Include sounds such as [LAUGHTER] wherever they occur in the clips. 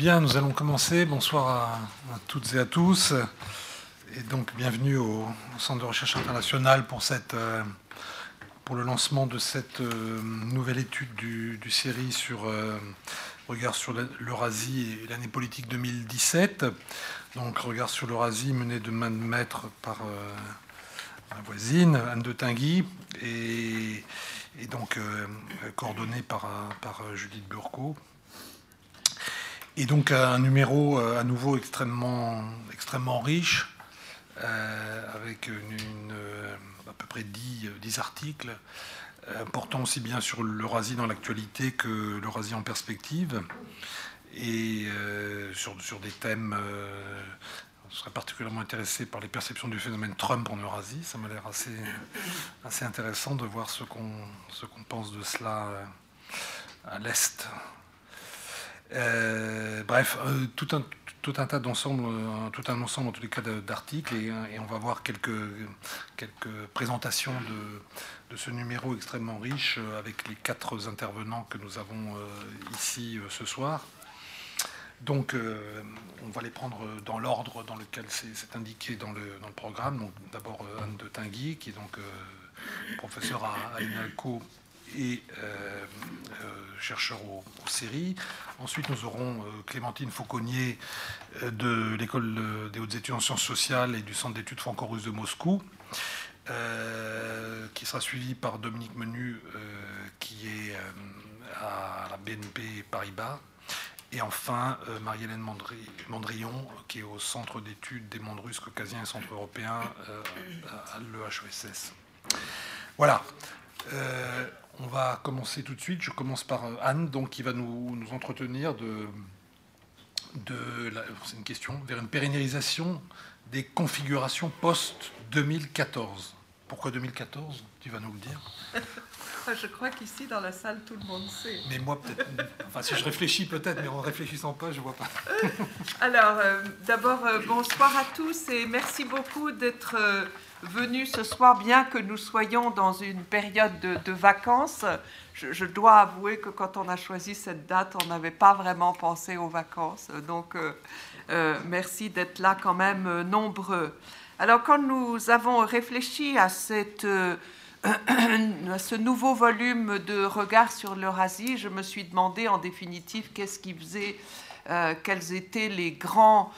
Bien, nous allons commencer. Bonsoir à, toutes et à tous. Et donc, bienvenue au, Centre de recherche international pour, cette, euh, pour le lancement de cette euh, nouvelle étude du, série sur euh, regard sur l'Eurasie et l'année politique 2017. Donc, regard sur l'Eurasie mené de main de maître par ma voisine, Anne de Tinguy, et, donc coordonné par, Judith Burco. Et donc un numéro euh, à nouveau extrêmement, extrêmement riche, euh, avec euh, à peu près 10, 10 articles, portant aussi bien sur l'Eurasie dans l'actualité que l'Eurasie en perspective, et sur, sur, des thèmes... je serais particulièrement intéressé par les perceptions du phénomène Trump en Eurasie. Ça m'a l'air assez, assez intéressant de voir ce qu'on pense de cela à l'Est euh, bref, euh, euh, tout un ensemble en cas d'articles et, on va voir quelques, présentations de, ce numéro extrêmement riche avec les quatre intervenants que nous avons ici ce soir. Donc, on va les prendre dans l'ordre dans lequel c'est indiqué dans le, programme. D'abord Anne de Tinguy, qui est donc professeur à, à et euh, euh, chercheur aux, séries. Ensuite, nous aurons euh, Clémentine Fauconnier de l'école des hautes études en sciences sociales et du centre d'études franco-russes de Moscou, qui sera suivie par Dominique Menu, qui est à la BNP Paribas. Et enfin, Marie-Hélène Mandrillon, qui est au Centre d'études des mondes russes, caucasiens et centre européens à l'EHESS. Voilà. On va commencer tout de suite. Je commence par euh, Anne, donc, qui va nous, entretenir de, de c'est une question, vers une pérennisation des configurations post-2014. Pourquoi 2014 Tu vas nous le dire. [LAUGHS] Je crois qu'ici, dans la salle, tout le monde sait. Mais moi, peut-être. Enfin, si je réfléchis, peut-être, mais en réfléchissant pas, je vois pas. [LAUGHS] Alors, euh, d'abord, euh, bonsoir à tous et merci beaucoup d'être venu ce soir, bien que nous soyons dans une période de, vacances. Je, dois avouer que quand on a choisi cette date, on n'avait pas vraiment pensé aux vacances. Donc, euh, euh, merci d'être là quand même euh, nombreux. Alors, quand nous avons réfléchi à, cette, [CLEARS THROAT] à ce nouveau volume de Regard sur l'Eurasie, je me suis demandé en définitive qu'est-ce qui faisait quels étaient les grands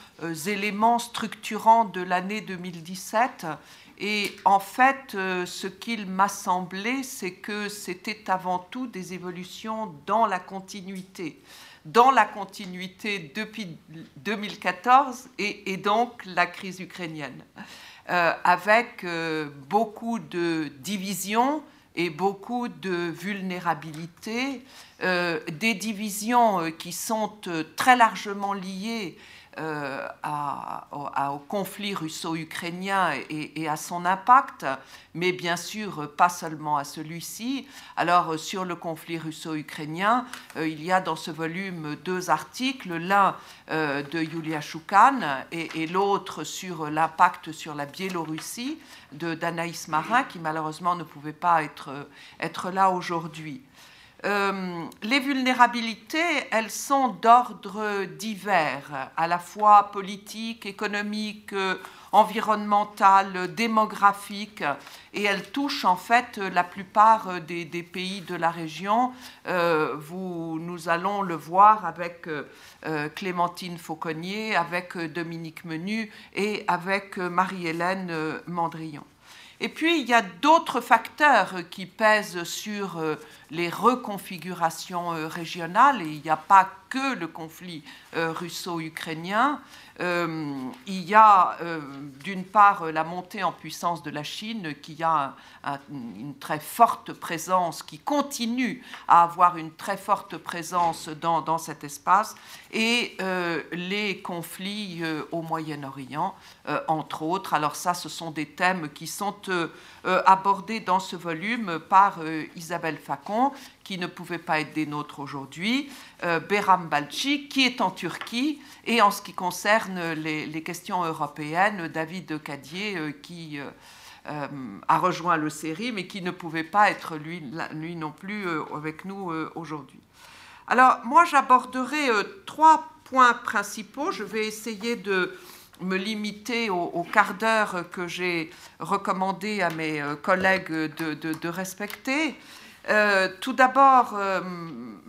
éléments structurants de l'année 2017. Et en fait, euh, ce qu'il m'a semblé, c'est que c'était avant tout des évolutions dans la continuité. Dans la continuité depuis 2014 et, donc la crise ukrainienne. Euh, avec euh, beaucoup de divisions et beaucoup de vulnérabilité, des divisions qui sont très largement liées euh, au conflit russo-ukrainien et, à son impact, mais bien sûr pas seulement à celui-ci. Alors sur le conflit russo-ukrainien, euh, il y a dans ce volume deux articles, l'un euh, de Yulia Choukan et, l'autre sur l'impact sur la Biélorussie de d'Anaïs Marin, qui malheureusement ne pouvait pas être, être là aujourd'hui. Euh, les vulnérabilités, elles sont d'ordre divers, à la fois politique, économique, environnemental, démographique, et elles touchent en fait la plupart des, pays de la région. Euh, nous allons le voir avec euh, Clémentine Fauconnier, avec Dominique Menu et avec Marie-Hélène Mandrillon. Et puis, il y a d'autres facteurs qui pèsent sur euh, les reconfigurations euh, régionales, et il n'y a pas que le conflit euh, russo-ukrainien. Euh, il y a euh, d'une part la montée en puissance de la Chine qui a une très forte présence, qui continue à avoir une très forte présence dans, dans cet espace, et euh, les conflits au Moyen-Orient, entre autres. Alors ça, ce sont des thèmes qui sont abordés dans ce volume par Isabelle Facon, qui ne pouvait pas être des nôtres aujourd'hui, Beram Balci, qui est en Turquie, et en ce qui concerne les, questions européennes, David Cadier, euh, qui euh, a rejoint le série, mais qui ne pouvait pas être lui, non plus avec nous aujourd'hui. Alors, moi, j'aborderai trois points principaux. Je vais essayer de me limiter au, quart d'heure que j'ai recommandé à mes euh, collègues de, respecter. Euh, tout d'abord, euh,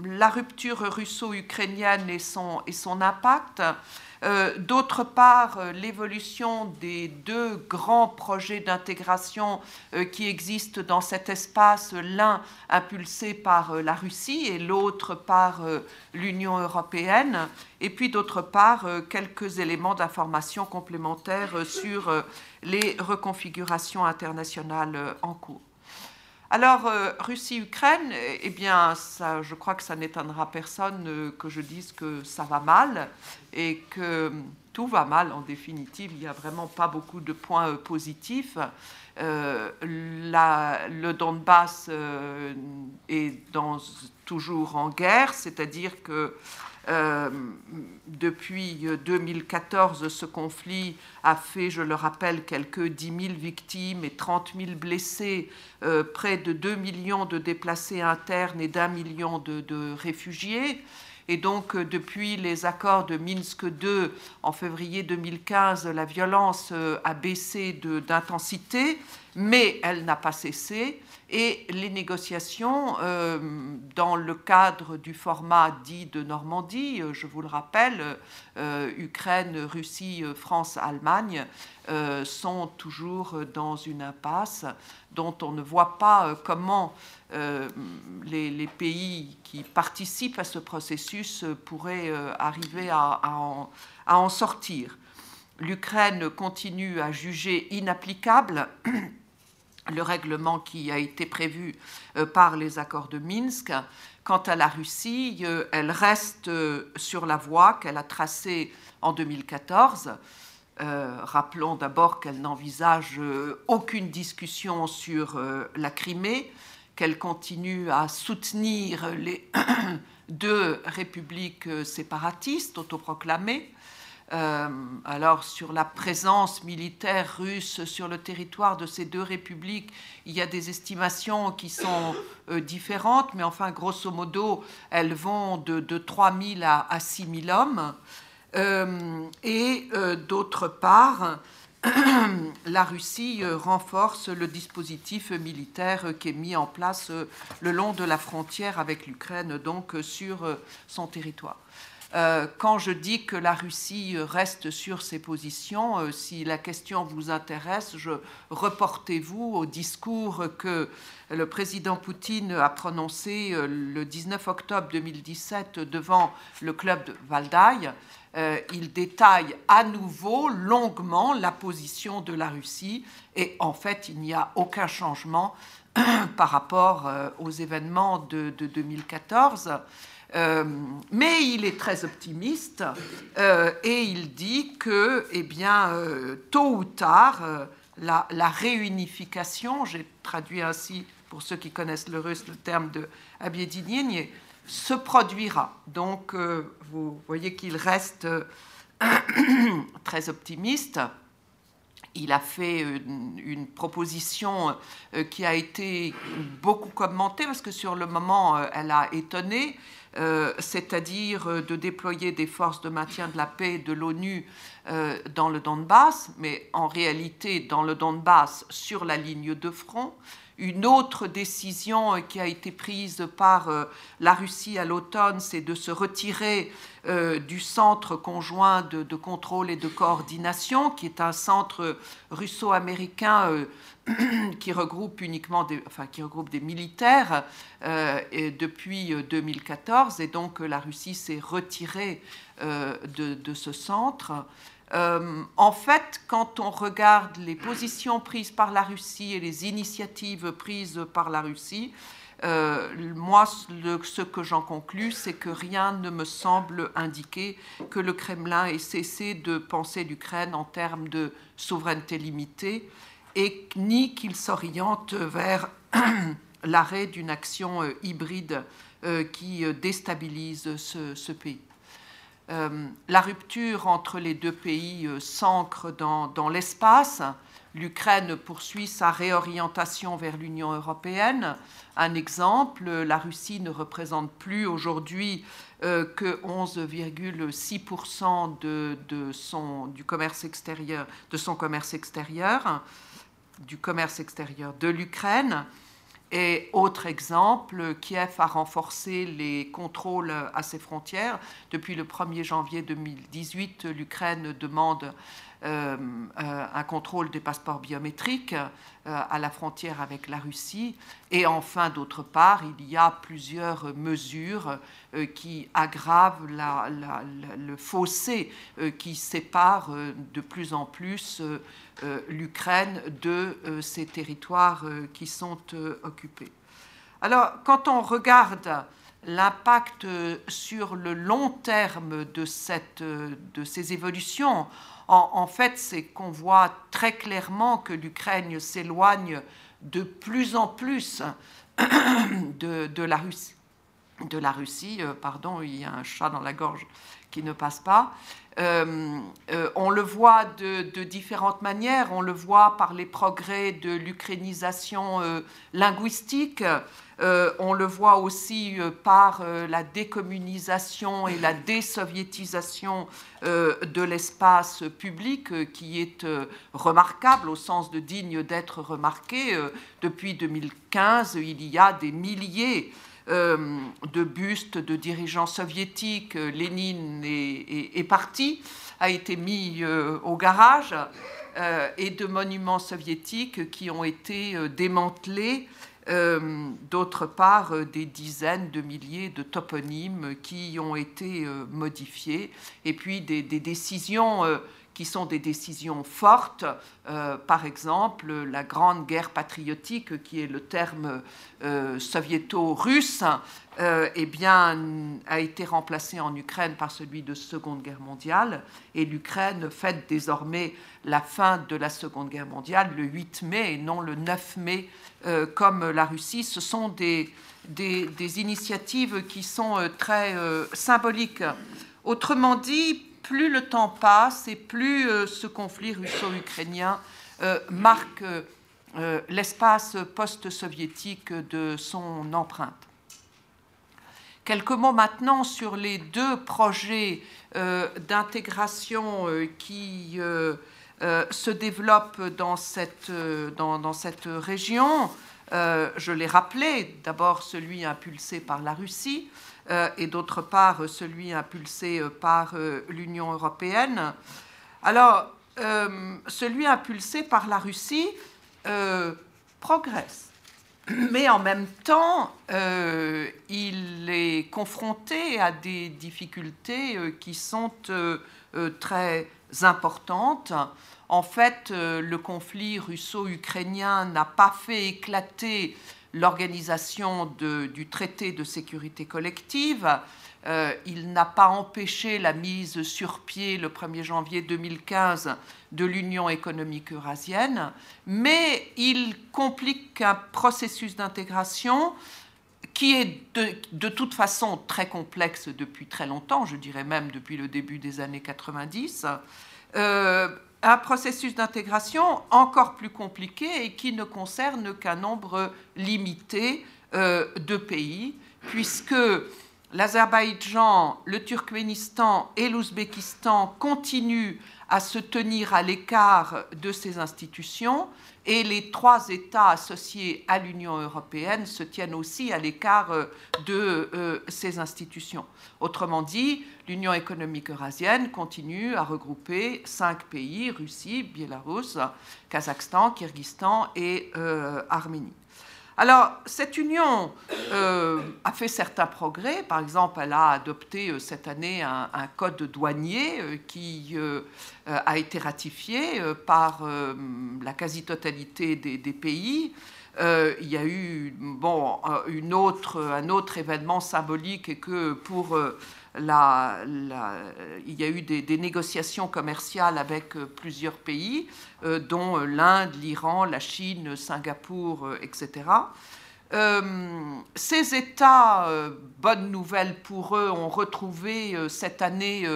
la rupture russo-ukrainienne et son, impact. Euh, d'autre part, l'évolution des deux grands projets d'intégration qui existent dans cet espace, l'un impulsé par la Russie et l'autre par l'Union européenne. Et puis d'autre part, quelques éléments d'information complémentaires sur les reconfigurations internationales en cours. Alors, euh, Russie-Ukraine, eh bien, ça, je crois que ça n'étonnera personne euh, que je dise que ça va mal et que tout va mal en définitive. Il n'y a vraiment pas beaucoup de points euh, positifs. le Donbass est toujours en guerre, c'est-à-dire que euh, depuis 2014, ce conflit a fait, je le rappelle, quelques 10 000 victimes et 30 000 blessés, euh, près de 2 millions de déplacés internes et d'un million de, réfugiés. Et donc, euh, depuis les accords de Minsk II en février 2015, la violence a baissé d'intensité, mais elle n'a pas cessé. Et les négociations, euh, dans le cadre du format dit de Normandie, euh, je vous le rappelle, euh, Ukraine, Russie, France, Allemagne, sont toujours dans une impasse dont on ne voit pas comment les, pays qui participent à ce processus pourraient arriver à, en sortir. L'Ukraine continue à juger inapplicable le règlement qui a été prévu euh, par les accords de Minsk. Quant à la Russie, euh, elle reste euh, sur la voie qu'elle a tracée en 2014. rappelons d'abord qu'elle n'envisage aucune discussion sur la Crimée, qu'elle continue à soutenir les [CLEARS THROAT] deux républiques séparatistes autoproclamées, euh, alors sur la présence militaire russe sur le territoire de ces deux républiques, il y a des estimations qui sont euh, différentes, mais enfin grosso modo, elles vont de, de 3 000 à, à 6 000 hommes. Euh, et d'autre part, [CLEARS THROAT] la Russie renforce le dispositif militaire qui est mis en place le long de la frontière avec l'Ukraine, donc sur son territoire. Euh, quand je dis que la Russie reste sur ses positions, euh, si la question vous intéresse, je reportez-vous au discours que le président Poutine a prononcé euh, le 19 octobre 2017 devant le club de Valdaï. il détaille à nouveau longuement la position de la Russie et en fait il n'y a aucun changement [CLEARS THROAT] par rapport aux événements de, de 2014. Euh, mais il est très optimiste euh, et il dit que, eh bien, euh, tôt ou tard, la, réunification, j'ai traduit ainsi pour ceux qui connaissent le russe le terme de Abiedinine, se produira. Donc, vous voyez qu'il reste [CLEARS THROAT] très optimiste. Il a fait une, proposition qui a été beaucoup commentée parce que sur le moment, elle a étonné. Euh, c'est-à-dire euh, de déployer des forces de maintien de la paix de l'ONU euh, dans le Donbass, mais en réalité dans le Donbass sur la ligne de front. Une autre décision qui a été prise par la Russie à l'automne, c'est de se retirer du centre conjoint de, contrôle et de coordination, qui est un centre russo-américain [CLEARS THROAT] qui regroupe uniquement des, militaires euh, depuis 2014 euh, et donc euh, la Russie s'est retirée de, ce centre. En fait, quand on regarde les positions prises par la Russie et les initiatives prises par la Russie, moi, ce que j'en conclus, c'est que rien ne me semble indiquer que le Kremlin ait cessé de penser l'Ukraine en termes de souveraineté limitée et ni qu'il s'oriente vers [CLEARS THROAT] l'arrêt d'une action euh, hybride euh, qui euh, déstabilise ce, pays. La rupture entre les deux pays s'ancre dans, l'espace. L'Ukraine poursuit sa réorientation vers l'Union européenne. Un exemple, la Russie ne représente plus aujourd'hui euh, que 11,6% de, commerce extérieur, de son commerce extérieur, du commerce extérieur de l'Ukraine. Et autre exemple, Kiev a renforcé les contrôles à ses frontières. Depuis le 1er janvier 2018, l'Ukraine demande un contrôle des passeports biométriques euh, à la frontière avec la Russie. Et enfin, d'autre part, il y a plusieurs mesures qui aggravent le fossé qui sépare de plus en plus l'Ukraine de ces territoires qui sont occupés. Alors, quand on regarde l'impact sur le long terme de ces évolutions, en, fait, c'est qu'on voit très clairement que l'Ukraine s'éloigne de plus en plus [CLEARS THROAT] de, la Russie. De la Russie, euh, pardon, il y a un chat dans la gorge qui ne passe pas. Euh, euh, on le voit de, différentes manières. On le voit par les progrès de l'ukrainisation linguistique. Euh, on le voit aussi par la décommunisation et la désoviétisation de l'espace public qui est remarquable au sens de digne d'être remarqué. depuis 2015, il y a des milliers de bustes de dirigeants soviétiques. Lénine est, parti, a été mis au garage, et de monuments soviétiques qui ont été démantelés euh, d'autre part, euh, des dizaines de milliers de toponymes qui ont été euh, modifiés, et puis des, décisions qui sont des décisions fortes. par exemple, la Grande Guerre patriotique, qui est le terme soviéto-russe, eh bien, a été remplacé en Ukraine par celui de Seconde Guerre mondiale. Et l'Ukraine fête désormais la fin de la Seconde Guerre mondiale le 8 mai et non le 9 mai euh, comme la Russie, ce sont des, des, initiatives qui sont euh, très euh, symboliques. Autrement dit, plus le temps passe et plus ce conflit russo-ukrainien marque l'espace post-soviétique de son empreinte. Quelques mots maintenant sur les deux projets d'intégration qui euh, se développe dans cette, euh, région. Euh, je l'ai rappelé, d'abord celui impulsé par la Russie et d'autre part celui impulsé par l'Union européenne. Alors, celui impulsé par la Russie progresse. Mais en même temps, il est confronté à des difficultés qui sont très importantes. En fait, euh, le conflit russo-ukrainien n'a pas fait éclater l'organisation du traité de sécurité collective. Euh, il n'a pas empêché la mise sur pied le 1er janvier 2015 de l'Union économique eurasienne, mais il complique un processus d'intégration qui est de, toute façon très complexe depuis très longtemps, je dirais même depuis le début des années 90, euh, un processus d'intégration encore plus compliqué et qui ne concerne qu'un nombre limité euh, de pays, puisque l'Azerbaïdjan, le Turkménistan et l'Ouzbékistan continuent à se tenir à l'écart de ces institutions et les trois États associés à l'Union européenne se tiennent aussi à l'écart euh, de euh, ces institutions. Autrement dit, l'Union économique eurasienne continue à regrouper cinq pays, Russie, Biélorusse, Kazakhstan, Kyrgyzstan et euh, Arménie. Alors, cette union euh, a fait certains progrès. Par exemple, elle a adopté euh, cette année un, code douanier euh, qui a été ratifié par la quasi-totalité des, pays. il y a eu bon, un autre événement symbolique que pour il y a eu des, négociations commerciales avec euh, plusieurs pays, euh, dont euh, l'Inde, l'Iran, la Chine, Singapour, etc. ces États, bonne nouvelle pour eux, ont retrouvé cette année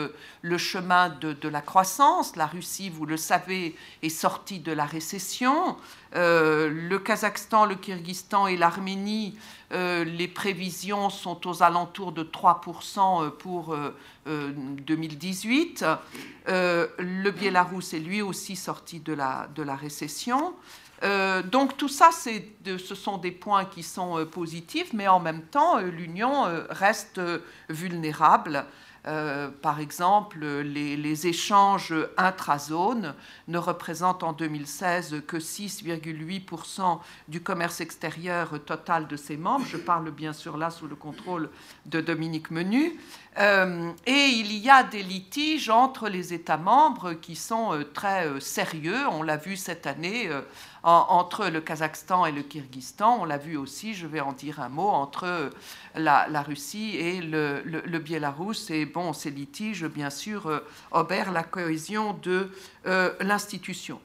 le chemin de, la croissance. La Russie, vous le savez, est sortie de la récession. le Kazakhstan, le Kyrgyzstan et l'Arménie euh, les prévisions sont aux alentours de 3% euh, pour 2018. Euh, le Biélarus est lui aussi sorti de la, de la récession. Donc tout ça, ce sont des points qui sont positifs, mais en même temps, l'Union reste vulnérable. Euh, par exemple, les, échanges intrazones ne représentent en 2016 que 6,8% du commerce extérieur total de ses membres. Je parle bien sûr là sous le contrôle de Dominique Menu. Euh, et il y a des litiges entre les États membres qui sont euh, très sérieux. On l'a vu cette année entre le Kazakhstan et le Kyrgyzstan. On l'a vu aussi, je vais en dire un mot, entre la, Russie et le, le. Et bon, ces litiges, bien sûr, euh, obèrent la cohésion de euh, l'institution.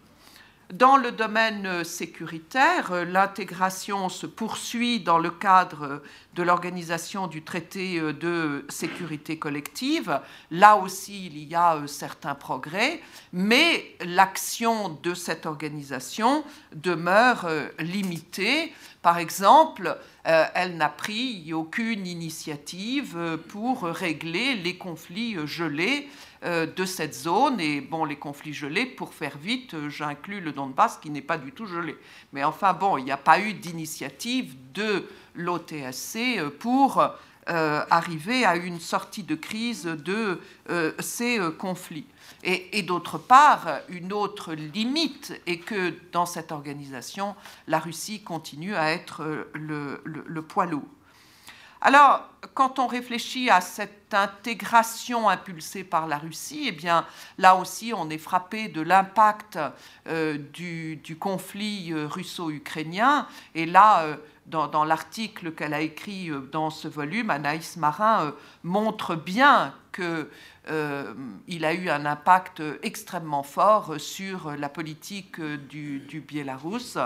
Dans le domaine sécuritaire, l'intégration se poursuit dans le cadre de l'organisation du traité de sécurité collective. Là aussi, il y a certains progrès, mais l'action de cette organisation demeure limitée. Par exemple, euh, elle n'a pris aucune initiative pour régler les conflits gelés euh, de cette zone. Et bon, les conflits gelés, pour faire vite, euh, j'inclus le Donbass qui n'est pas du tout gelé. Mais enfin, bon, il n'y a pas eu d'initiative de l'OTSC euh, pour arriver à une sortie de crise de ces conflits. Et, d'autre part, une autre limite est que dans cette organisation, la Russie continue à être le poids lourd. Alors, quand on réfléchit à cette intégration impulsée par la Russie, eh bien, là aussi, on est frappé de l'impact euh, du, conflit euh, russo-ukrainien. Et là, euh, dans, l'article qu'elle a écrit dans ce volume, Anaïs Marin montre bien que euh, il a eu un impact extrêmement fort sur la politique du, du Biélarus,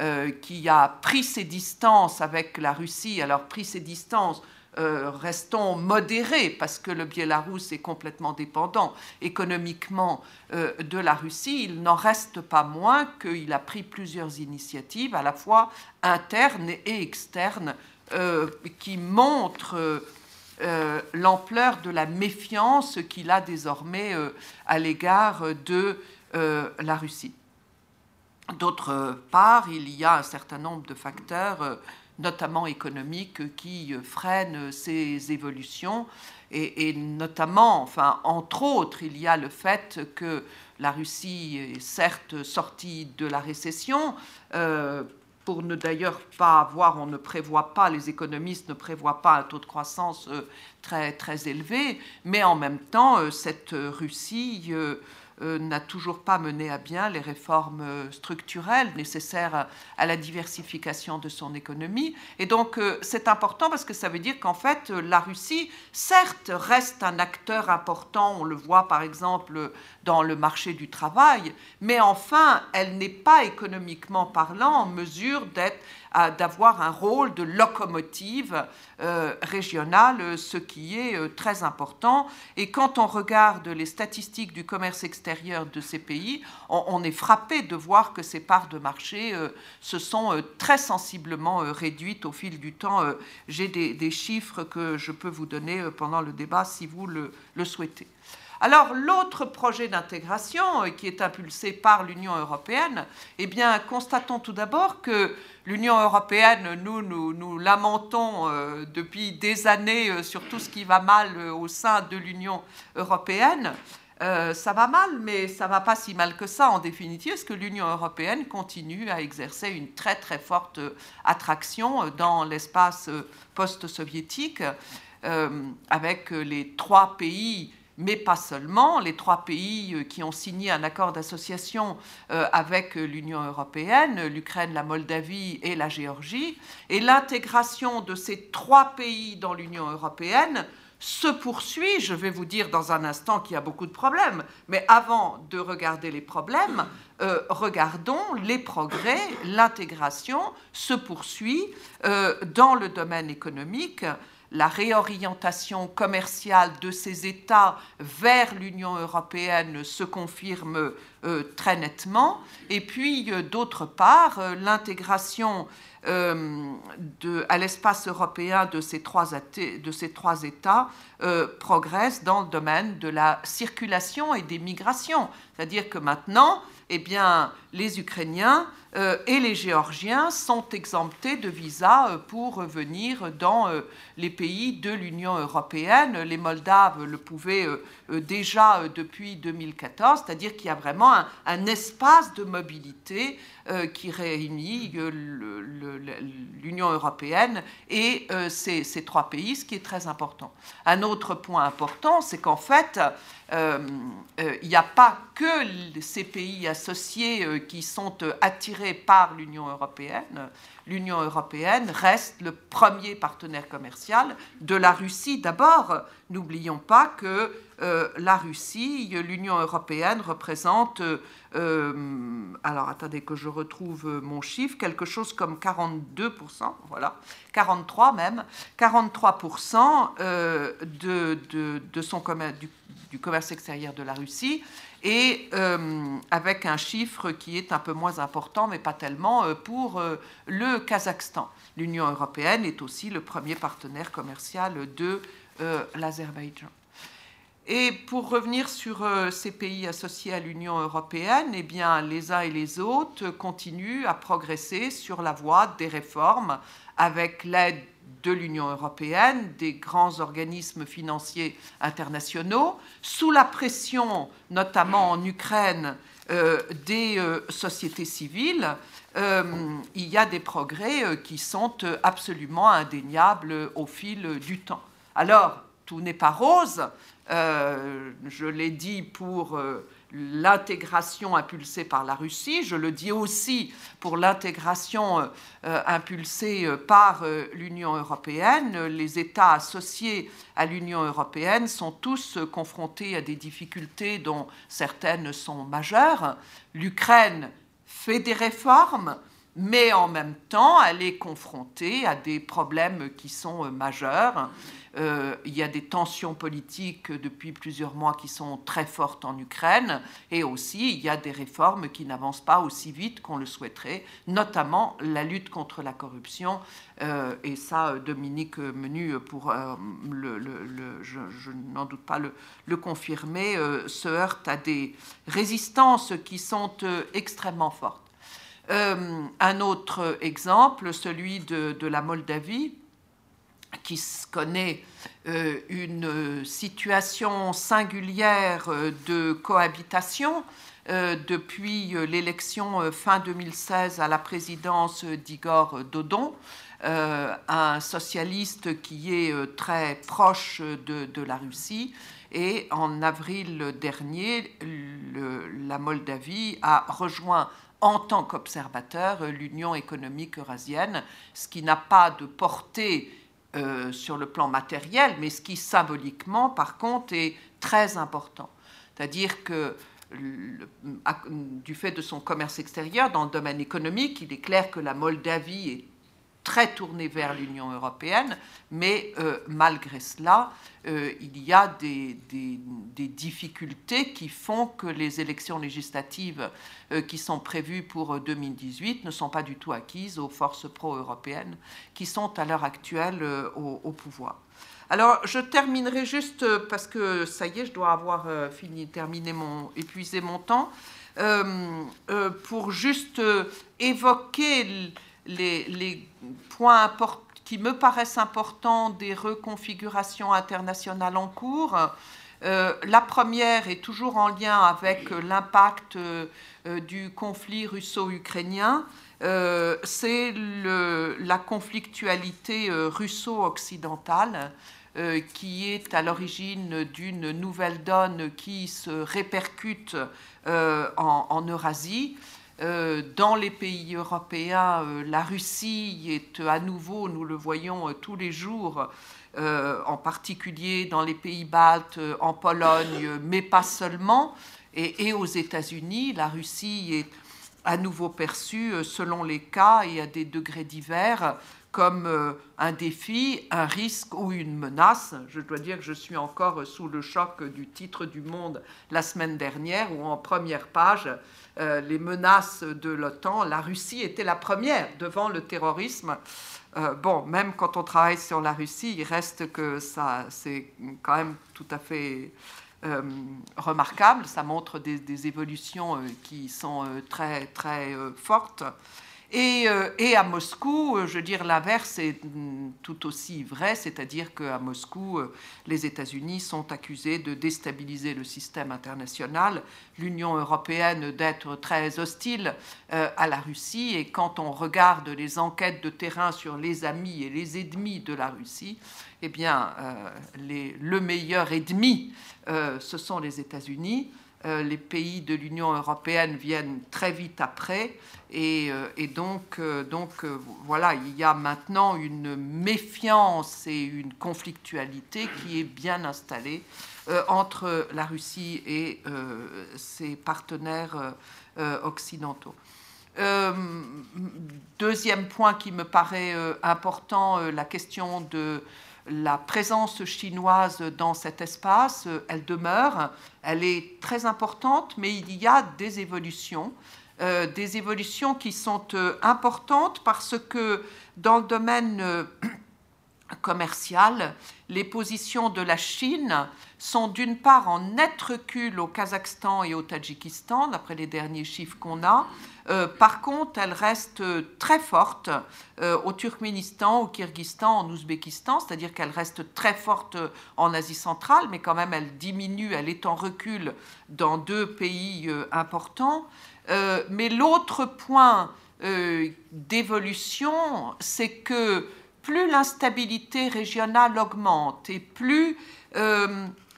euh, qui a pris ses distances avec la Russie. Alors, pris ses distances, euh, restons modérés parce que le Biélarus est complètement dépendant économiquement de la Russie. Il n'en reste pas moins qu'il a pris plusieurs initiatives, à la fois internes et externes, qui montrent euh, l'ampleur de la méfiance qu'il a désormais euh, à l'égard de euh, la Russie. D'autre part, il y a un certain nombre de facteurs, notamment économiques, qui freinent ces évolutions. Et, notamment, enfin, entre autres, il y a le fait que la Russie est certes sortie de la récession, pour ne d'ailleurs pas avoir, on ne prévoit pas, les économistes ne prévoient pas un taux de croissance euh, très, très élevé, mais en même temps, euh, cette Russie euh, euh, n'a toujours pas mené à bien les réformes euh, structurelles nécessaires à, la diversification de son économie. Et donc euh, c'est important parce que ça veut dire qu'en fait la Russie, certes, reste un acteur important, on le voit par exemple dans le marché du travail, mais enfin elle n'est pas économiquement parlant en mesure d'être d'avoir un rôle de locomotive euh, régionale, ce qui est euh, très important. Et quand on regarde les statistiques du commerce extérieur de ces pays, on, est frappé de voir que ces parts de marché euh, se sont très sensiblement réduites au fil du temps. J'ai des, chiffres que je peux vous donner pendant le débat si vous le souhaitez. Alors l'autre projet d'intégration qui est impulsé par l'Union européenne, eh bien constatons tout d'abord que l'Union européenne, nous, nous, lamentons euh, depuis des années euh, sur tout ce qui va mal euh, au sein de l'Union européenne. ça va mal, mais ça va pas si mal que ça en définitive, parce que l'Union européenne continue à exercer une très très forte attraction dans l'espace post-soviétique, avec les trois pays mais pas seulement, les trois pays euh, qui ont signé un accord d'association euh, avec l'Union européenne, l'Ukraine, la Moldavie et la Géorgie, et l'intégration de ces trois pays dans l'Union européenne se poursuit. Je vais vous dire dans un instant qu'il y a beaucoup de problèmes, mais avant de regarder les problèmes, euh, regardons les progrès. L'intégration se poursuit euh, dans le domaine économique. La réorientation commerciale de ces États vers l'Union européenne se confirme euh, très nettement. Et puis, d'autre part, l'intégration à l'espace européen de ces trois, de ces trois États progresse dans le domaine de la circulation et des migrations. C'est-à-dire que maintenant, eh bien, les Ukrainiens euh, et les Géorgiens sont exemptés de visa euh, pour venir dans euh, les pays de l'Union européenne. Les Moldaves le pouvaient déjà depuis 2014, c'est-à-dire qu'il y a vraiment un, espace de mobilité qui réunit l'Union européenne et ces, ces, trois pays, ce qui est très important. Un autre point important, c'est qu'en fait, il n'y a pas que ces pays associés qui sont attirés par l'Union européenne. L'Union européenne reste le premier partenaire commercial de la Russie. D'abord, n'oublions pas que euh, la Russie, l'Union européenne représente, euh, alors attendez que je retrouve mon chiffre, quelque chose comme 42%, voilà, 43 même, 43% euh, de, de, son du commerce extérieur de la Russie et euh, avec un chiffre qui est un peu moins important, mais pas tellement, euh, pour euh, le Kazakhstan. L'Union européenne est aussi le premier partenaire commercial de l'Azerbaïdjan. Et pour revenir sur ces pays associés à l'Union européenne, eh bien, les uns et les autres continuent à progresser sur la voie des réformes avec l'aide de l'Union européenne, des grands organismes financiers internationaux, sous la pression notamment en Ukraine euh, des euh, sociétés civiles, euh, il y a des progrès qui sont absolument indéniables au fil du temps. Alors, tout n'est pas rose, je l'ai dit pour l'intégration impulsée par la Russie, je le dis aussi pour l'intégration euh, euh, impulsée euh, par l'Union européenne. Les États associés à l'Union européenne sont tous confrontés à des difficultés dont certaines sont majeures. L'Ukraine fait des réformes, mais en même temps, elle est confrontée à des problèmes qui sont majeurs. Euh, il y a des tensions politiques depuis plusieurs mois qui sont très fortes en Ukraine et aussi il y a des réformes qui n'avancent pas aussi vite qu'on le souhaiterait, notamment la lutte contre la corruption. Euh, et ça, Dominique Menu, pour euh, je, n'en doute pas le, confirmer, se heurte à des résistances qui sont extrêmement fortes. Un autre exemple, celui de la Moldavie, qui connaît euh, une situation singulière euh, de cohabitation euh, depuis l'élection fin 2016 à la présidence d'Igor Dodon, un socialiste qui est très proche de, la Russie. Et en avril dernier, la Moldavie a rejoint en tant qu'observateur l'Union économique eurasienne, ce qui n'a pas de portée euh, sur le plan matériel, mais ce qui symboliquement, par contre, est très important. C'est-à-dire que du fait de son commerce extérieur dans le domaine économique, il est clair que la Moldavie est très tournée vers l'Union européenne, mais euh, malgré cela, euh, il y a des, difficultés qui font que les élections législatives euh, qui sont prévues pour 2018 ne sont pas du tout acquises aux forces pro-européennes qui sont à l'heure actuelle au, pouvoir. Alors, je terminerai juste parce que ça y est, je dois avoir fini, terminé mon, épuisé mon temps, pour juste évoquer les, points qui me paraissent importants des reconfigurations internationales en cours. Euh, la première est toujours en lien avec l'impact euh, du conflit russo-ukrainien. Euh, c'est la conflictualité russo-occidentale qui est à l'origine d'une nouvelle donne qui se répercute en, Eurasie. Euh, dans les pays européens, euh, la Russie est à nouveau, nous le voyons euh, tous les jours, en particulier dans les pays baltes, en Pologne, mais pas seulement, et, aux États-Unis. La Russie est à nouveau perçue, selon les cas et à des degrés divers, comme euh, un défi, un risque ou une menace. Je dois dire que je suis encore sous le choc du titre du Monde la semaine dernière, où en première page, euh, les menaces de l'OTAN, la Russie était la première devant le terrorisme. Euh, bon, même quand on travaille sur la Russie, il reste que ça, c'est quand même tout à fait remarquable. Ça montre des, des évolutions qui sont très très fortes. Euh, et, à Moscou, euh, je veux dire, l'inverse est mm, tout aussi vrai, c'est-à-dire qu'à Moscou, euh, les États-Unis sont accusés de déstabiliser le système international, l'Union européenne d'être très hostile à la Russie, et quand on regarde les enquêtes de terrain sur les amis et les ennemis de la Russie, eh bien, le meilleur ennemi, ce sont les États-Unis. Euh, les pays de l'Union européenne viennent très vite après. Et, euh, donc, euh, voilà, il y a maintenant une méfiance et une conflictualité qui est bien installée entre la Russie et ses partenaires occidentaux. deuxième point qui me paraît important, la question de la présence chinoise dans cet espace, elle demeure, elle est très importante, mais il y a des évolutions, euh, des évolutions qui sont euh, importantes parce que dans le domaine euh, commercial, les positions de la Chine sont d'une part en net recul au Kazakhstan et au Tadjikistan, d'après les derniers chiffres qu'on a, euh, par contre, elle reste très forte euh, au Turkménistan, au Kyrgyzstan, en Ouzbékistan, c'est-à-dire qu'elle reste très forte en Asie centrale, mais quand même elle diminue, elle est en recul dans deux pays euh, importants. mais l'autre point d'évolution, c'est que plus l'instabilité régionale augmente et plus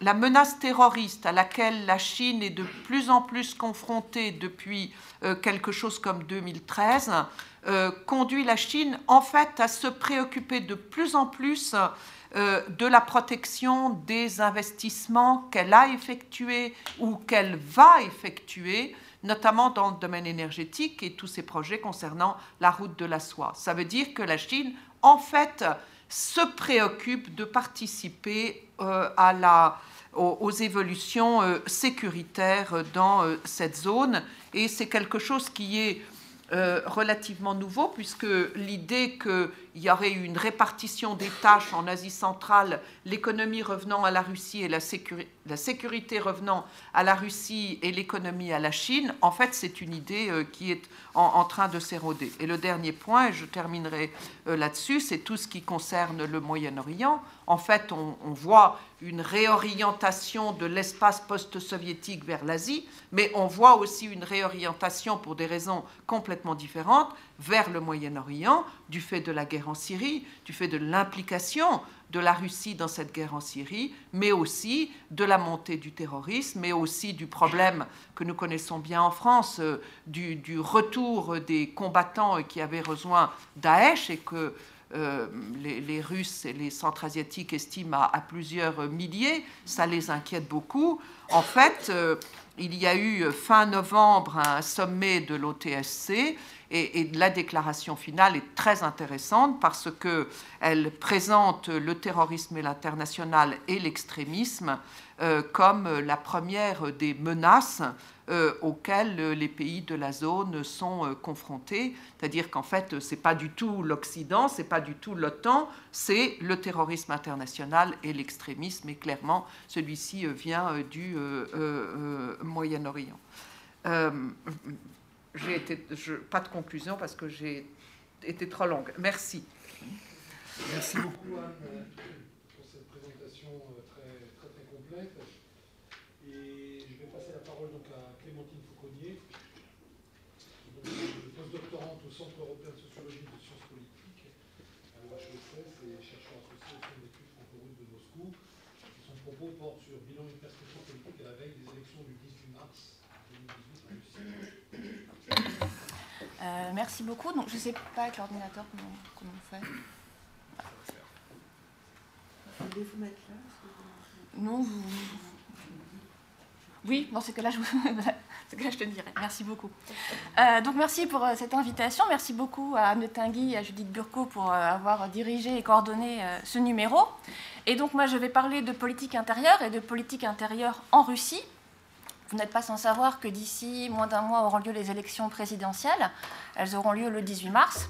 la menace terroriste à laquelle la Chine est de plus en plus confrontée depuis euh, quelque chose comme 2013 euh, conduit la Chine en fait à se préoccuper de plus en plus euh, de la protection des investissements qu'elle a effectués ou qu'elle va effectuer, notamment dans le domaine énergétique et tous ces projets concernant la route de la soie. Ça veut dire que la Chine, en fait, se préoccupe de participer la aux, évolutions euh, sécuritaires dans euh, cette zone. Et c'est quelque chose qui est euh, relativement nouveau, puisque l'idée qu'il y aurait une répartition des tâches en Asie centrale, l'économie revenant à la Russie et la, sécurité revenant à la Russie et l'économie à la Chine, en fait, c'est une idée qui est en, train de s'éroder. Et le dernier point, et je terminerai là-dessus, c'est tout ce qui concerne le Moyen-Orient. En fait, on voit une réorientation de l'espace post-soviétique vers l'Asie, mais on voit aussi une réorientation pour des raisons complètement différentes vers le Moyen-Orient, du fait de la guerre en Syrie, du fait de l'implication de la Russie dans cette guerre en Syrie, mais aussi de la montée du terrorisme, mais aussi du problème que nous connaissons bien en France, euh, du, retour des combattants qui avaient rejoint Daesh et que euh, les, Russes et les Centra-Asiatiques estiment à, plusieurs milliers, ça les inquiète beaucoup. En fait, euh, il y a eu fin novembre un sommet de l'OTSC et, la déclaration finale est très intéressante parce qu'elle présente le terrorisme et l'international et l'extrémisme euh, comme la première des menaces euh, auxquels euh, les pays de la zone sont euh, confrontés. C'est-à-dire qu'en fait, ce n'est pas du tout l'Occident, ce n'est pas du tout l'OTAN, c'est le terrorisme international et l'extrémisme. Et clairement, celui-ci vient du Moyen-Orient. pas de conclusion parce que j'ai été trop longue. Merci. Merci beaucoup Centre européen de sociologie et de sciences politiques à l'HESS et chercheur associé au Centre d'études franco-russes de Moscou. Son propos porte sur bilan et perspective politique à la veille des élections du 18 mars 2018 en Russie. Euh, merci beaucoup. Donc, je ne sais pas avec l'ordinateur comment, comment on fait. Non, vous... Oui, bon, c'est que là, [LAUGHS] je, que je te dirai. Merci beaucoup. Euh, donc, merci pour euh, cette invitation. Merci beaucoup à Anne Tinguy et à Judith Burco pour euh, avoir dirigé et coordonné ce numéro. Et donc, moi, je vais parler de politique intérieure et de politique intérieure en Russie. Vous n'êtes pas sans savoir que d'ici moins d'un mois auront lieu les élections présidentielles. Elles auront lieu le 18 mars.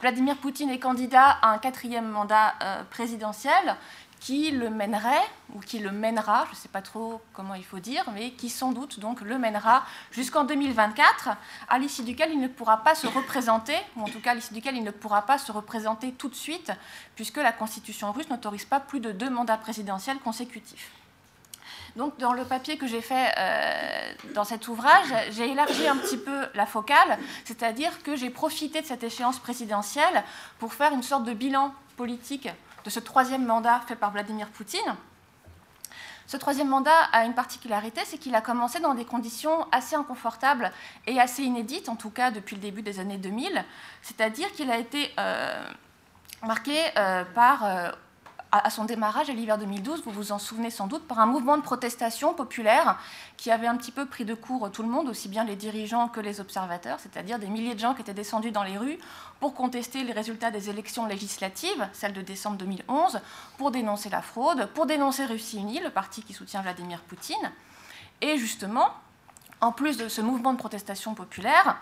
Vladimir Poutine est candidat à un quatrième mandat présidentiel qui le mènerait, ou qui le mènera, je ne sais pas trop comment il faut dire, mais qui sans doute donc le mènera jusqu'en 2024, à l'issue duquel il ne pourra pas se représenter, ou en tout cas à l'issue duquel il ne pourra pas se représenter tout de suite, puisque la constitution russe n'autorise pas plus de deux mandats présidentiels consécutifs. Donc, dans le papier que j'ai fait euh, dans cet ouvrage, j'ai élargi un petit peu la focale, c'est-à-dire que j'ai profité de cette échéance présidentielle pour faire une sorte de bilan politique de ce troisième mandat fait par Vladimir Poutine. Ce troisième mandat a une particularité, c'est qu'il a commencé dans des conditions assez inconfortables et assez inédites, en tout cas depuis le début des années 2000, c'est-à-dire qu'il a été euh, marqué euh, par euh, à son démarrage à l'hiver 2012, vous vous en souvenez sans doute, par un mouvement de protestation populaire qui avait un petit peu pris de court tout le monde, aussi bien les dirigeants que les observateurs, c'est-à-dire des milliers de gens qui étaient descendus dans les rues pour contester les résultats des élections législatives, celles de décembre 2011, pour dénoncer la fraude, pour dénoncer Russie Unie, le parti qui soutient Vladimir Poutine. Et justement, en plus de ce mouvement de protestation populaire,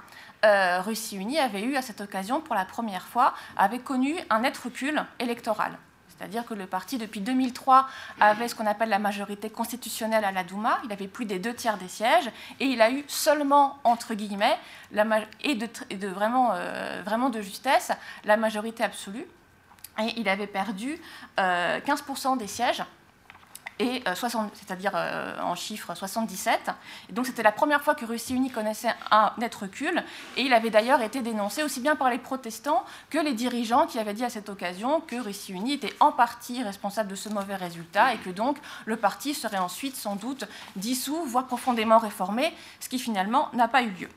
euh, Russie Unie avait eu à cette occasion, pour la première fois, avait connu un net recul électoral. C'est-à-dire que le parti, depuis 2003, avait ce qu'on appelle la majorité constitutionnelle à la Douma. Il avait plus des deux tiers des sièges. Et il a eu seulement, entre guillemets, et, de, vraiment, euh, vraiment de justesse, la majorité absolue. Et il avait perdu 15% euh, des sièges euh, c'est-à-dire euh, en chiffre 77. Et donc c'était la première fois que Russie unie connaissait un net recul, et il avait d'ailleurs été dénoncé aussi bien par les protestants que les dirigeants qui avaient dit à cette occasion que Russie unie était en partie responsable de ce mauvais résultat, et que donc le parti serait ensuite sans doute dissous, voire profondément réformé, ce qui finalement n'a pas eu lieu.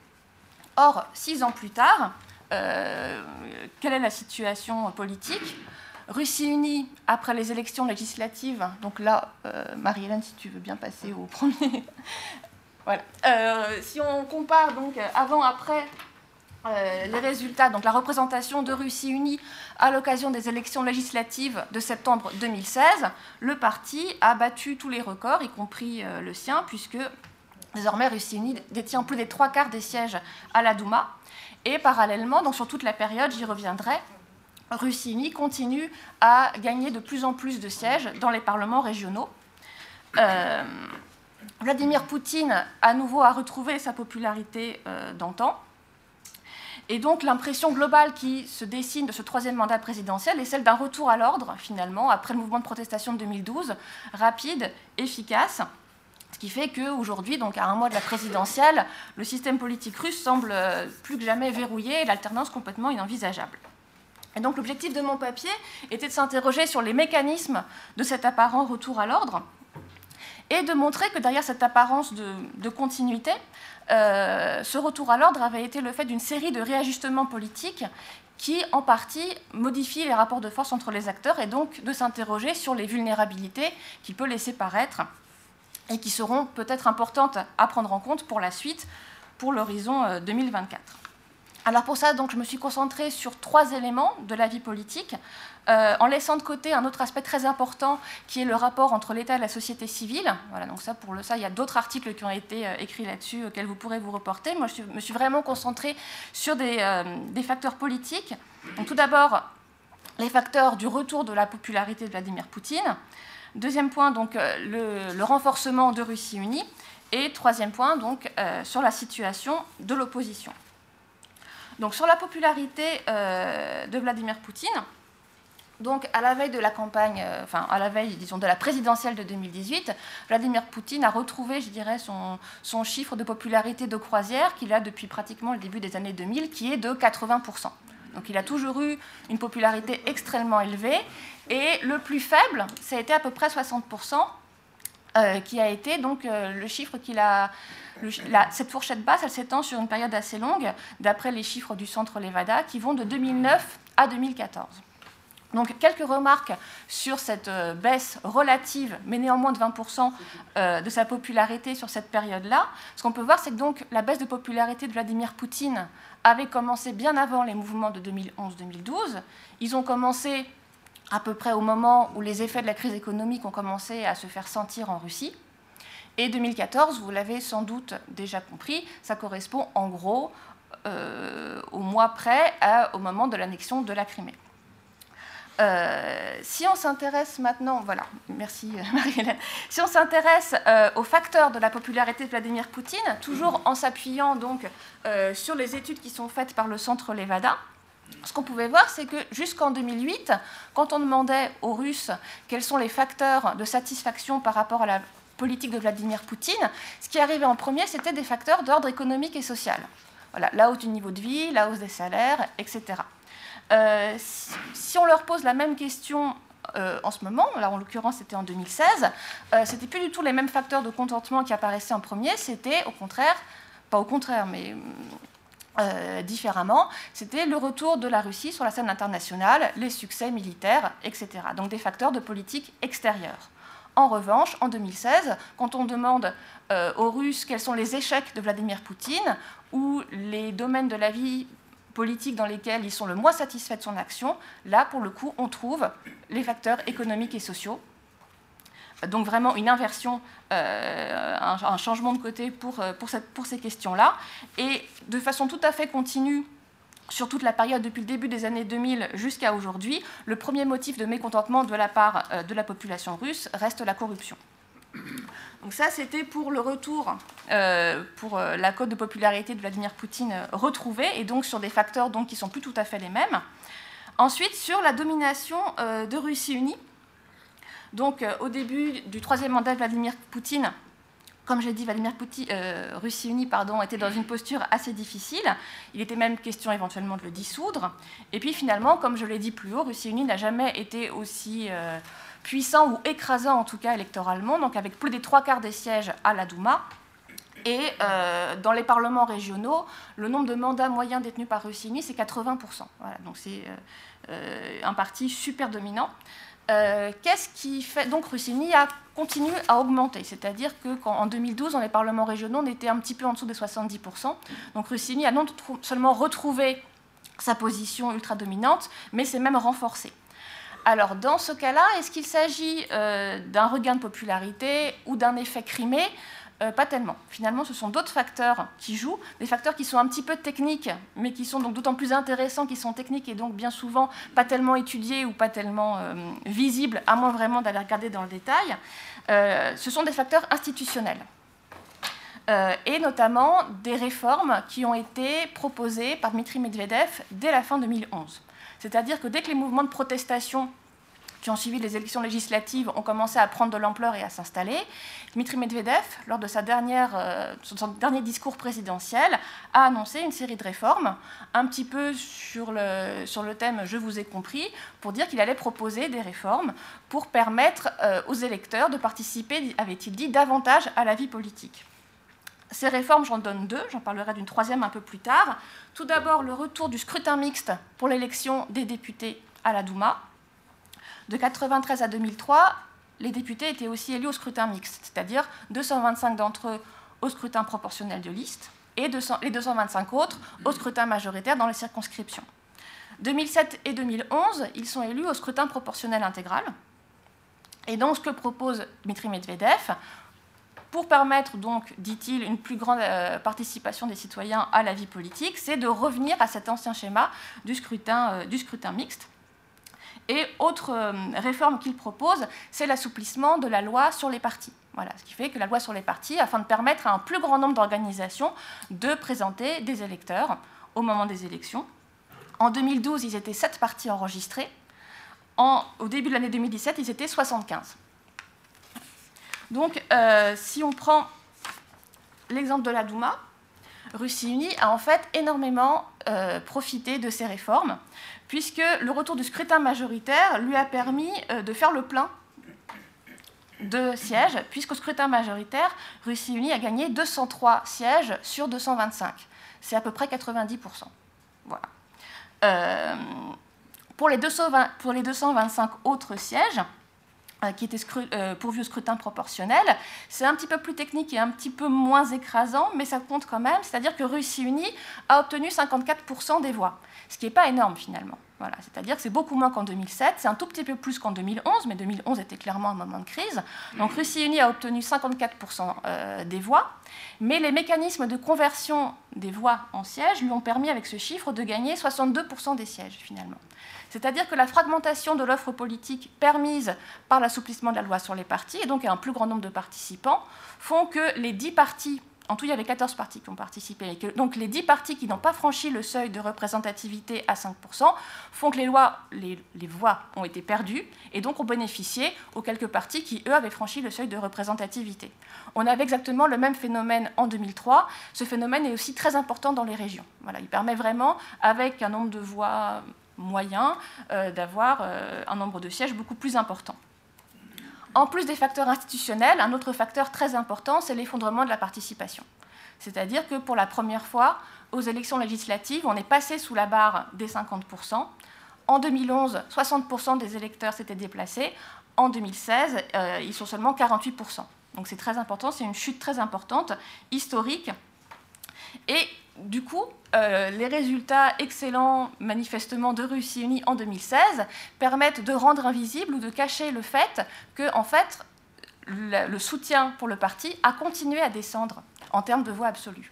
Or, six ans plus tard, euh, quelle est la situation politique? Russie unie après les élections législatives. Donc là, euh, Marie-Hélène, si tu veux bien passer au premier. [LAUGHS] voilà. Euh, si on compare donc avant-après euh, les résultats, donc la représentation de Russie unie à l'occasion des élections législatives de septembre 2016, le parti a battu tous les records, y compris le sien, puisque désormais Russie unie détient plus des trois quarts des sièges à la Douma. Et parallèlement, donc sur toute la période, j'y reviendrai, Russini continue à gagner de plus en plus de sièges dans les parlements régionaux. Euh, Vladimir Poutine, à nouveau, a retrouvé sa popularité euh, d'antan. Et donc l'impression globale qui se dessine de ce troisième mandat présidentiel est celle d'un retour à l'ordre, finalement, après le mouvement de protestation de 2012, rapide, efficace. Ce qui fait qu'aujourd'hui, donc à un mois de la présidentielle, le système politique russe semble euh, plus que jamais verrouillé et l'alternance complètement inenvisageable. Et donc l'objectif de mon papier était de s'interroger sur les mécanismes de cet apparent retour à l'ordre et de montrer que derrière cette apparence de, continuité, euh, ce retour à l'ordre avait été le fait d'une série de réajustements politiques qui, en partie, modifient les rapports de force entre les acteurs et donc de s'interroger sur les vulnérabilités qu'il peut laisser paraître et qui seront peut-être importantes à prendre en compte pour la suite, pour l'horizon 2024. Alors pour ça, donc, je me suis concentrée sur trois éléments de la vie politique, euh, en laissant de côté un autre aspect très important qui est le rapport entre l'État et la société civile. Voilà, donc ça, pour ça, il y a d'autres articles qui ont été euh, écrits là-dessus, auxquels vous pourrez vous reporter. Moi, je me suis vraiment concentrée sur des, euh, facteurs politiques. Donc tout d'abord, les facteurs du retour de la popularité de Vladimir Poutine. Deuxième point, donc, le, le renforcement de Russie unie. Et troisième point, donc, sur la situation de l'opposition. Donc sur la popularité euh, de Vladimir Poutine, donc à la veille de la campagne, euh, enfin la veille, de la présidentielle de 2018, Vladimir Poutine a retrouvé, je dirais, son, son chiffre de popularité de croisière qu'il a depuis pratiquement le début des années 2000, qui est de 80%. Donc il a toujours eu une popularité extrêmement élevée. Et le plus faible, ça a été à peu près 60%, euh, qui a été donc le chiffre qu'il a cette fourchette basse, elle s'étend sur une période assez longue, d'après les chiffres du centre Levada, qui vont de 2009 à 2014. Donc quelques remarques sur cette euh, baisse relative, mais néanmoins de 20% euh, de sa popularité sur cette période-là. Ce qu'on peut voir, c'est que donc la baisse de popularité de Vladimir Poutine avait commencé bien avant les mouvements de 2011-2012. Ils ont commencé à peu près au moment où les effets de la crise économique ont commencé à se faire sentir en Russie. Et 2014, vous l'avez sans doute déjà compris, ça correspond en gros euh, au mois près au moment de l'annexion de la Crimée. Euh, si on s'intéresse maintenant, voilà, merci euh, [LAUGHS] Marie-Hélène, si on s'intéresse aux facteurs de la popularité de Vladimir Poutine, toujours en s'appuyant donc sur les études qui sont faites par le centre Levada, ce qu'on pouvait voir, c'est que jusqu'en 2008, quand on demandait aux Russes quels sont les facteurs de satisfaction par rapport à la politique de Vladimir Poutine, ce qui arrivait en premier, c'était des facteurs d'ordre économique et social. Voilà, la hausse du niveau de vie, la hausse des salaires, etc. Euh, si, on leur pose la même question euh, en ce moment, là en l'occurrence c'était en 2016, euh, c'était plus du tout les mêmes facteurs de contentement qui apparaissaient en premier, c'était au contraire, pas au contraire, mais différemment, c'était le retour de la Russie sur la scène internationale, les succès militaires, etc. Donc des facteurs de politique extérieure. En revanche, en 2016, quand on demande aux Russes quels sont les échecs de Vladimir Poutine ou les domaines de la vie politiques dans lesquels ils sont le moins satisfaits de son action, là, pour le coup, on trouve les facteurs économiques et sociaux. Donc vraiment une inversion, euh, un, changement de côté pour, euh, pour ces questions-là. Et de façon tout à fait continue, sur toute la période depuis le début des années 2000 jusqu'à aujourd'hui, le premier motif de mécontentement de la part euh, de la population russe reste la corruption. Donc ça, c'était pour le retour, euh, pour euh, la cote de popularité de Vladimir Poutine retrouvée, et donc sur des facteurs donc, qui ne sont plus tout à fait les mêmes. Ensuite, sur la domination de Russie unie. Donc au début du troisième mandat de Vladimir Poutine, comme j'ai dit, Vladimir Poutine, Russie unie était dans une posture assez difficile. Il était même question éventuellement de le dissoudre. Et puis finalement, comme je l'ai dit plus haut, Russie unie n'a jamais été aussi puissant ou écrasant en tout cas électoralement, donc avec plus des trois quarts des sièges à la Douma. Et euh, dans les parlements régionaux, le nombre de mandats moyens détenus par Rossini, c'est 80%. Voilà, donc c'est euh, euh, un parti super dominant. Qu'est-ce qui fait donc Rossini a continué à augmenter, c'est-à-dire que en 2012, dans les parlements régionaux, on était un petit peu en dessous des 70%. Donc Rossini a non seulement retrouvé sa position ultra dominante, mais s'est même renforcé. Alors, dans ce cas-là, est-ce qu'il s'agit euh, d'un regain de popularité ou d'un effet crimé? Euh, Pas tellement. Finalement, ce sont d'autres facteurs qui jouent, des facteurs qui sont un petit peu techniques, mais qui sont donc d'autant plus intéressants qu'ils sont techniques et donc bien souvent pas tellement étudiés ou pas tellement euh, visibles, à moins vraiment d'aller regarder dans le détail. ce sont des facteurs institutionnels. et notamment des réformes qui ont été proposées par Dmitri Medvedev dès la fin 2011. C'est-à-dire que dès que les mouvements de protestation qui ont suivi les élections législatives ont commencé à prendre de l'ampleur et à s'installer. Dmitri Medvedev, lors de euh, son dernier discours présidentiel, a annoncé une série de réformes, un petit peu sur le, sur le thème Je vous ai compris, pour dire qu'il allait proposer des réformes pour permettre euh, aux électeurs de participer, avait-il dit, davantage à la vie politique. Ces réformes, j'en donne deux, j'en parlerai d'une troisième un peu plus tard. Tout d'abord, le retour du scrutin mixte pour l'élection des députés à la Douma. De 1993 à 2003, les députés étaient aussi élus au scrutin mixte, c'est-à-dire 225 d'entre eux au scrutin proportionnel de liste et les 225 autres au scrutin majoritaire dans les circonscriptions. 2007 et 2011, ils sont élus au scrutin proportionnel intégral. Et donc, ce que propose Dmitri Medvedev, pour permettre donc, dit-il, une plus grande euh, participation des citoyens à la vie politique, c'est de revenir à cet ancien schéma du scrutin, euh, du scrutin mixte. Et autre euh, réforme qu'il propose, c'est l'assouplissement de la loi sur les partis. Voilà, ce qui fait que la loi sur les partis, afin de permettre à un plus grand nombre d'organisations de présenter des électeurs au moment des élections. En 2012, ils étaient 7 partis enregistrés. au début de l'année 2017, ils étaient 75. Donc, euh, si on prend l'exemple de la Douma, Russie unie a en fait énormément euh, profité de ces réformes, puisque le retour du scrutin majoritaire lui a permis euh, de faire le plein de sièges, puisqu'au scrutin majoritaire, Russie unie a gagné 203 sièges sur 225. C'est à peu près 90%. Voilà. Pour les, 220, pour les 225 autres sièges, euh, qui étaient euh, pourvus au scrutin proportionnel. C'est un petit peu plus technique et un petit peu moins écrasant, mais ça compte quand même. C'est-à-dire que Russie Unie a obtenu 54% des voix, ce qui n'est pas énorme finalement. Voilà, c'est-à-dire que c'est beaucoup moins qu'en 2007, c'est un tout petit peu plus qu'en 2011, mais 2011 était clairement un moment de crise. Donc Russie Unie a obtenu 54% euh, des voix, mais les mécanismes de conversion des voix en sièges lui ont permis avec ce chiffre de gagner 62% des sièges finalement. C'est-à-dire que la fragmentation de l'offre politique permise par l'assouplissement de la loi sur les partis, et donc un plus grand nombre de participants, font que les 10 partis en tout, il y avait 14 partis qui ont participé. donc les 10 partis qui n'ont pas franchi le seuil de représentativité à 5% font que les, lois, les, voix ont été perdues et donc ont bénéficié aux quelques partis qui, eux, avaient franchi le seuil de représentativité. On avait exactement le même phénomène en 2003. Ce phénomène est aussi très important dans les régions. Voilà, il permet vraiment, avec un nombre de voix moyen, euh, d'avoir euh, un nombre de sièges beaucoup plus important. En plus des facteurs institutionnels, un autre facteur très important, c'est l'effondrement de la participation. C'est-à-dire que pour la première fois, aux élections législatives, on est passé sous la barre des 50%. En 2011, 60% des électeurs s'étaient déplacés. En 2016, euh, ils sont seulement 48%. Donc c'est très important, c'est une chute très importante, historique. Et du coup, euh, les résultats excellents, manifestement, de Russie unie en 2016 permettent de rendre invisible ou de cacher le fait que, en fait, le, soutien pour le parti a continué à descendre en termes de voix absolues.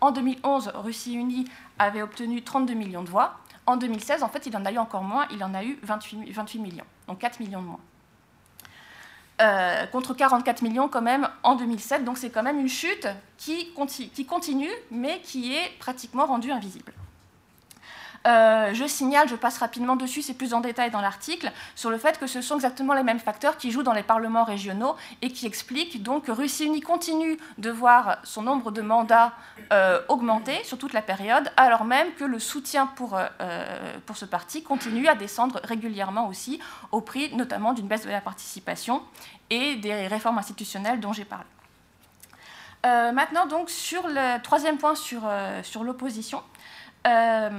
En 2011, Russie unie avait obtenu 32 millions de voix. En 2016, en fait, il en a eu encore moins, il en a eu 28, 28 millions, donc 4 millions de moins. Euh, contre 44 millions quand même en 2007. Donc c'est quand même une chute qui, qui continue, mais qui est pratiquement rendue invisible. Euh, je signale, je passe rapidement dessus, c'est plus en détail dans l'article, sur le fait que ce sont exactement les mêmes facteurs qui jouent dans les parlements régionaux et qui expliquent donc que Russie Unie continue de voir son nombre de mandats euh, augmenter sur toute la période, alors même que le soutien pour, euh, pour ce parti continue à descendre régulièrement aussi, au prix notamment d'une baisse de la participation et des réformes institutionnelles dont j'ai parlé. maintenant, donc, sur le troisième point sur l'opposition. Euh,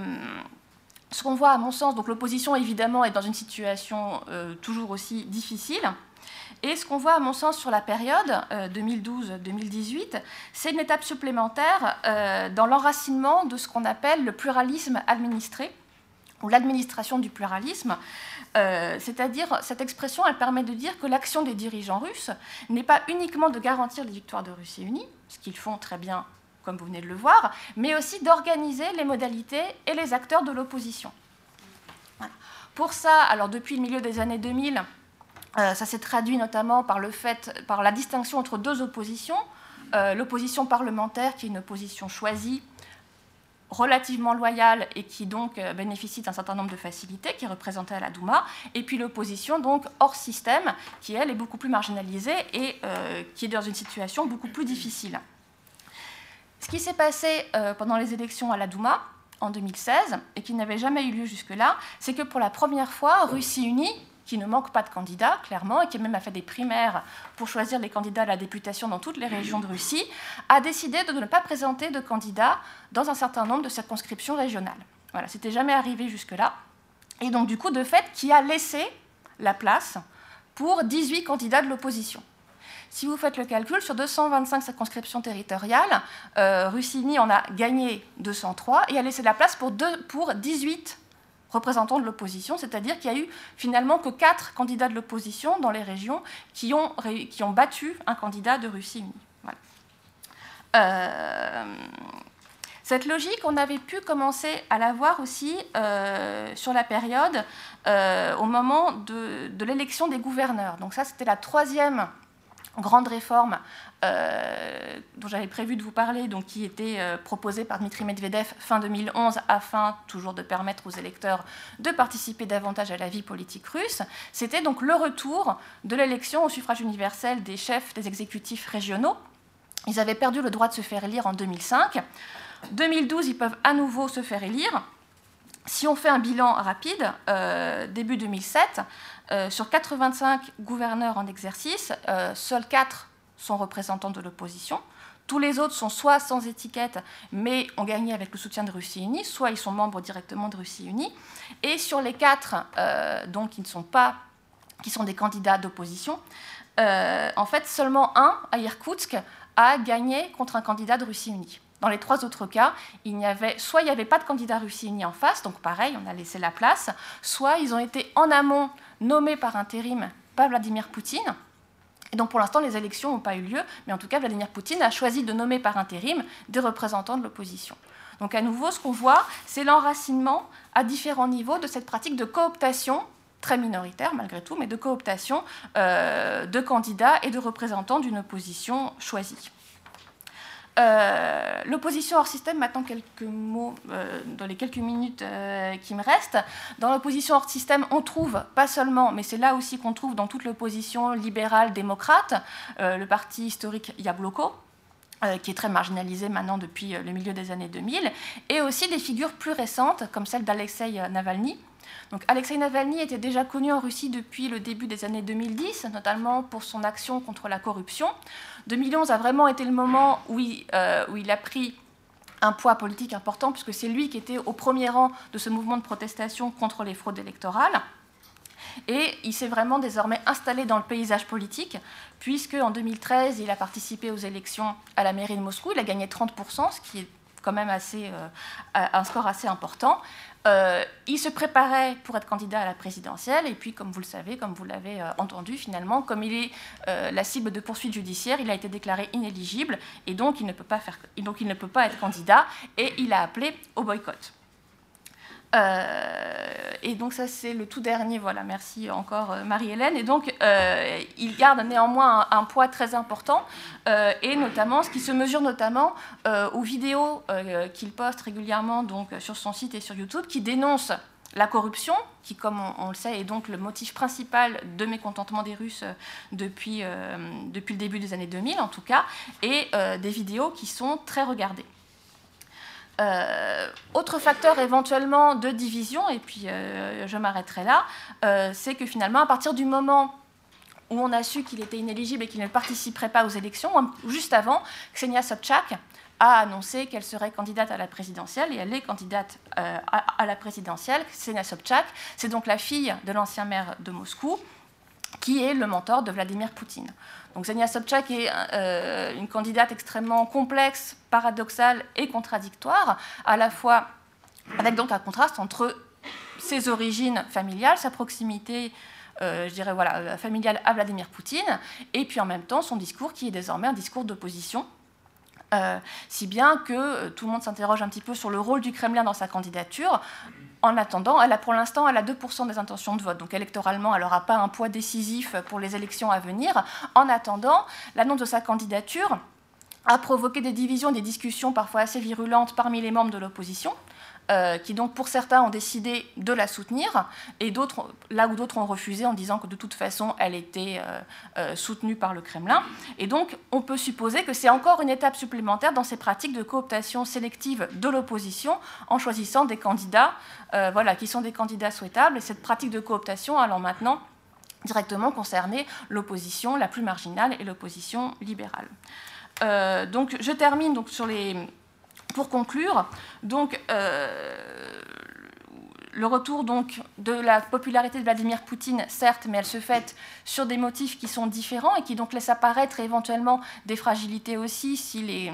ce qu'on voit, à mon sens, donc l'opposition évidemment est dans une situation euh, toujours aussi difficile. Et ce qu'on voit, à mon sens, sur la période 2012-2018, euh, c'est une étape supplémentaire dans l'enracinement de ce qu'on appelle le pluralisme administré, ou l'administration du pluralisme. C'est-à-dire, cette expression, elle permet de dire que l'action des dirigeants russes n'est pas uniquement de garantir les victoires de Russie unie, ce qu'ils font très bien comme vous venez de le voir, mais aussi d'organiser les modalités et les acteurs de l'opposition. Pour ça, alors depuis le milieu des années 2000, euh, ça s'est traduit notamment par, le fait, par la distinction entre deux oppositions. Euh, l'opposition parlementaire, qui est une opposition choisie, relativement loyale et qui donc euh, bénéficie d'un certain nombre de facilités, qui est représentée à la Douma, et puis l'opposition donc hors système, qui elle est beaucoup plus marginalisée et qui est dans une situation beaucoup plus difficile. Ce qui s'est passé euh, pendant les élections à la Douma en 2016, et qui n'avait jamais eu lieu jusque-là, c'est que pour la première fois, Russie Unie, qui ne manque pas de candidats, clairement, et qui même a fait des primaires pour choisir les candidats à la députation dans toutes les régions de Russie, a décidé de ne pas présenter de candidats dans un certain nombre de circonscriptions régionales. Voilà, c'était jamais arrivé jusque-là. Et donc, du coup, de fait, qui a laissé la place pour 18 candidats de l'opposition. Si vous faites le calcul, sur 225 circonscriptions territoriales, euh, Russini en a gagné 203 et a laissé la place pour, pour 18 représentants de l'opposition, c'est-à-dire qu'il y a eu finalement que 4 candidats de l'opposition dans les régions qui ont, battu un candidat de Russie. Euh, cette logique, on avait pu commencer à la voir aussi euh, sur la période au moment de l'élection des gouverneurs. Donc ça, c'était la troisième grande réforme euh, dont j'avais prévu de vous parler, donc qui était euh, proposée par Dmitri Medvedev fin 2011 afin toujours de permettre aux électeurs de participer davantage à la vie politique russe, c'était donc le retour de l'élection au suffrage universel des chefs des exécutifs régionaux. Ils avaient perdu le droit de se faire élire en 2005. 2012, ils peuvent à nouveau se faire élire. Si on fait un bilan rapide, euh, début 2007, euh, sur 85 gouverneurs en exercice, euh, seuls 4 sont représentants de l'opposition. Tous les autres sont soit sans étiquette, mais ont gagné avec le soutien de Russie Unie, soit ils sont membres directement de Russie Unie. Et sur les quatre, euh, donc, qui ne sont pas, qui sont des candidats d'opposition, en fait, seulement un, à Irkoutsk, a gagné contre un candidat de Russie Unie. Dans les trois autres cas, soit il n'y avait pas de candidat Russie Unie en face, donc pareil, on a laissé la place, soit ils ont été en amont nommés par intérim par Vladimir Poutine, et donc pour l'instant, les élections n'ont pas eu lieu, mais en tout cas, Vladimir Poutine a choisi de nommer par intérim des représentants de l'opposition. Donc à nouveau, ce qu'on voit, c'est l'enracinement à différents niveaux de cette pratique de cooptation très minoritaire malgré tout, mais de cooptation euh, de candidats et de représentants d'une opposition choisie. Euh, l'opposition hors système, maintenant quelques mots euh, dans les quelques minutes euh, qui me restent. Dans l'opposition hors système, on trouve, pas seulement, mais c'est là aussi qu'on trouve dans toute l'opposition libérale démocrate, le parti historique Yabloko, qui est très marginalisé maintenant depuis le milieu des années 2000, et aussi des figures plus récentes, comme celle d'Alexei Navalny, donc Alexei Navalny était déjà connu en Russie depuis le début des années 2010, notamment pour son action contre la corruption. 2011 a vraiment été le moment où il, euh, où il a pris un poids politique important, puisque c'est lui qui était au premier rang de ce mouvement de protestation contre les fraudes électorales. Et il s'est vraiment désormais installé dans le paysage politique, puisque en 2013, il a participé aux élections à la mairie de Moscou. Il a gagné 30%, ce qui est quand même assez, euh, un score assez important. Euh, il se préparait pour être candidat à la présidentielle, et puis, comme vous le savez, comme vous l'avez euh, entendu, finalement, comme il est la cible de poursuites judiciaires, il a été déclaré inéligible, et donc il ne peut pas être candidat, et il a appelé au boycott. Euh, et donc ça c'est le tout dernier, voilà, merci encore euh, Marie-Hélène. Et donc euh, il garde néanmoins un, poids très important, et notamment ce qui se mesure notamment aux vidéos qu'il poste régulièrement donc, sur son site et sur YouTube, qui dénoncent la corruption, qui, comme on, le sait, est donc le motif principal de mécontentement des Russes depuis, depuis le début des années 2000, en tout cas, et des vidéos qui sont très regardées. Euh, autre facteur éventuellement de division, et puis euh, je m'arrêterai là, euh, c'est que finalement, à partir du moment où on a su qu'il était inéligible et qu'il ne participerait pas aux élections, juste avant, Ksenia Sobchak a annoncé qu'elle serait candidate à la présidentielle, et elle est candidate à, la présidentielle. Ksenia Sobchak, c'est donc la fille de l'ancien maire de Moscou, qui est le mentor de Vladimir Poutine. Donc Zenia Sobchak est euh, une candidate extrêmement complexe, paradoxale et contradictoire, à la fois avec donc un contraste entre ses origines familiales, sa proximité, euh, je dirais voilà, euh, familiale à Vladimir Poutine, et puis en même temps son discours qui est désormais un discours d'opposition. Si bien que tout le monde s'interroge un petit peu sur le rôle du Kremlin dans sa candidature, en attendant, elle a pour l'instant, elle a 2% des intentions de vote. Donc électoralement, elle n'aura pas un poids décisif pour les élections à venir. En attendant, l'annonce de sa candidature a provoqué des divisions, des discussions parfois assez virulentes parmi les membres de l'opposition. Euh, qui donc pour certains ont décidé de la soutenir, et d'autres, là où d'autres ont refusé en disant que de toute façon elle était euh, euh, soutenue par le Kremlin. Et donc on peut supposer que c'est encore une étape supplémentaire dans ces pratiques de cooptation sélective de l'opposition en choisissant des candidats voilà, qui sont des candidats souhaitables, et cette pratique de cooptation allant maintenant directement concerner l'opposition la plus marginale et l'opposition libérale. donc je termine donc sur les pour conclure, euh, le retour de la popularité de Vladimir Poutine, certes, mais elle se fait sur des motifs qui sont différents et qui donc laissent apparaître éventuellement des fragilités aussi si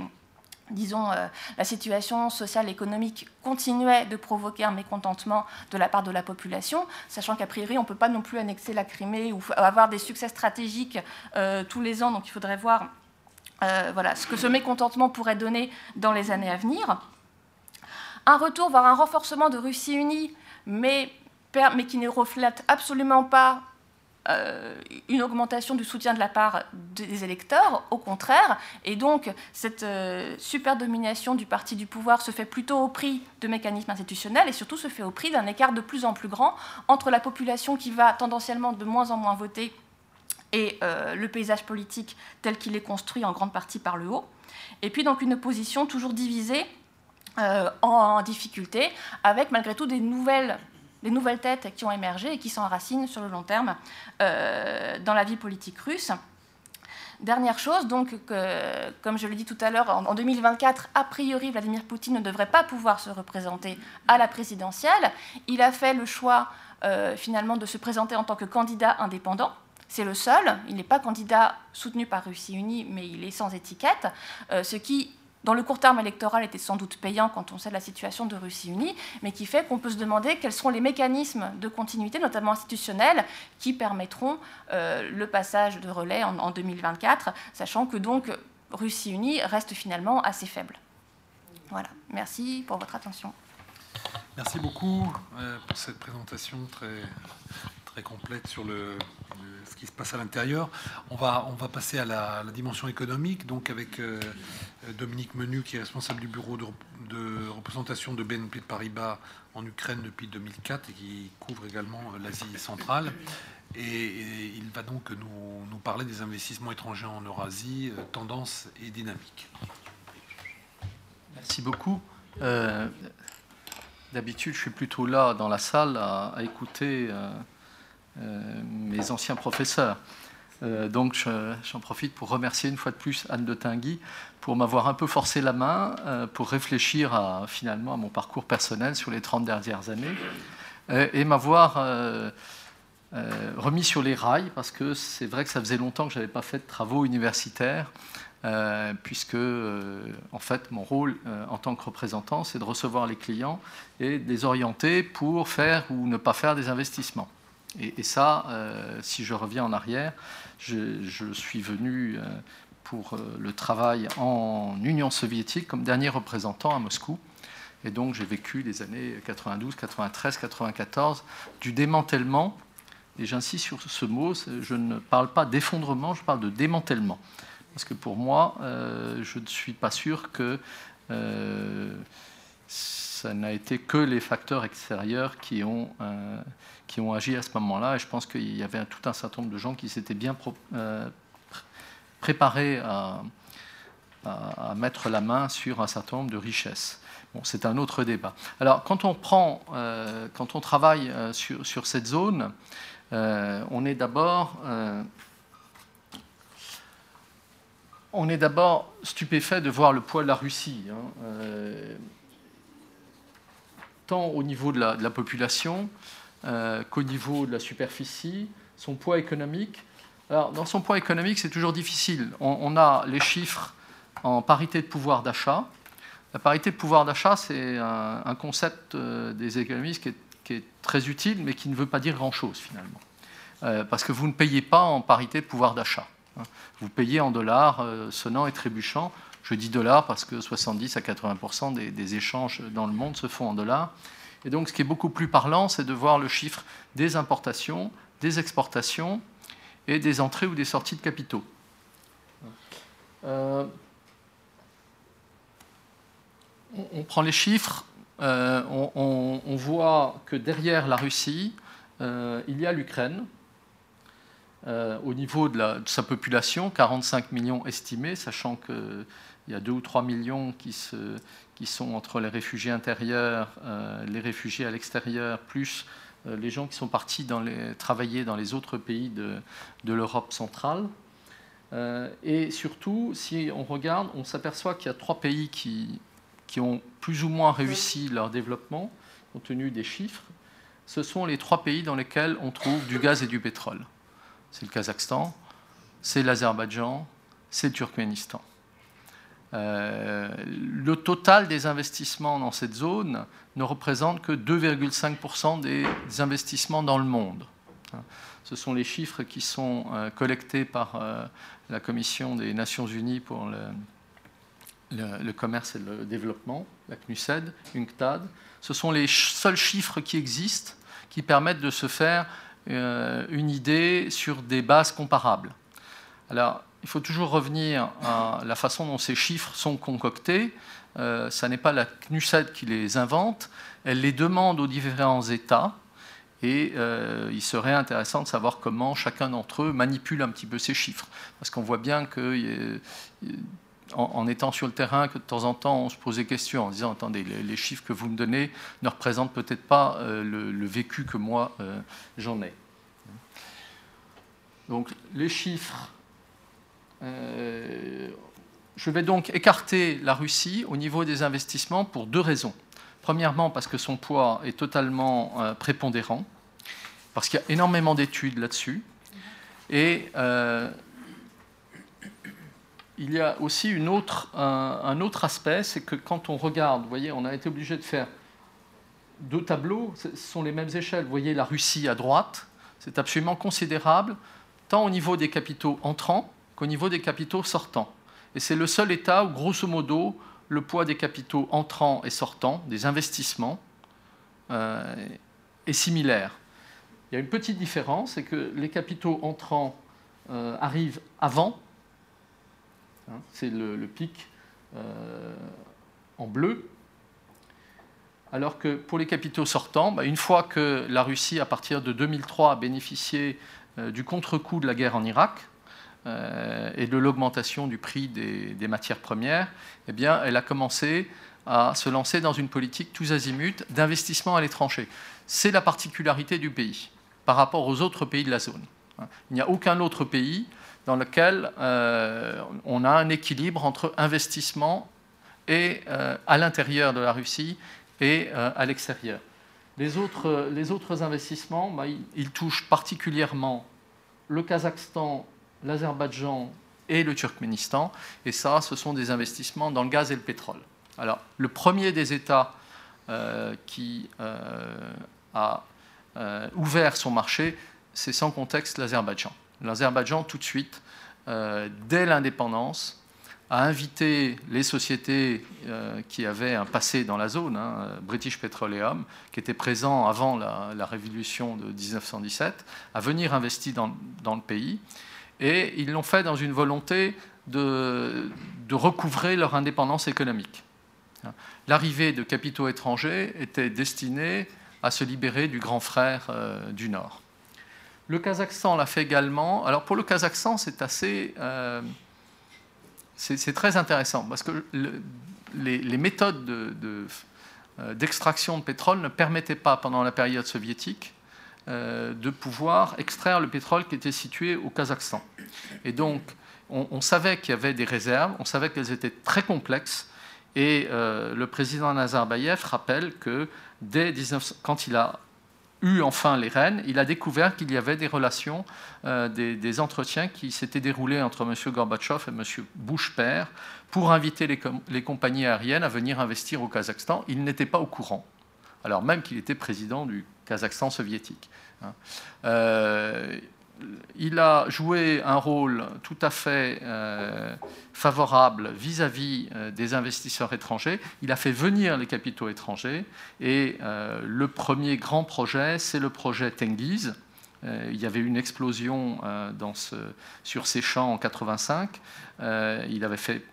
euh, la situation sociale et économique continuait de provoquer un mécontentement de la part de la population, sachant qu'a priori, on ne peut pas non plus annexer la Crimée ou avoir des succès stratégiques euh, tous les ans, donc il faudrait voir euh, voilà, ce que ce mécontentement pourrait donner dans les années à venir. Un retour vers un renforcement de Russie unie, mais, qui ne reflète absolument pas euh, une augmentation du soutien de la part des électeurs, au contraire, et donc cette euh, super domination du parti du pouvoir se fait plutôt au prix de mécanismes institutionnels et surtout se fait au prix d'un écart de plus en plus grand entre la population qui va tendanciellement de moins en moins voter et euh, le paysage politique tel qu'il est construit en grande partie par le haut. Et puis donc une opposition toujours divisée euh, en, difficulté, avec malgré tout des nouvelles, des nouvelles têtes qui ont émergé et qui s'enracinent sur le long terme euh, dans la vie politique russe. Dernière chose, donc, comme je l'ai dit tout à l'heure, en 2024, a priori, Vladimir Poutine ne devrait pas pouvoir se représenter à la présidentielle. Il a fait le choix finalement de se présenter en tant que candidat indépendant. C'est le seul. Il n'est pas candidat soutenu par Russie Unie, mais il est sans étiquette, euh, ce qui dans le court terme électoral était sans doute payant quand on sait la situation de Russie unie, mais qui fait qu'on peut se demander quels seront les mécanismes de continuité, notamment institutionnels, qui permettront euh, le passage de relais en, 2024, sachant que donc Russie unie reste finalement assez faible. Voilà, merci pour votre attention. Merci beaucoup euh, pour cette présentation très, très complète sur le, ce qui se passe à l'intérieur. On va, on va passer à la, dimension économique, donc avec euh, Dominique Menu, qui est responsable du bureau de, représentation de BNP de Paribas en Ukraine depuis 2004 et qui couvre également euh, l'Asie centrale. Et, il va donc nous, nous, parler des investissements étrangers en Eurasie, euh, tendances et dynamiques. Merci beaucoup. D'habitude, je suis plutôt là dans la salle à, écouter euh, mes anciens professeurs. Euh, donc j'en profite pour remercier une fois de plus Anne de Tinguy pour m'avoir un peu forcé la main euh, pour réfléchir finalement à mon parcours personnel sur les 30 dernières années et m'avoir remis sur les rails parce que c'est vrai que ça faisait longtemps que je n'avais pas fait de travaux universitaires puisque en fait mon rôle en tant que représentant c'est de recevoir les clients et de les orienter pour faire ou ne pas faire des investissements. Et, ça, euh, si je reviens en arrière, je, suis venu euh, pour euh, le travail en Union soviétique comme dernier représentant à Moscou. Et donc j'ai vécu les années 92, 93, 94 du démantèlement. Et j'insiste sur ce mot, je ne parle pas d'effondrement, je parle de démantèlement. Parce que pour moi, je ne suis pas sûr que ça n'a été que les facteurs extérieurs qui ont qui ont agi à ce moment-là. Et je pense qu'il y avait tout un certain nombre de gens qui s'étaient bien euh, préparés à, mettre la main sur un certain nombre de richesses. Bon, c'est un autre débat. Alors, quand on prend, euh, quand on travaille euh, sur, cette zone, on est d'abord on est d'abord stupéfait de voir le poids de la Russie, hein. tant au niveau de la population euh, qu'au niveau de la superficie, son poids économique. Alors, dans son poids économique, c'est toujours difficile. On, a les chiffres en parité de pouvoir d'achat. La parité de pouvoir d'achat, c'est un, concept euh, des économistes qui est, très utile, mais qui ne veut pas dire grand-chose finalement. Euh, parce que vous ne payez pas en parité de pouvoir d'achat. Hein. Vous payez en dollars sonnant et trébuchant. Je dis dollars parce que 70 à 80 des, des, échanges dans le monde se font en dollars. Et donc, ce qui est beaucoup plus parlant, c'est de voir le chiffre des importations, des exportations et des entrées ou des sorties de capitaux. Euh, on, prend les chiffres, euh, on, voit que derrière la Russie, euh, il y a l'Ukraine. au niveau de, sa population, 45 millions estimés, sachant qu'il y a 2 ou 3 millions qui, se, qui sont entre les réfugiés intérieurs, euh, les réfugiés à l'extérieur, plus euh, les gens qui sont partis dans les, travailler dans les autres pays de, de l'Europe centrale. Euh, et surtout, si on regarde, on s'aperçoit qu'il y a trois pays qui, qui ont plus ou moins réussi leur développement, compte tenu des chiffres. Ce sont les trois pays dans lesquels on trouve du gaz et du pétrole. C'est le Kazakhstan, c'est l'Azerbaïdjan, c'est le Turkménistan. Euh, le total des investissements dans cette zone ne représente que 2,5% des investissements dans le monde. Ce sont les chiffres qui sont euh, collectés par euh, la Commission des Nations Unies pour le, commerce et le développement, la CNUSED, UNCTAD. Ce sont les seuls chiffres qui existent qui permettent de se faire une idée sur des bases comparables. Alors, il faut toujours revenir à la façon dont ces chiffres sont concoctés. Euh, ça n'est pas la CNUSED qui les invente, elle les demande aux différents États. Et euh, il serait intéressant de savoir comment chacun d'entre eux manipule un petit peu ces chiffres. Parce qu'on voit bien que, en, étant sur le terrain, que de temps en temps, on se pose des questions en disant Attendez, les, chiffres que vous me donnez ne représentent peut-être pas euh, le, vécu que moi j'en ai. Donc, les chiffres je vais donc écarter la Russie au niveau des investissements pour deux raisons. Premièrement, parce que son poids est totalement prépondérant, parce qu'il y a énormément d'études là-dessus. Et il y a aussi autre, un, autre aspect, c'est que quand on regarde, vous voyez, on a été obligé de faire deux tableaux, ce sont les mêmes échelles. Vous voyez la Russie à droite, c'est absolument considérable, tant au niveau des capitaux entrants qu'au niveau des capitaux sortants. Et c'est le seul État où, grosso modo, le poids des capitaux entrants et sortants, des investissements, euh, est similaire. Il y a une petite différence, c'est que les capitaux entrants euh, arrivent avant Hein, c'est le, pic euh, en bleu. Alors que pour les capitaux sortants, bah, une fois que la Russie, à partir de 2003, a bénéficié du contre-coup de la guerre en Irak et de l'augmentation du prix des, matières premières, eh bien, elle a commencé à se lancer dans une politique tous azimuts d'investissement à l'étranger. C'est la particularité du pays par rapport aux autres pays de la zone. Il n'y a aucun autre pays dans lequel euh, on a un équilibre entre investissement et, euh, à l'intérieur de la Russie et euh, à l'extérieur. Les autres, les autres investissements, bah, ils, touchent particulièrement le Kazakhstan, l'Azerbaïdjan et le Turkménistan. Et ça, ce sont des investissements dans le gaz et le pétrole. Alors, le premier des États qui a ouvert son marché, c'est sans contexte l'Azerbaïdjan. L'Azerbaïdjan, tout de suite, euh, dès l'indépendance, a invité les sociétés euh, qui avaient un passé dans la zone, hein, British Petroleum, qui était présent avant la, révolution de 1917, à venir investir dans, le pays. Et ils l'ont fait dans une volonté de, recouvrer leur indépendance économique. L'arrivée de capitaux étrangers était destinée à se libérer du grand frère euh, du Nord. Le Kazakhstan l'a fait également. Alors pour le Kazakhstan, c'est assez, euh, c'est très intéressant parce que les, méthodes euh, d'extraction de, pétrole ne permettaient pas pendant la période soviétique de pouvoir extraire le pétrole qui était situé au Kazakhstan. Et donc on, savait qu'il y avait des réserves, on savait qu'elles étaient très complexes. Et le président Nazarbayev rappelle que dès 19, quand il a eu enfin les rênes, il a découvert qu'il y avait des relations, euh, des, entretiens qui s'étaient déroulés entre M. Gorbatchev et M. Bush père pour inviter les, compagnies aériennes à venir investir au Kazakhstan. Il n'était pas au courant, alors même qu'il était président du Kazakhstan soviétique. Hein. Euh, il a joué un rôle tout à fait euh, favorable vis-à-vis euh, des investisseurs étrangers. Il a fait venir les capitaux étrangers et le premier grand projet, c'est le projet Tengiz. il y avait une explosion sur ces champs en 85. il avait fait,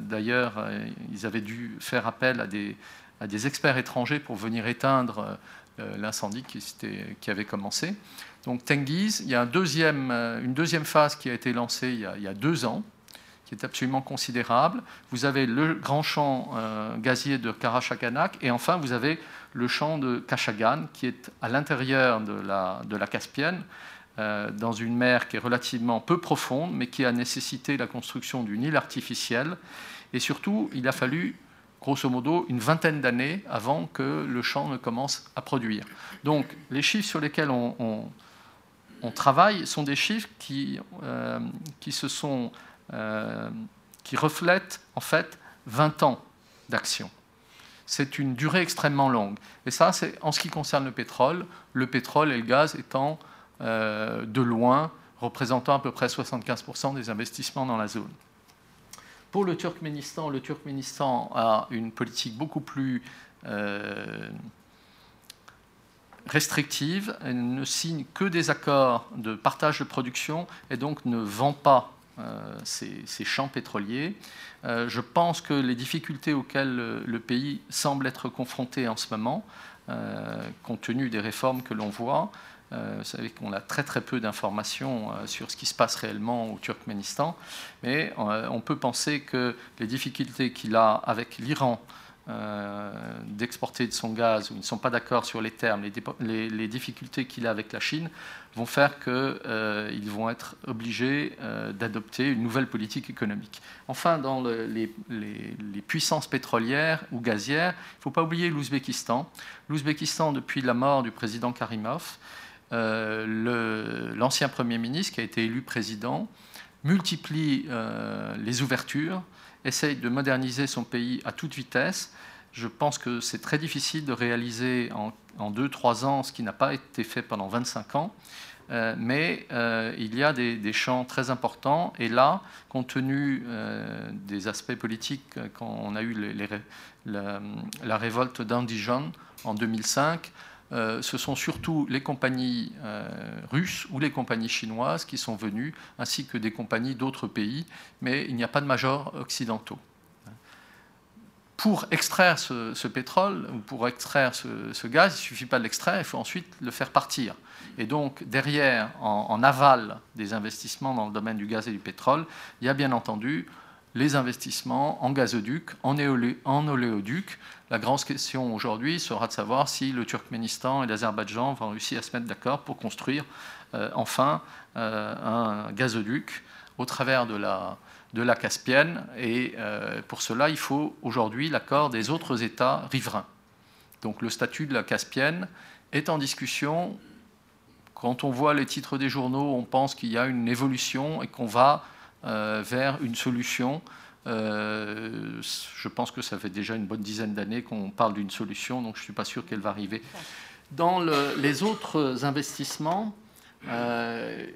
d'ailleurs, ils avaient dû faire appel à des experts étrangers pour venir éteindre l'incendie qui, avait commencé. Donc Tengiz, il y a euh, une deuxième phase qui a été lancée il y a, deux ans, qui est absolument considérable. Vous avez le grand champ euh, gazier de Karachaganak et enfin vous avez le champ de Kashagan qui est à l'intérieur de la, Caspienne, euh, dans une mer qui est relativement peu profonde, mais qui a nécessité la construction d'une île artificielle. Et surtout, il a fallu grosso modo une vingtaine d'années avant que le champ ne commence à produire. Donc les chiffres sur lesquels on travaille sont des chiffres qui, euh, euh, reflètent en fait 20 ans d'action. C'est une durée extrêmement longue. Et ça, c'est en ce qui concerne le pétrole, le pétrole et le gaz étant euh, de loin représentant à peu près 75% des investissements dans la zone. Pour le Turkménistan, le Turkménistan a une politique beaucoup plus restrictive, elle ne signe que des accords de partage de production et donc ne vend pas euh, ces, champs pétroliers. Euh, je pense que les difficultés auxquelles le, pays semble être confronté en ce moment, euh, compte tenu des réformes que l'on voit, vous savez qu'on a très très peu d'informations sur ce qui se passe réellement au Turkménistan, mais on peut penser que les difficultés qu'il a avec l'Iran d'exporter de son gaz, ou ils ne sont pas d'accord sur les termes, les, difficultés qu'il a avec la Chine, vont faire qu'ils vont être obligés d'adopter une nouvelle politique économique. Enfin, dans les, puissances pétrolières ou gazières, il ne faut pas oublier l'Ouzbékistan. L'Ouzbékistan, depuis la mort du président Karimov, l'ancien Premier ministre qui a été élu président, multiplie euh, les ouvertures, essaye de moderniser son pays à toute vitesse. Je pense que c'est très difficile de réaliser en, 2-3 ans ce qui n'a pas été fait pendant 25 ans. Euh, mais euh, il y a des, champs très importants. Et là, compte tenu des aspects politiques, quand on a eu la, la, révolte d'Andijan en 2005, euh, ce sont surtout les compagnies euh, russes ou les compagnies chinoises qui sont venues, ainsi que des compagnies d'autres pays, mais il n'y a pas de majors occidentaux. Pour extraire ce, pétrole ou pour extraire ce, gaz, il ne suffit pas de l'extraire, il faut ensuite le faire partir. Et donc, derrière, en, aval des investissements dans le domaine du gaz et du pétrole, il y a bien entendu les investissements en gazoduc, en, en oléoduc. La grande question aujourd'hui sera de savoir si le Turkménistan et l'Azerbaïdjan vont réussir à se mettre d'accord pour construire euh, enfin euh, un gazoduc au travers de la, Caspienne. Et euh, pour cela, il faut aujourd'hui l'accord des autres États riverains. Donc le statut de la Caspienne est en discussion. Quand on voit les titres des journaux, on pense qu'il y a une évolution et qu'on va vers une solution. Euh, je pense que ça fait déjà une bonne dizaine d'années qu'on parle d'une solution, donc je ne suis pas sûr qu'elle va arriver. Dans les autres investissements, euh,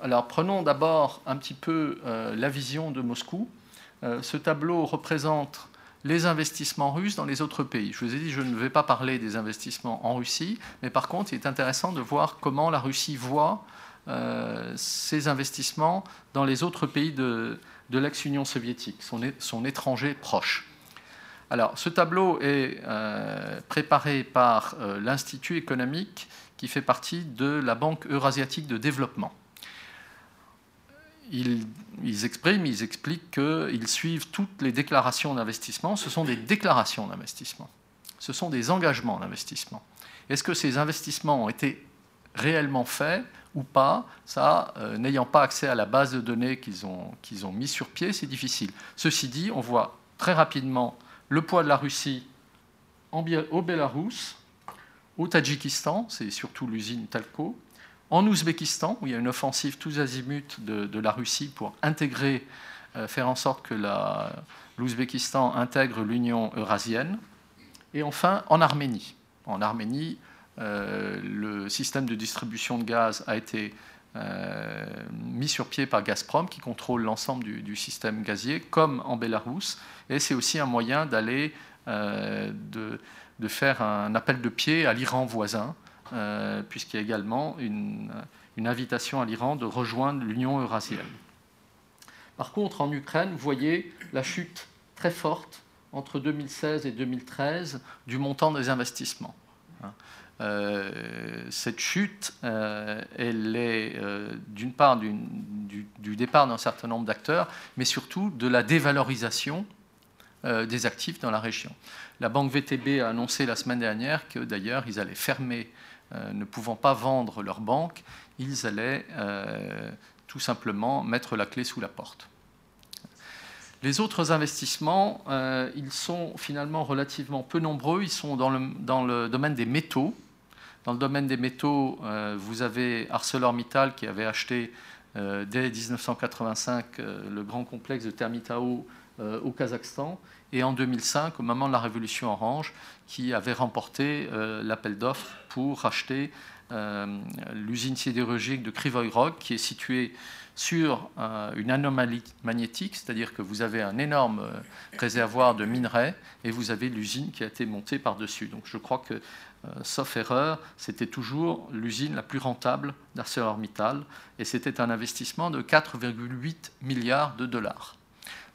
alors prenons d'abord un petit peu la vision de Moscou. ce tableau représente les investissements russes dans les autres pays. Je vous ai dit, je ne vais pas parler des investissements en Russie, mais par contre, il est intéressant de voir comment la Russie voit euh, ses investissements dans les autres pays de, l'ex-Union soviétique, son, étranger proche. Alors, ce tableau est euh, préparé par euh, l'Institut économique qui fait partie de la Banque eurasiatique de développement. Ils, expriment, ils expliquent qu'ils suivent toutes les déclarations d'investissement. Ce sont des déclarations d'investissement. Ce sont des engagements d'investissement. Est-ce que ces investissements ont été réellement faits? Ou pas, ça, euh, n'ayant pas accès à la base de données qu'ils ont, qu'ils ont mis sur pied, c'est difficile. Ceci dit, on voit très rapidement le poids de la Russie au Bélarus, au Tadjikistan, c'est surtout l'usine Talco, en Ouzbékistan, où il y a une offensive tous azimuts de, la Russie pour intégrer, euh, faire en sorte que l'Ouzbékistan intègre l'Union eurasienne, et enfin en Arménie. En Arménie, le système de distribution de gaz a été euh, mis sur pied par Gazprom, qui contrôle l'ensemble du, système gazier, comme en Bélarus. Et c'est aussi un moyen d'aller, euh, de, faire un appel de pied à l'Iran voisin, puisqu'il y a également une invitation à l'Iran de rejoindre l'Union eurasienne. Par contre, en Ukraine, vous voyez la chute très forte entre 2016 et 2013 du montant des investissements. Euh, cette chute, euh, elle est euh, d'une part du, départ d'un certain nombre d'acteurs, mais surtout de la dévalorisation des actifs dans la région. La banque VTB a annoncé la semaine dernière que d'ailleurs ils allaient fermer, ne pouvant pas vendre leur banque, ils allaient tout simplement mettre la clé sous la porte. Les autres investissements, ils sont finalement relativement peu nombreux. Ils sont dans le, domaine des métaux. Dans le domaine des métaux, euh, vous avez ArcelorMittal qui avait acheté euh, dès 1985 euh, le grand complexe de Termitao au Kazakhstan, et en 2005, au moment de la révolution orange, qui avait remporté l'appel d'offres pour racheter l'usine sidérurgique de Krivoy Rog, qui est située sur une anomalie magnétique, c'est-à-dire que vous avez un énorme réservoir de minerais et vous avez l'usine qui a été montée par-dessus. Donc je crois que euh, sauf erreur, c'était toujours l'usine la plus rentable d'ArcelorMittal et c'était un investissement de 4,8 milliards de dollars.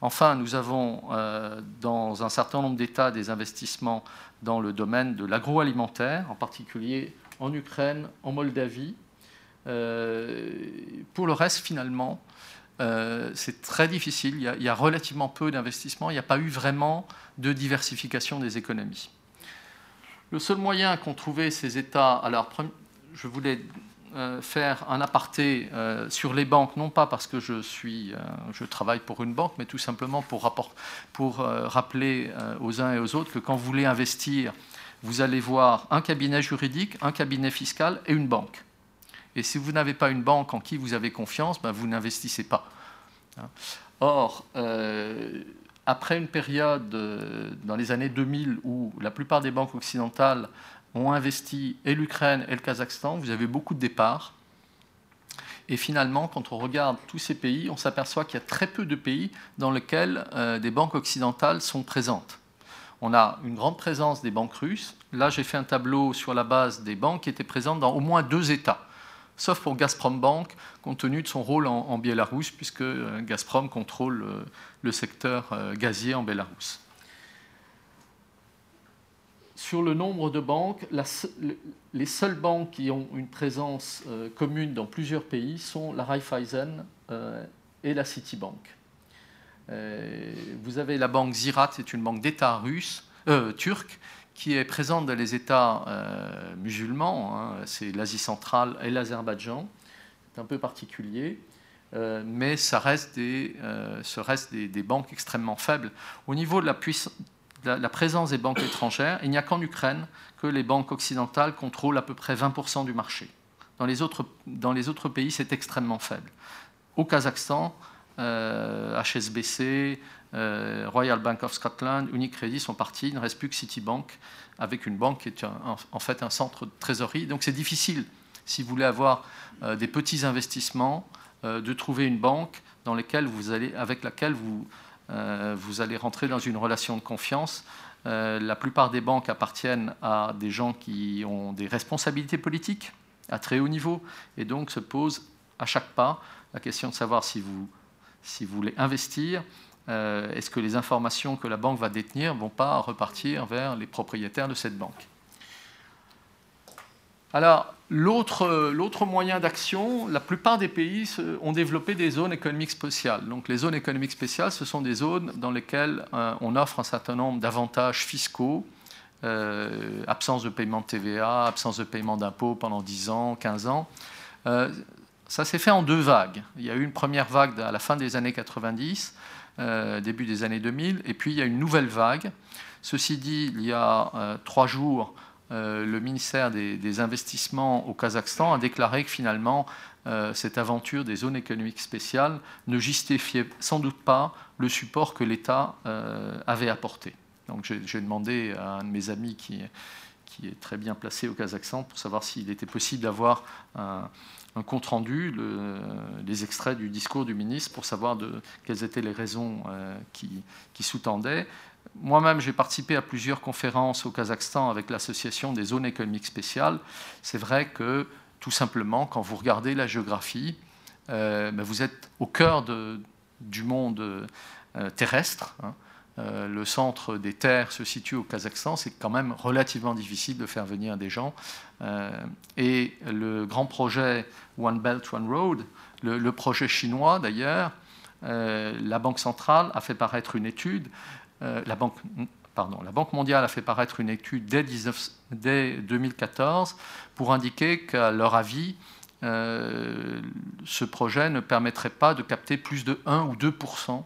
Enfin, nous avons euh, dans un certain nombre d'États des investissements dans le domaine de l'agroalimentaire, en particulier en Ukraine, en Moldavie. Euh, pour le reste, finalement, c'est très difficile. Il y, a, relativement peu d'investissements. Il n'y a pas eu vraiment de diversification des économies. Le seul moyen qu'ont trouvé ces États, alors je voulais euh, faire un aparté euh, sur les banques, non pas parce que je, suis, euh, je travaille pour une banque, mais tout simplement pour, rapport, pour rappeler aux uns et aux autres que quand vous voulez investir, vous allez voir un cabinet juridique, un cabinet fiscal et une banque. Et si vous n'avez pas une banque en qui vous avez confiance, ben vous n'investissez pas. Hein. Or, après une période dans les années 2000 où la plupart des banques occidentales ont investi et l'Ukraine et le Kazakhstan, vous avez beaucoup de départs. Et finalement, quand on regarde tous ces pays, on s'aperçoit qu'il y a très peu de pays dans lesquels euh, des banques occidentales sont présentes. On a une grande présence des banques russes. Là, j'ai fait un tableau sur la base des banques qui étaient présentes dans au moins deux États, sauf pour Gazprom Bank, compte tenu de son rôle en, en Biélorusse, puisque euh, Gazprom contrôle euh, le secteur gazier en Biélorusse sur le nombre de banques, les seules banques qui ont une présence euh, commune dans plusieurs pays sont la Raiffeisen euh, et la Citibank. Euh, vous avez la banque Zirat, c'est une banque d'État russe, turque, qui est présente dans les États musulmans, hein, c'est l'Asie centrale et l'Azerbaïdjan. C'est un peu particulier. mais ça reste, des, reste des, banques extrêmement faibles. Au niveau de la présence des banques étrangères, il n'y a qu'en Ukraine que les banques occidentales contrôlent à peu près 20% du marché. Dans les autres, pays, c'est extrêmement faible. Au Kazakhstan, HSBC, euh, euh, Royal Bank of Scotland, Unicredit sont partis. Il ne reste plus que Citibank, avec une banque qui est en fait un centre de trésorerie. Donc c'est difficile, si vous voulez avoir euh, des petits investissements, de trouver une banque dans vous allez, avec laquelle vous euh, vous allez rentrer dans une relation de confiance. Euh, la plupart des banques appartiennent à des gens qui ont des responsabilités politiques à très haut niveau et donc se pose à chaque pas la question de savoir si vous, si vous voulez investir, euh, est-ce que les informations que la banque va détenir ne vont pas repartir vers les propriétaires de cette banque? Alors, L'autre moyen d'action, la plupart des pays ont développé des zones économiques spéciales. Donc les zones économiques spéciales, ce sont des zones dans lesquelles euh, on offre un certain nombre d'avantages fiscaux, euh, absence de paiement de TVA, absence de paiement d'impôts pendant 10 ans, 15 ans. Ça s'est fait en deux vagues. Il y a eu une première vague à la fin des années 90, début des années 2000, et puis il y a une nouvelle vague. Ceci dit, il y a trois jours, euh, le ministère des, Investissements au Kazakhstan a déclaré que finalement, euh, cette aventure des zones économiques spéciales ne justifiait sans doute pas le support que l'État euh, avait apporté. Donc j'ai demandé à un de mes amis qui, est très bien placé au Kazakhstan pour savoir s'il était possible d'avoir un, compte-rendu, les extraits du discours du ministre pour savoir de, quelles étaient les raisons qui, qui sous-tendaient. Moi-même, j'ai participé à plusieurs conférences au Kazakhstan avec l'association des zones économiques spéciales. C'est vrai que, tout simplement, quand vous regardez la géographie, euh, ben, vous êtes au cœur du monde euh, terrestre. Hein. Euh, le centre des terres se situe au Kazakhstan. C'est quand même relativement difficile de faire venir des gens. Et le grand projet One Belt, One Road, le projet chinois d'ailleurs, la Banque centrale a fait paraître une étude euh, la, Banque, pardon, la Banque mondiale a fait paraître une étude dès, 2014 pour indiquer qu'à leur avis, euh, ce projet ne permettrait pas de capter plus de 1 ou 2%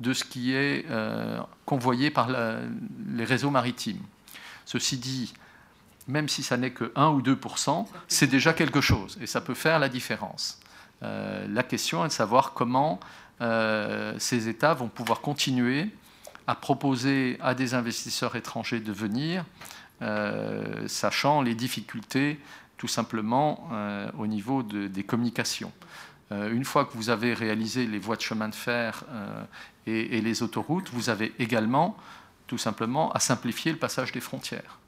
de ce qui est euh, convoyé par les réseaux maritimes. Ceci dit, même si ça n'est que 1 ou 2% c'est déjà quelque chose et ça peut faire la différence. la question est de savoir comment ces États vont pouvoir continuer à proposer à des investisseurs étrangers de venir, euh, sachant les difficultés tout simplement euh, au niveau des communications. Euh, une fois que vous avez réalisé les voies de chemin de fer et, les autoroutes, vous avez également tout simplement à simplifier le passage des frontières.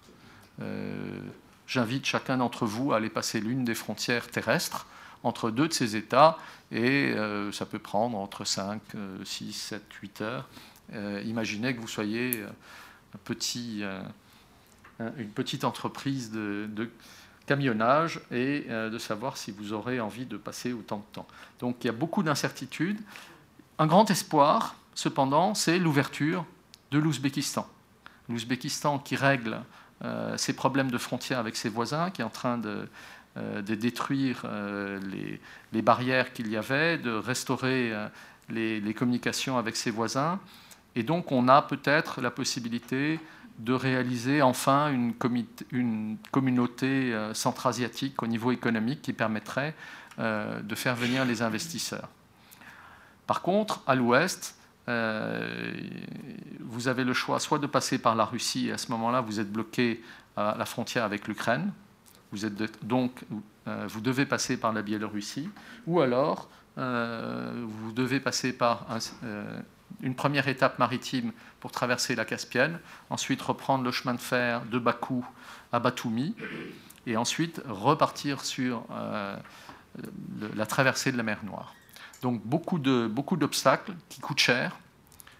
J'invite chacun d'entre vous à aller passer l'une des frontières terrestres entre deux de ces États et ça peut prendre entre 5, 6, 7, 8 heures euh, imaginez que vous soyez euh, euh, une petite entreprise de, camionnage et de savoir si vous aurez envie de passer autant de temps. Donc il y a beaucoup d'incertitudes. Un grand espoir, cependant, c'est l'ouverture de l'Ouzbékistan. L'Ouzbékistan qui règle ses problèmes de frontières avec ses voisins, qui est en train de, de détruire les, les, barrières qu'il y avait, de restaurer les, communications avec ses voisins. Et donc on a peut-être la possibilité de réaliser enfin une, une communauté euh, centra-asiatique au niveau économique qui permettrait euh, de faire venir les investisseurs. Par contre, à l'ouest, euh, vous avez le choix soit de passer par la Russie, et à ce moment-là, vous êtes bloqué à la frontière avec l'Ukraine, vous êtes donc, vous devez passer par la Biélorussie, ou alors euh, vous devez passer par euh, une première étape maritime pour traverser la Caspienne, ensuite reprendre le chemin de fer de Bakou à Batumi, et ensuite repartir sur euh, la traversée de la mer Noire. Donc beaucoup d'obstacles beaucoup qui coûtent cher,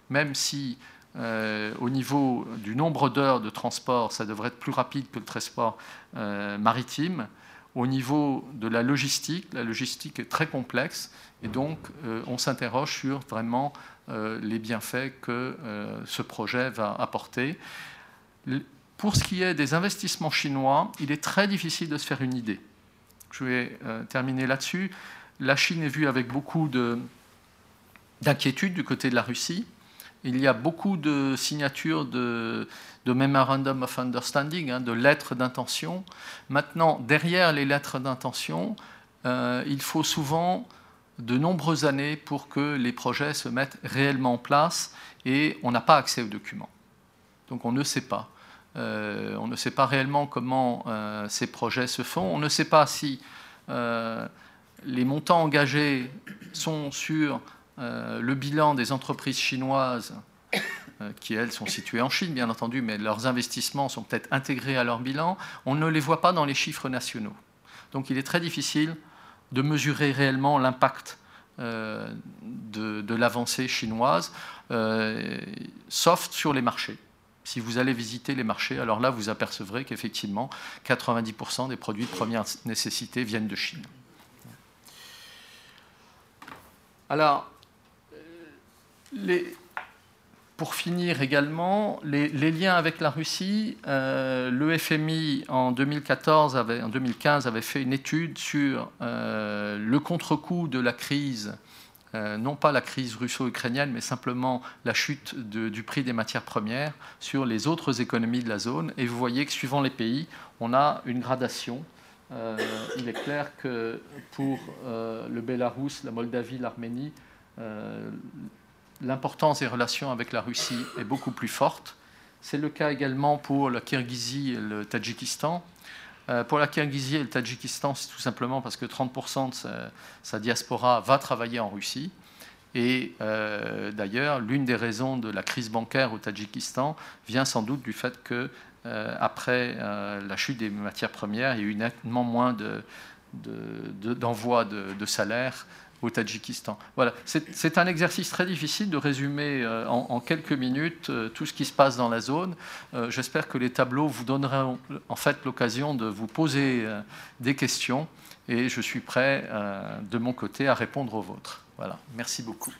même si au niveau du nombre d'heures de transport, ça devrait être plus rapide que le transport maritime. Au niveau de la logistique, la logistique est très complexe et donc euh, on s'interroge sur vraiment euh, les bienfaits que euh, ce projet va apporter. Pour ce qui est des investissements chinois, il est très difficile de se faire une idée. Je vais terminer là-dessus. La Chine est vue avec beaucoup d'inquiétude du côté de la Russie. Il y a beaucoup de signatures de, de Memorandum of Understanding, hein, de lettres d'intention. Maintenant, derrière les lettres d'intention, euh, il faut souvent de nombreuses années pour que les projets se mettent réellement en place et on n'a pas accès aux documents. Donc on ne sait pas. Euh, on ne sait pas réellement comment euh, ces projets se font. On ne sait pas si les montants engagés sont sur euh, le bilan des entreprises chinoises, euh, qui elles sont situées en Chine bien entendu, mais leurs investissements sont peut-être intégrés à leur bilan, on ne les voit pas dans les chiffres nationaux. Donc il est très difficile de mesurer réellement l'impact euh, de, l'avancée chinoise, sauf sur les marchés. Si vous allez visiter les marchés, alors là, vous apercevrez qu'effectivement, 90% des produits de première nécessité viennent de Chine. Alors, pour finir également, les, liens avec la Russie, euh, le FMI en 2014 avait, en 2015 avait fait une étude sur euh, le contre-coup de la crise, euh, non pas la crise russo-ukrainienne, mais simplement la chute du prix des matières premières sur les autres économies de la zone. Et vous voyez que suivant les pays, on a une gradation. Il est clair que pour le Bélarus, la Moldavie, l'Arménie, l'importance des relations avec la Russie est beaucoup plus forte. C'est le cas également pour la Kirghizie et le Tadjikistan. Euh, pour la Kirghizie et le Tadjikistan, c'est tout simplement parce que 30% de sa, diaspora va travailler en Russie. Et euh, d'ailleurs, l'une des raisons de la crise bancaire au Tadjikistan vient sans doute du fait que, euh, après la chute des matières premières, il y a eu nettement moins d'envois de, salaires au Tadjikistan. Voilà, c'est un exercice très difficile de résumer euh, en, quelques minutes euh, tout ce qui se passe dans la zone. Euh, j'espère que les tableaux vous donneront en fait l'occasion de vous poser des questions et je suis prêt de mon côté à répondre aux vôtres. Voilà, merci beaucoup.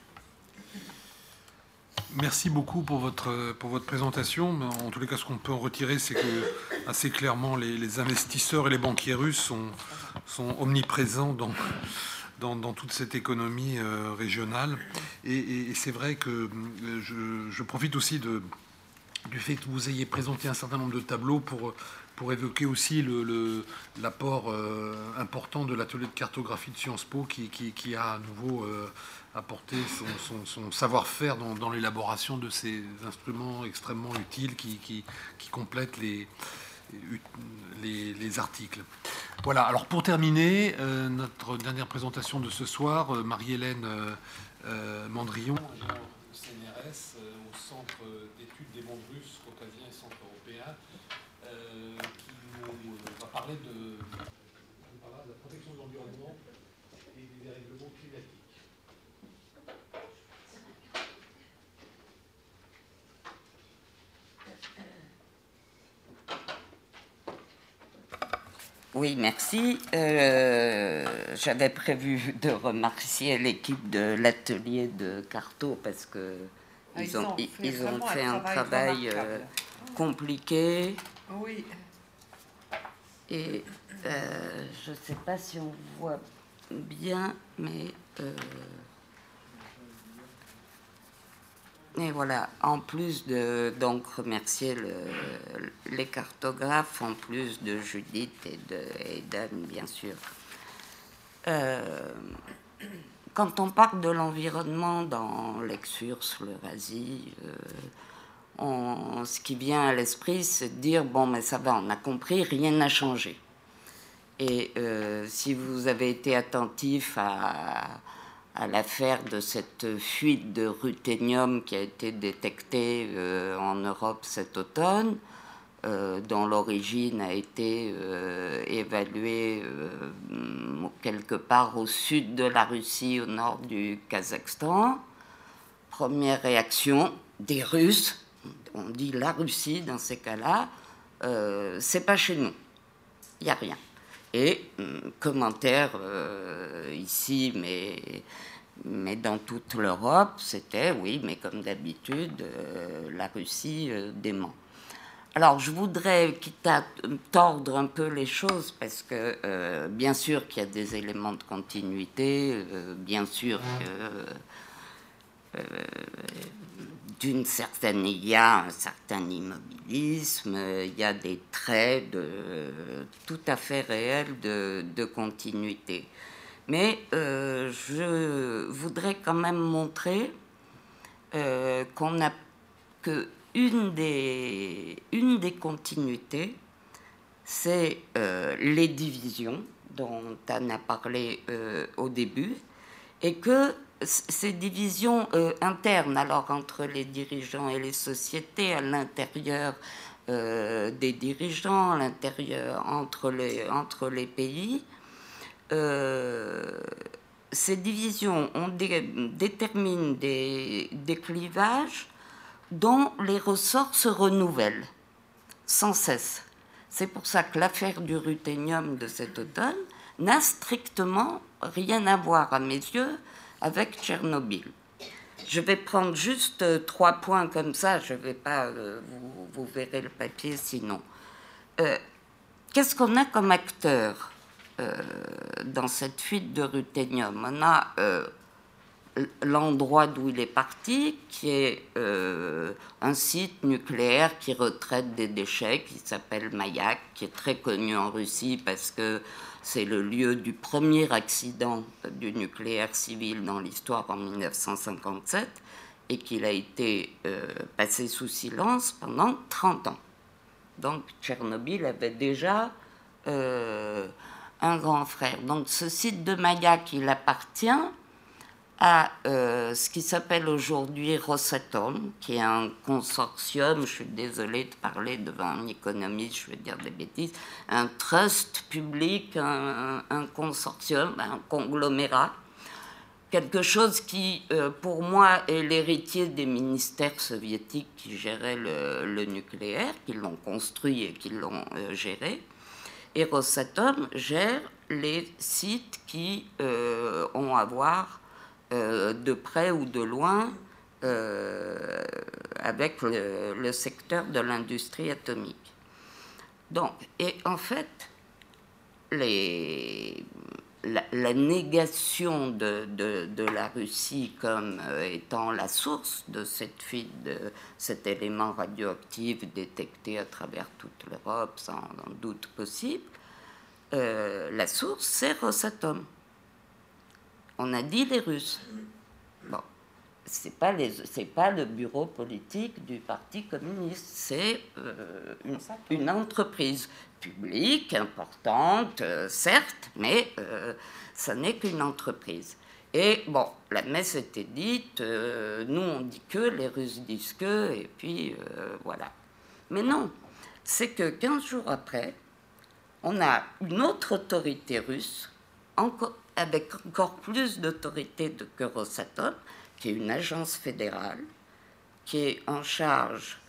Merci beaucoup pour votre, pour votre présentation. En tous les cas, ce qu'on peut en retirer, c'est que assez clairement, les, investisseurs et les banquiers russes sont, omniprésents dans, dans, toute cette économie euh, régionale. Et, c'est vrai que euh, je, profite aussi de, du fait que vous ayez présenté un certain nombre de tableaux pour, pour évoquer aussi l'apport le, euh, important de l'atelier de cartographie de Sciences Po qui, qui, a à nouveau apporté son, savoir-faire dans, l'élaboration de ces instruments extrêmement utiles qui, complètent les, les, articles. Voilà, alors pour terminer, euh, notre dernière présentation de ce soir, euh, Marie-Hélène euh, Mandrillon, CNRS, au Centre d'études des mondes russes, caucasiens et centre-européens, qui nous va parler de Oui, merci. Euh, j'avais prévu de remercier l'équipe de l'atelier de Carto parce que Ah, ils, ont, ils ont fait un travail, euh, compliqué. Oui, et euh, je ne sais pas si on voit bien, mais euh, et voilà. En plus de donc remercier le- les cartographes, en plus de Judith et d'Anne, bien sûr. Euh, quand on parle de l'environnement dans Lexurs, l'Eurasie, euh, ce qui vient à l'esprit, c'est de dire bon, mais ça va, on a compris, rien n'a changé. Et euh, si vous avez été attentif à, à l'affaire de cette fuite de ruthénium qui a été détectée euh, en Europe cet automne, euh, dont l'origine a été euh, évaluée quelque part au sud de la Russie, au nord du Kazakhstan. Première réaction des Russes, on dit la Russie dans ces cas-là, c'est pas chez nous, il n'y a rien. Et hum, commentaire euh, ici, mais, mais dans toute l'Europe, c'était oui, mais comme d'habitude, euh, la Russie euh, dément. Alors, je voudrais, quitte à tordre un peu les choses, parce que euh, bien sûr qu'il y a des éléments de continuité, bien sûr que d'une certaine, il y a un certain immobilisme, il y a des traits de, tout à fait réels de, continuité. Mais euh, je voudrais quand même montrer euh, qu'on a que une des, une des continuités, c'est euh, les divisions dont Anne a parlé au début, et que ces divisions euh, internes, alors entre les dirigeants et les sociétés, à l'intérieur euh, des dirigeants, à l'intérieur entre les, entre les pays, euh, ces divisions ont des, déterminent des, des clivages dont les ressorts se renouvellent sans cesse. C'est pour ça que l'affaire du ruthénium de cet automne n'a strictement rien à voir, à mes yeux, avec Tchernobyl. Je vais prendre juste euh, trois points comme ça, je vais pas, euh, vous, verrez le papier sinon. Euh, Qu'est-ce qu'on a comme acteur dans cette fuite de ruthénium? On a l'endroit d'où il est parti, qui est un site nucléaire qui retraite des déchets, qui s'appelle Mayak, qui est très connu en Russie parce que c'est le lieu du premier accident du nucléaire civil dans l'histoire en 1957 et qu'il a été euh, passé sous silence pendant 30 ans. Donc Tchernobyl avait déjà euh, un grand frère. Donc ce site de Mayak, il appartient à euh, ce qui s'appelle aujourd'hui Rosatom, qui est un consortium, je suis désolée de parler devant un économiste, je vais dire des bêtises, un trust public, un, consortium, un conglomérat, quelque chose qui, euh, pour moi, est l'héritier des ministères soviétiques qui géraient le, nucléaire, qui l'ont construit et qui l'ont euh, géré. Et Rosatom gère les sites qui ont à voir euh, de près ou de loin euh, avec le, secteur de l'industrie atomique. Donc, et en fait, la, négation de, la Russie comme euh, étant la source de cette fuite de cet élément radioactif détecté à travers toute l'Europe sans doute possible, la source c'est Rosatom. On a dit les Russes. Bon, c'est pas pas le bureau politique du Parti communiste, c'est euh, une, entreprise publique importante, euh, certes, mais euh, ça n'est qu'une entreprise. Et bon, la messe était dite, euh, nous on dit que, les Russes disent que, et puis voilà. Mais non, c'est que 15 jours après, on a une autre autorité russe, encore, avec encore plus d'autorité que Rosatom, qui est une agence fédérale, qui est en charge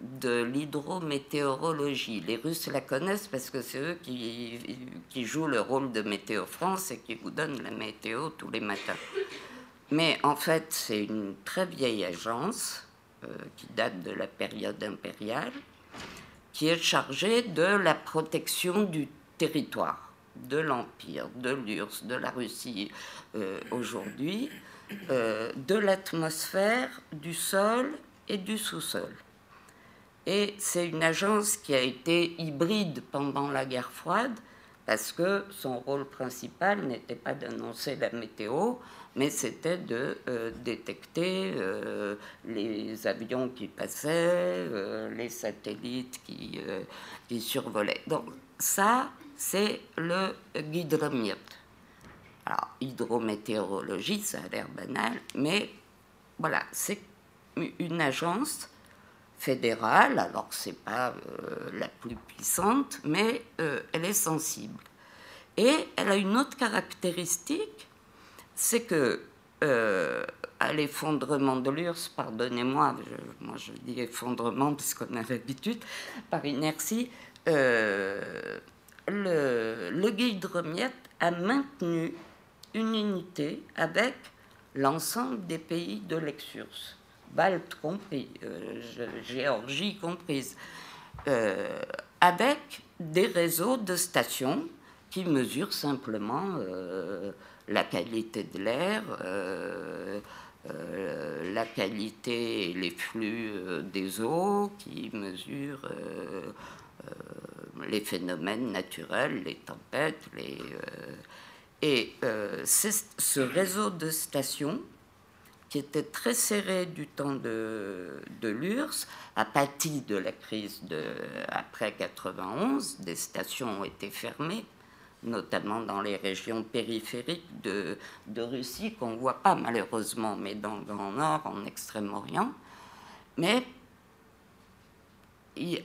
de l'hydrométéorologie. Les Russes la connaissent parce que c'est eux qui, qui, jouent le rôle de Météo France et qui vous donnent la météo tous les matins. Mais en fait, c'est une très vieille agence euh, qui date de la période impériale, qui est chargée de la protection du territoire, de l'Empire, de l'URSS, de la Russie euh, aujourd'hui, euh, de l'atmosphère, du sol et du sous-sol. Et c'est une agence qui a été hybride pendant la guerre froide, parce que son rôle principal n'était pas d'annoncer la météo, mais c'était de euh, détecter les avions qui passaient, les satellites qui, qui, survolaient. Donc ça, c'est le guidromiètre. Alors, hydrométéorologie, ça a l'air banal, mais voilà, c'est une agence fédérale, alors c'est pas la plus puissante, mais elle est sensible. Et elle a une autre caractéristique, c'est que euh, à l'effondrement de l'URSS, pardonnez-moi, moi je dis effondrement parce qu'on a l'habitude, par inertie, euh, le, le a maintenu une unité avec l'ensemble des pays de l'ex-URSS, Balte compris, euh, Géorgie comprise, avec des réseaux de stations qui mesurent simplement la qualité de l'air, euh, euh, la qualité et les flux euh, des eaux, qui mesurent les phénomènes naturels, les tempêtes, les, et ce réseau de stations qui était très serré du temps de, de l'URSS, a pâti de la crise de, après 91. Des stations ont été fermées notamment dans les régions périphériques de, de Russie, qu'on ne voit pas malheureusement, mais dans le Nord, en Extrême-Orient. Mais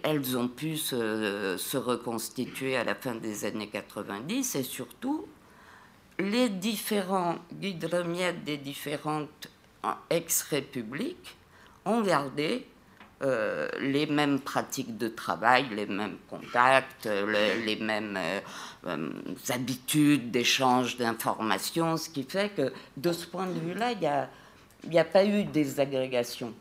elles ont pu se, reconstituer à la fin des années 90 et surtout, les différents guidromiettes des différentes ex-républiques ont gardé euh, les mêmes pratiques de travail, les mêmes contacts, les, mêmes euh, habitudes d'échange d'informations, ce qui fait que de ce point de vue-là, il n'y a, pas eu des agrégations.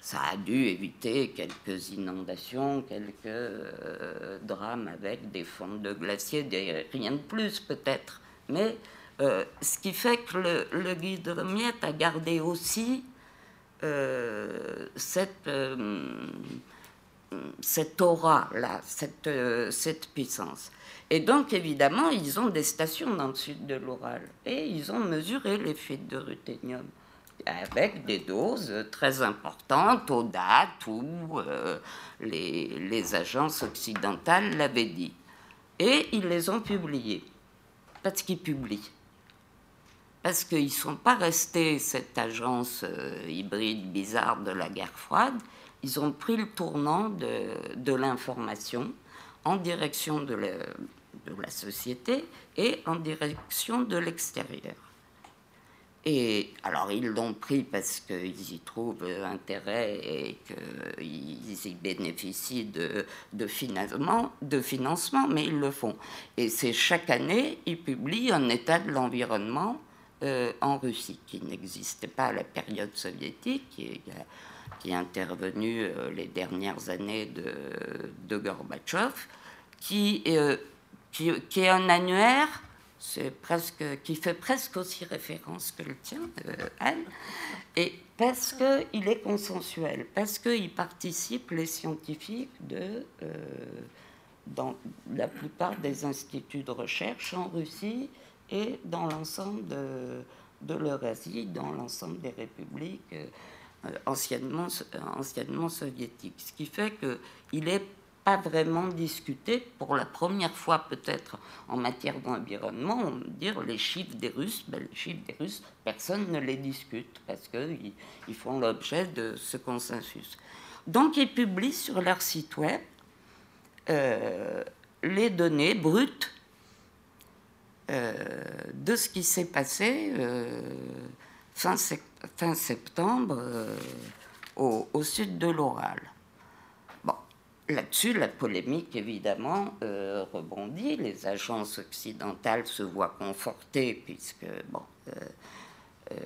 Ça a dû éviter quelques inondations, quelques euh, drames avec des fonds de glaciers, rien de plus peut-être. Mais ce qui fait que le, le guide Miette a gardé aussi euh, cette, euh, aura-là, cette, euh, cette puissance. Et donc, évidemment, ils ont des stations dans le sud de l'Oural et ils ont mesuré les fuites de ruthénium avec des doses très importantes aux dates où les, agences occidentales l'avaient dit. Et ils les ont publiées, parce qu'ils publient parce qu'ils ne sont pas restés cette agence euh, hybride bizarre de la guerre froide, ils ont pris le tournant de, l'information en direction de la, société et en direction de l'extérieur. Et alors ils l'ont pris parce qu'ils y trouvent intérêt et qu'ils y bénéficient de, financement, mais ils le font. Et c'est chaque année, ils publient un état de l'environnement euh, en Russie, qui n'existait pas à la période soviétique, qui est, intervenue euh, les dernières années de, de Gorbatchev, euh, qui, est un annuaire presque, qui fait presque aussi référence que le tien, Anne, et parce qu'il est consensuel, parce qu'il participe les scientifiques de, dans la plupart des instituts de recherche en Russie et dans l'ensemble de, de l'Eurasie, dans l'ensemble des républiques euh, anciennement, anciennement soviétiques. Ce qui fait qu'il n'est pas vraiment discuté, pour la première fois peut-être en matière d'environnement, on va dire les chiffres des Russes, ben, les chiffres des Russes, personne ne les discute parce qu'ils ils font l'objet de ce consensus. Donc ils publient sur leur site web euh, les données brutes euh, de ce qui s'est passé euh, fin, septembre au, au, sud de l'Oral. Là-dessus, la polémique, évidemment, euh, rebondit. Les agences occidentales se voient confortées, puisque, bon, euh,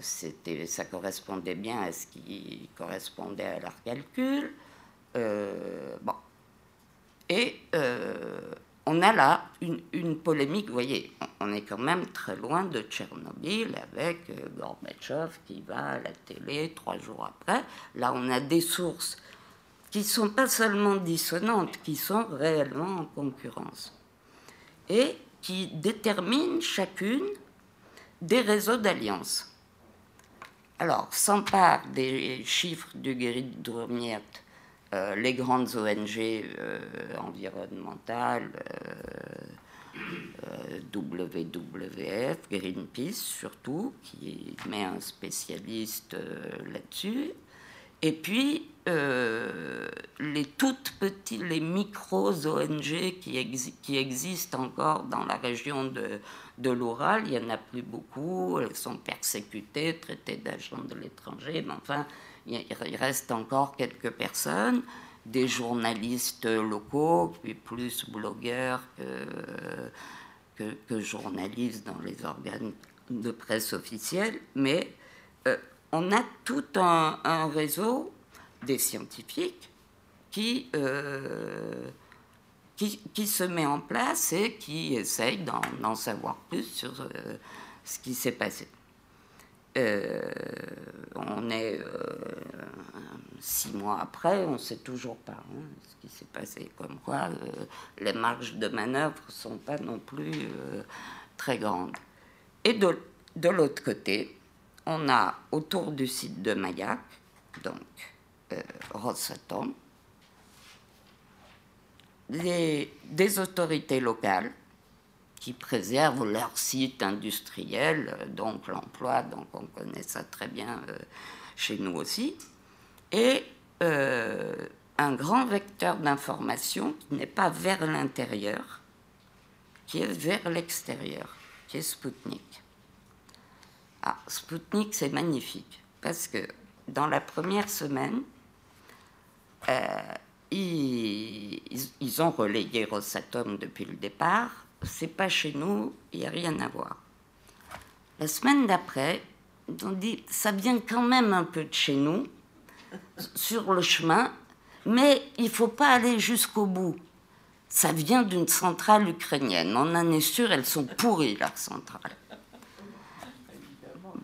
c'était, ça correspondait bien à ce qui correspondait à leur calcul. bon. Et on a là une, polémique, vous voyez, on est quand même très loin de Tchernobyl avec euh, Gorbatchev qui va à la télé trois jours après. Là, on a des sources qui sont pas seulement dissonantes, qui sont réellement en concurrence et qui déterminent chacune des réseaux d'alliance. Alors, part des chiffres du Guérit de euh, les grandes ONG euh, environnementales, euh, WWF, Greenpeace surtout, qui met un spécialiste là-dessus, et puis les toutes petites, les micros ONG qui, existent encore dans la région de, de l'Oural, il n'y en a plus beaucoup, elles sont persécutées, traitées d'agents de l'étranger, mais enfin, il reste encore quelques personnes, des journalistes locaux, puis plus blogueurs que, que, journalistes dans les organes de presse officiels, mais euh, on a tout un, réseau des scientifiques qui, euh, qui, se met en place et qui essaye d'en savoir plus sur euh, ce qui s'est passé. Euh, on est six mois après, on ne sait toujours pas hein, ce qui s'est passé. Comme quoi, les marges de manœuvre ne sont pas non plus très grandes. Et de l'autre côté, on a autour du site de Mayak, donc Rosatom, des autorités locales qui préservent leur site industriel, euh, donc l'emploi, donc on connaît ça très bien euh, chez nous aussi, et euh, un grand vecteur d'information qui n'est pas vers l'intérieur, qui est vers l'extérieur, qui est Spoutnik. Ah, Spoutnik, c'est magnifique, parce que dans la première semaine, ils, ils, ont relayé Rosatom depuis le départ, c'est pas chez nous, il n'y a rien à voir. La semaine d'après, on dit, ça vient quand même un peu de chez nous, sur le chemin, mais il faut pas aller jusqu'au bout. Ça vient d'une centrale ukrainienne. On en est sûr, elles sont pourries, leurs centrales.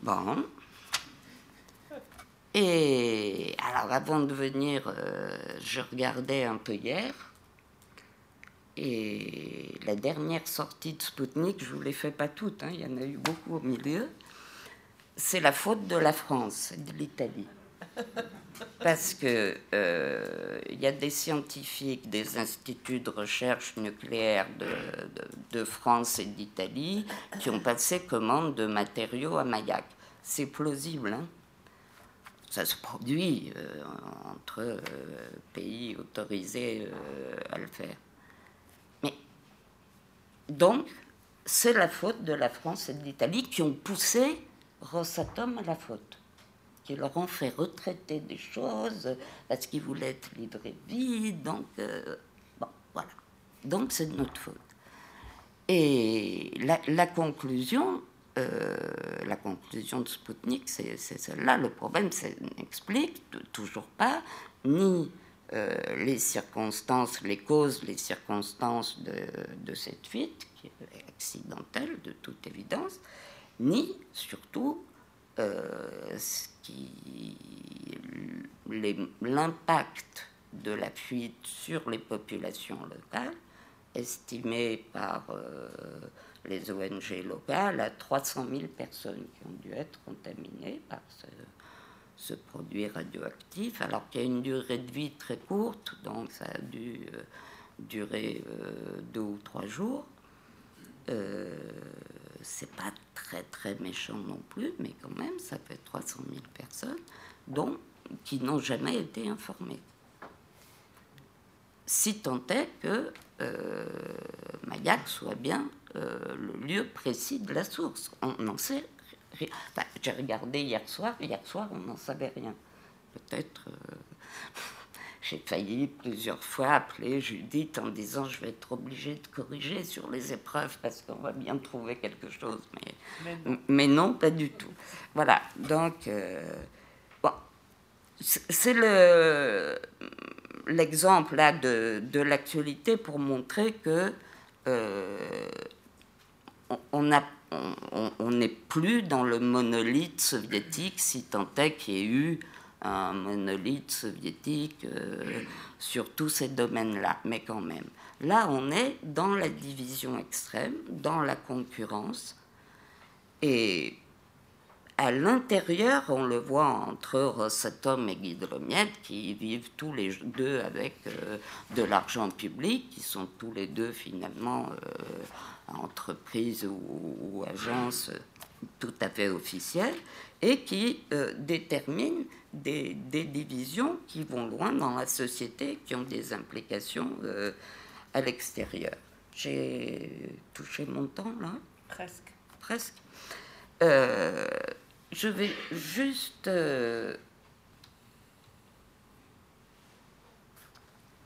Bon. Et alors, avant de venir, euh, je regardais un peu hier. Et la dernière sortie de Spoutnik, je ne vous les fais pas toutes, hein, il y en a eu beaucoup au milieu, c'est la faute de la France, de l'Italie. Parce que euh, il y a des scientifiques des instituts de recherche nucléaire de, de, France et d'Italie qui ont passé commande de matériaux à Mayak. C'est plausible, hein ça se produit euh, entre euh, pays autorisés à le faire. Donc, c'est la faute de la France et de l'Italie qui ont poussé Rosatom à la faute, qui leur ont fait retraiter des choses parce qu'ils voulaient être livrés vite. Donc, euh, bon, voilà. Donc, c'est de notre faute. Et la, conclusion, euh, la conclusion de Sputnik, c'est celle-là. Le problème, c'est n'explique toujours pas ni euh, les circonstances, les causes, les circonstances de, cette fuite, qui est accidentelle de toute évidence, ni surtout euh, l'impact de la fuite sur les populations locales, estimé par euh, les ONG locales à 300 000 personnes qui ont dû être contaminées par ce, produit radioactif, alors qu'il y a une durée de vie très courte, donc ça a dû euh, durer euh, deux ou trois jours. C'est pas très très méchant non plus, mais quand même, ça fait 300 000 personnes dont, qui n'ont jamais été informées. Si tant est que euh, Mayak soit bien le lieu précis de la source. On n'en sait j'ai regardé hier soir, hier soir on n'en savait rien. Peut-être, euh, j'ai failli plusieurs fois appeler Judith en disant je vais être obligée de corriger sur les épreuves parce qu'on va bien trouver quelque chose. Mais, mais, non. pas du tout. Voilà, donc, bon, c'est le l'exemple là de, de l'actualité pour montrer que euh, on n'est on, plus dans le monolithe soviétique, si tant est qu'il y ait eu un monolithe soviétique euh, sur tous ces domaines-là, mais quand même. Là, on est dans la division extrême, dans la concurrence, et à l'intérieur, on le voit entre Rosatom et Guidromiet, qui vivent tous les deux avec euh, de l'argent public, qui sont tous les deux finalement euh, entreprises ou, agences tout à fait officielles, et qui euh, déterminent des, des, divisions qui vont loin dans la société, qui ont des implications à l'extérieur. J'ai touché mon temps là Presque. Presque je vais juste euh,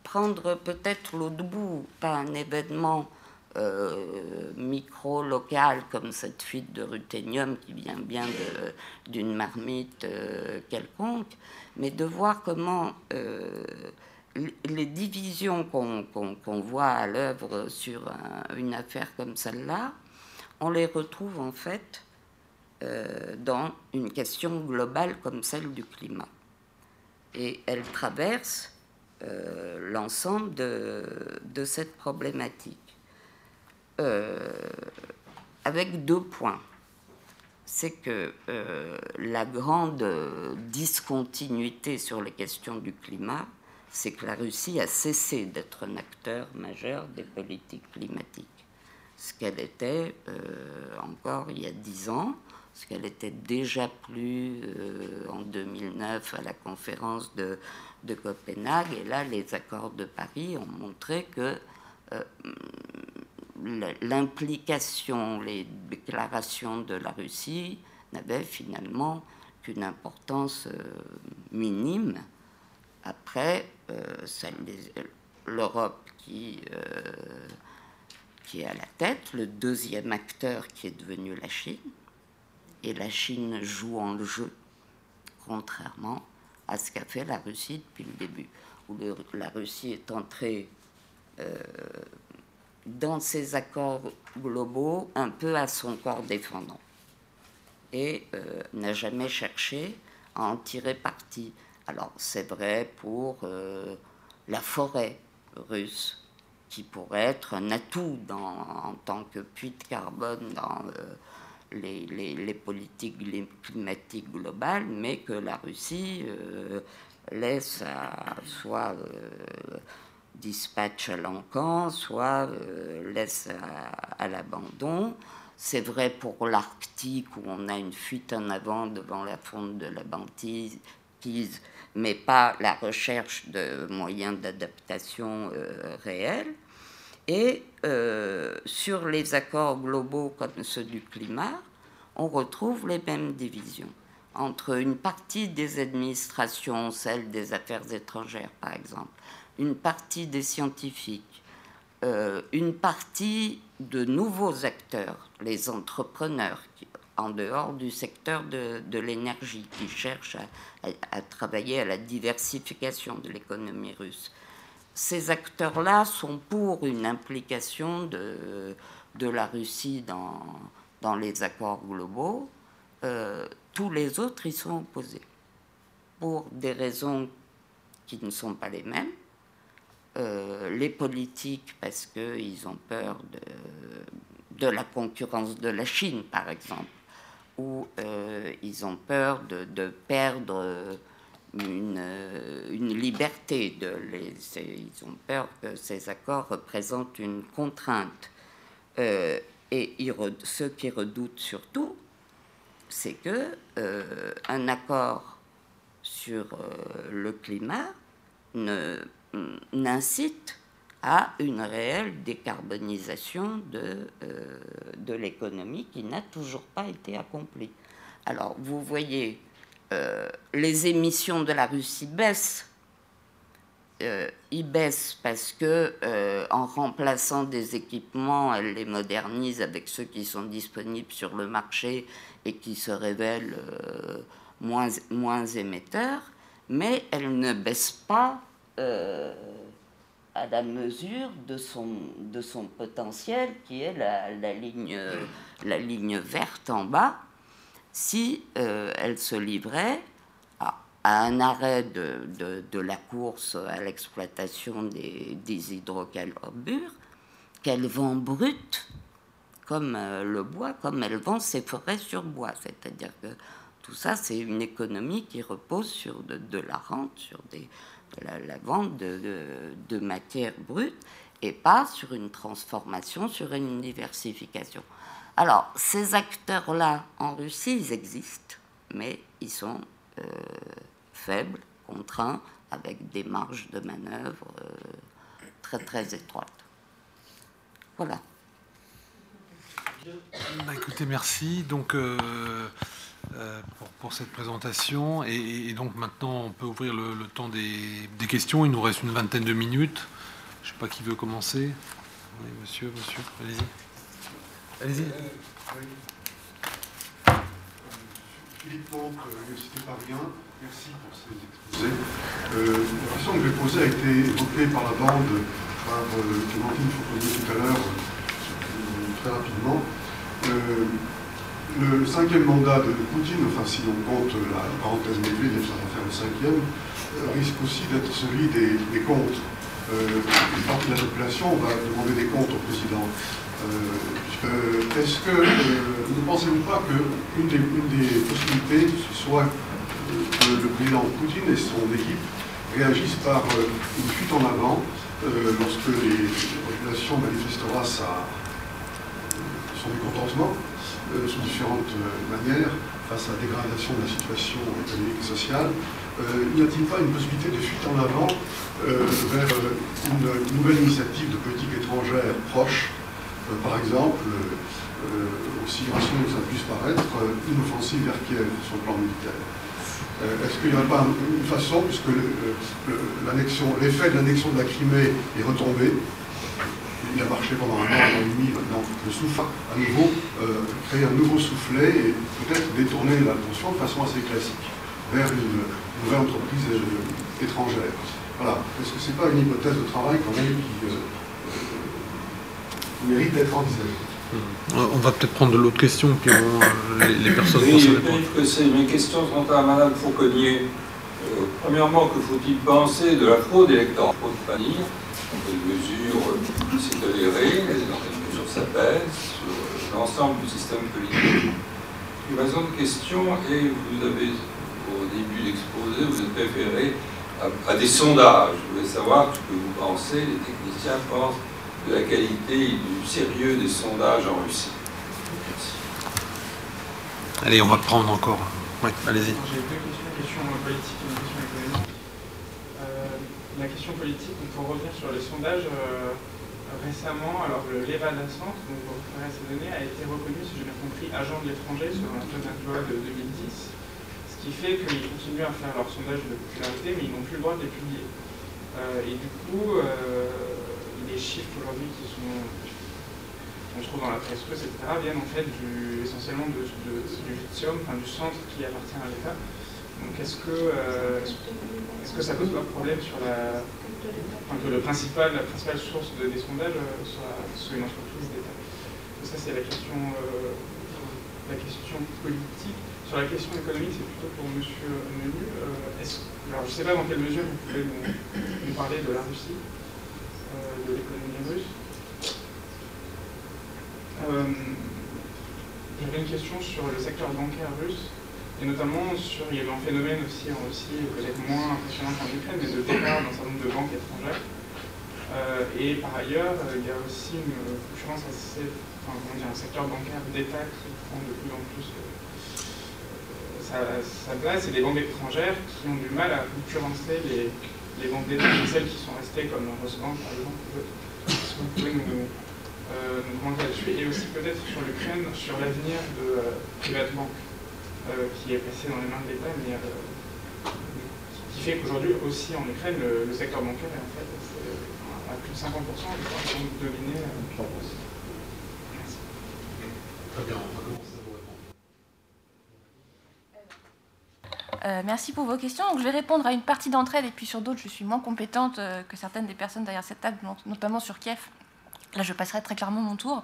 prendre peut-être l'autre bout, pas un événement euh, micro-local comme cette fuite de ruthénium qui vient bien d'une marmite euh, quelconque, mais de voir comment les divisions qu'on voit à l'œuvre sur une affaire comme celle-là, on les retrouve en fait euh, dans une question globale comme celle du climat. Et elle traverse euh, l'ensemble de, cette problématique. Euh, avec deux points. C'est que la grande discontinuité sur les questions du climat, c'est que la Russie a cessé d'être un acteur majeur des politiques climatiques. Ce qu'elle était encore il y a dix ans, parce qu'elle était déjà plus euh, en 2009 à la conférence de, de, Copenhague, et là les accords de Paris ont montré que euh, l'implication, les déclarations de la Russie n'avaient finalement qu'une importance euh, minime. Après, l'Europe qui, qui est à la tête, le deuxième acteur qui est devenu la Chine, et la Chine joue en jeu, contrairement à ce qu'a fait la Russie depuis le début, où la Russie est entrée euh, dans ces accords globaux un peu à son corps défendant et euh, n'a jamais cherché à en tirer parti. Alors c'est vrai pour euh, la forêt russe, qui pourrait être un atout en tant que puits de carbone dans les, politiques climatiques globales, mais que la Russie euh, laisse à, soit euh, dispatch à l'encan, soit euh, laisse à, l'abandon. C'est vrai pour l'Arctique où on a une fuite en avant devant la fonte de la banquise, mais pas la recherche de moyens d'adaptation réels. Et euh, sur les accords globaux comme ceux du climat, on retrouve les mêmes divisions entre une partie des administrations, celle des affaires étrangères par exemple, une partie des scientifiques, euh, une partie de nouveaux acteurs, les entrepreneurs, en dehors du secteur de, l'énergie, qui cherchent à, travailler à la diversification de l'économie russe ces acteurs-là sont pour une implication de, la Russie dans, dans les accords globaux. Euh, tous les autres y sont opposés, pour des raisons qui ne sont pas les mêmes. Euh, les politiques, parce qu'ils ont peur de, la concurrence de la Chine, par exemple, ou euh, ils ont peur de, perdre une, liberté. Ils ont peur que ces accords représentent une contrainte. Euh, et ce qu'ils redoutent surtout, c'est que un accord sur le climat n'incite à une réelle décarbonisation de, de l'économie qui n'a toujours pas été accomplie. Alors, vous voyez euh, les émissions de la Russie baissent, euh, ils baissent parce que euh, en remplaçant des équipements, elle les modernise avec ceux qui sont disponibles sur le marché et qui se révèlent euh, moins, moins émetteurs, mais elle ne baisse pas à la mesure de son, de son potentiel qui est la, la ligne, la ligne verte en bas si elle se livrait à un arrêt de, de, la course à l'exploitation des, des, hydrocarbures, qu'elle vend brut, comme euh, le bois, comme elle vend ses forêts sur bois. C'est-à-dire que tout ça, c'est une économie qui repose sur de la rente, sur des, la, vente de, de, matières brutes, et pas sur une transformation, sur une diversification. Alors, ces acteurs-là, en Russie, ils existent, mais ils sont euh, faibles, contraints, avec des marges de manœuvre euh, très très étroites. Voilà. Bah, écoutez, merci donc euh, pour, cette présentation. Et, donc maintenant, on peut ouvrir le, temps des, questions. Il nous reste une vingtaine de minutes. Je ne sais pas qui veut commencer. Oui, monsieur, monsieur, allez-y. Allez-y. Philippe Monk, Université Paris Merci pour ces exposés. Euh, la question que je vais poser a été évoquée par la bande par euh, Clémentine tout à l'heure, euh, très rapidement. Le, cinquième mandat de Poutine, enfin si on compte la parenthèse Medvedev, ça va faire le cinquième, risque aussi d'être celui des, comptes. une partie de la population va demander des comptes au président. Est-ce que ne pensez-vous pas qu'une des, une des possibilités soit que le président Poutine et son équipe réagissent par euh, une fuite en avant euh, lorsque les populations manifestera sa, son mécontentement? Euh, sous différentes manières face à la dégradation de la situation économique et sociale. n'y a-t-il pas une possibilité de fuite en avant vers une nouvelle initiative de politique étrangère proche, par exemple, aussi rationnel que ça puisse paraître, une offensive vers Kiev sur le plan militaire? Euh, est-ce qu'il n'y a pas une façon, puisque l'effet de l'annexion de la Crimée est retombé, il a marché pendant un an, un an et demi, maintenant le souffle à nouveau, euh, créer un nouveau soufflet et peut-être détourner l'attention de façon assez classique vers une nouvelle entreprise euh, étrangère. Voilà. Est-ce que ce n'est pas une hypothèse de travail quand même qui mérite d'être envisagée on va peut-être prendre de l'autre question, puis les, personnes oui, que Mes questions sont à Mme Fauconnier. Euh, premièrement, que faut-il penser de la fraude électorale, fraude panier mesures s'est tolérée Dans quelles mesures ça pèse sur l'ensemble du système politique Ma seconde question est, vous avez, au début d'exposer, vous êtes préféré à, à, des sondages. Je voulais savoir ce que vous pensez, les techniciens pensent de la qualité et du sérieux des sondages en Russie. Merci. Allez, on va prendre encore. Oui, allez-y. J'ai deux questions, une question politique et une question économique. Euh, la question politique, pour revenir sur les sondages, euh, récemment, alors l'EVA Centre, donc pour récupérer ces données, a été reconnu, si j'ai bien compris, agent de l'étranger sur un loi de 2010, ce qui fait qu'ils continuent à faire leur sondage de popularité, mais ils n'ont plus le droit de les publier. Euh, et du coup, les chiffres aujourd'hui qui sont qu'on trouve dans la presse russe, etc., viennent en fait du, essentiellement de, du lithium, enfin, du centre qui appartient à l'État. Donc est-ce que, euh, est-ce que ça pose pas problème sur la, que le principal, la principale source de, des sondages euh, soit, une entreprise d'État Ça c'est la question, euh, la question politique. Sur la question économique, c'est plutôt pour M. Menu. alors je ne sais pas dans quelle mesure vous pouvez nous parler de la Russie de l'économie russe. Euh, J'avais une question sur le secteur bancaire russe, et notamment sur, il y avait un phénomène aussi en Russie, peut-être moins impressionnant qu'en Ukraine, mais de départ d'un certain nombre de banques étrangères. Euh, et par ailleurs, il y a aussi une concurrence assez, enfin, comment dire, un secteur bancaire d'État qui prend de plus en plus euh, sa, place, et des banques étrangères qui ont du mal à concurrencer les, les banques d'État, celles qui sont restées comme Rosbank par exemple, est-ce que vous pouvez nous, euh, nous là-dessus. Et aussi peut-être sur l'Ukraine, sur l'avenir de euh, Private Bank, euh, qui est passé dans les mains de l'État, mais euh, qui fait qu'aujourd'hui aussi en Ukraine, le, secteur bancaire est en fait à plus de 50%, je crois, sont dominés. Merci. Très bien, on va commencer à vous répondre. Euh, merci pour vos questions. Donc, je vais répondre à une partie d'entre elles et puis sur d'autres, je suis moins compétente euh, que certaines des personnes derrière cette table, notamment sur Kiev. Là, je passerai très clairement mon tour.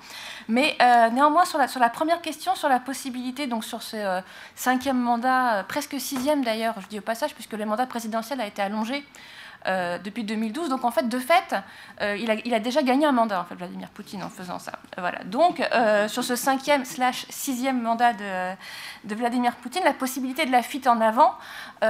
Mais euh, néanmoins, sur la, première question, sur la possibilité, donc sur ce euh, cinquième mandat, euh, presque sixième d'ailleurs, je dis au passage, puisque le mandat présidentiel a été allongé euh, depuis 2012. Donc en fait, de fait, euh, il, a, déjà gagné un mandat, en fait, Vladimir Poutine, en faisant ça. Voilà. Donc euh, sur ce cinquième slash sixième mandat de, Vladimir Poutine, la possibilité de la fuite en avant, je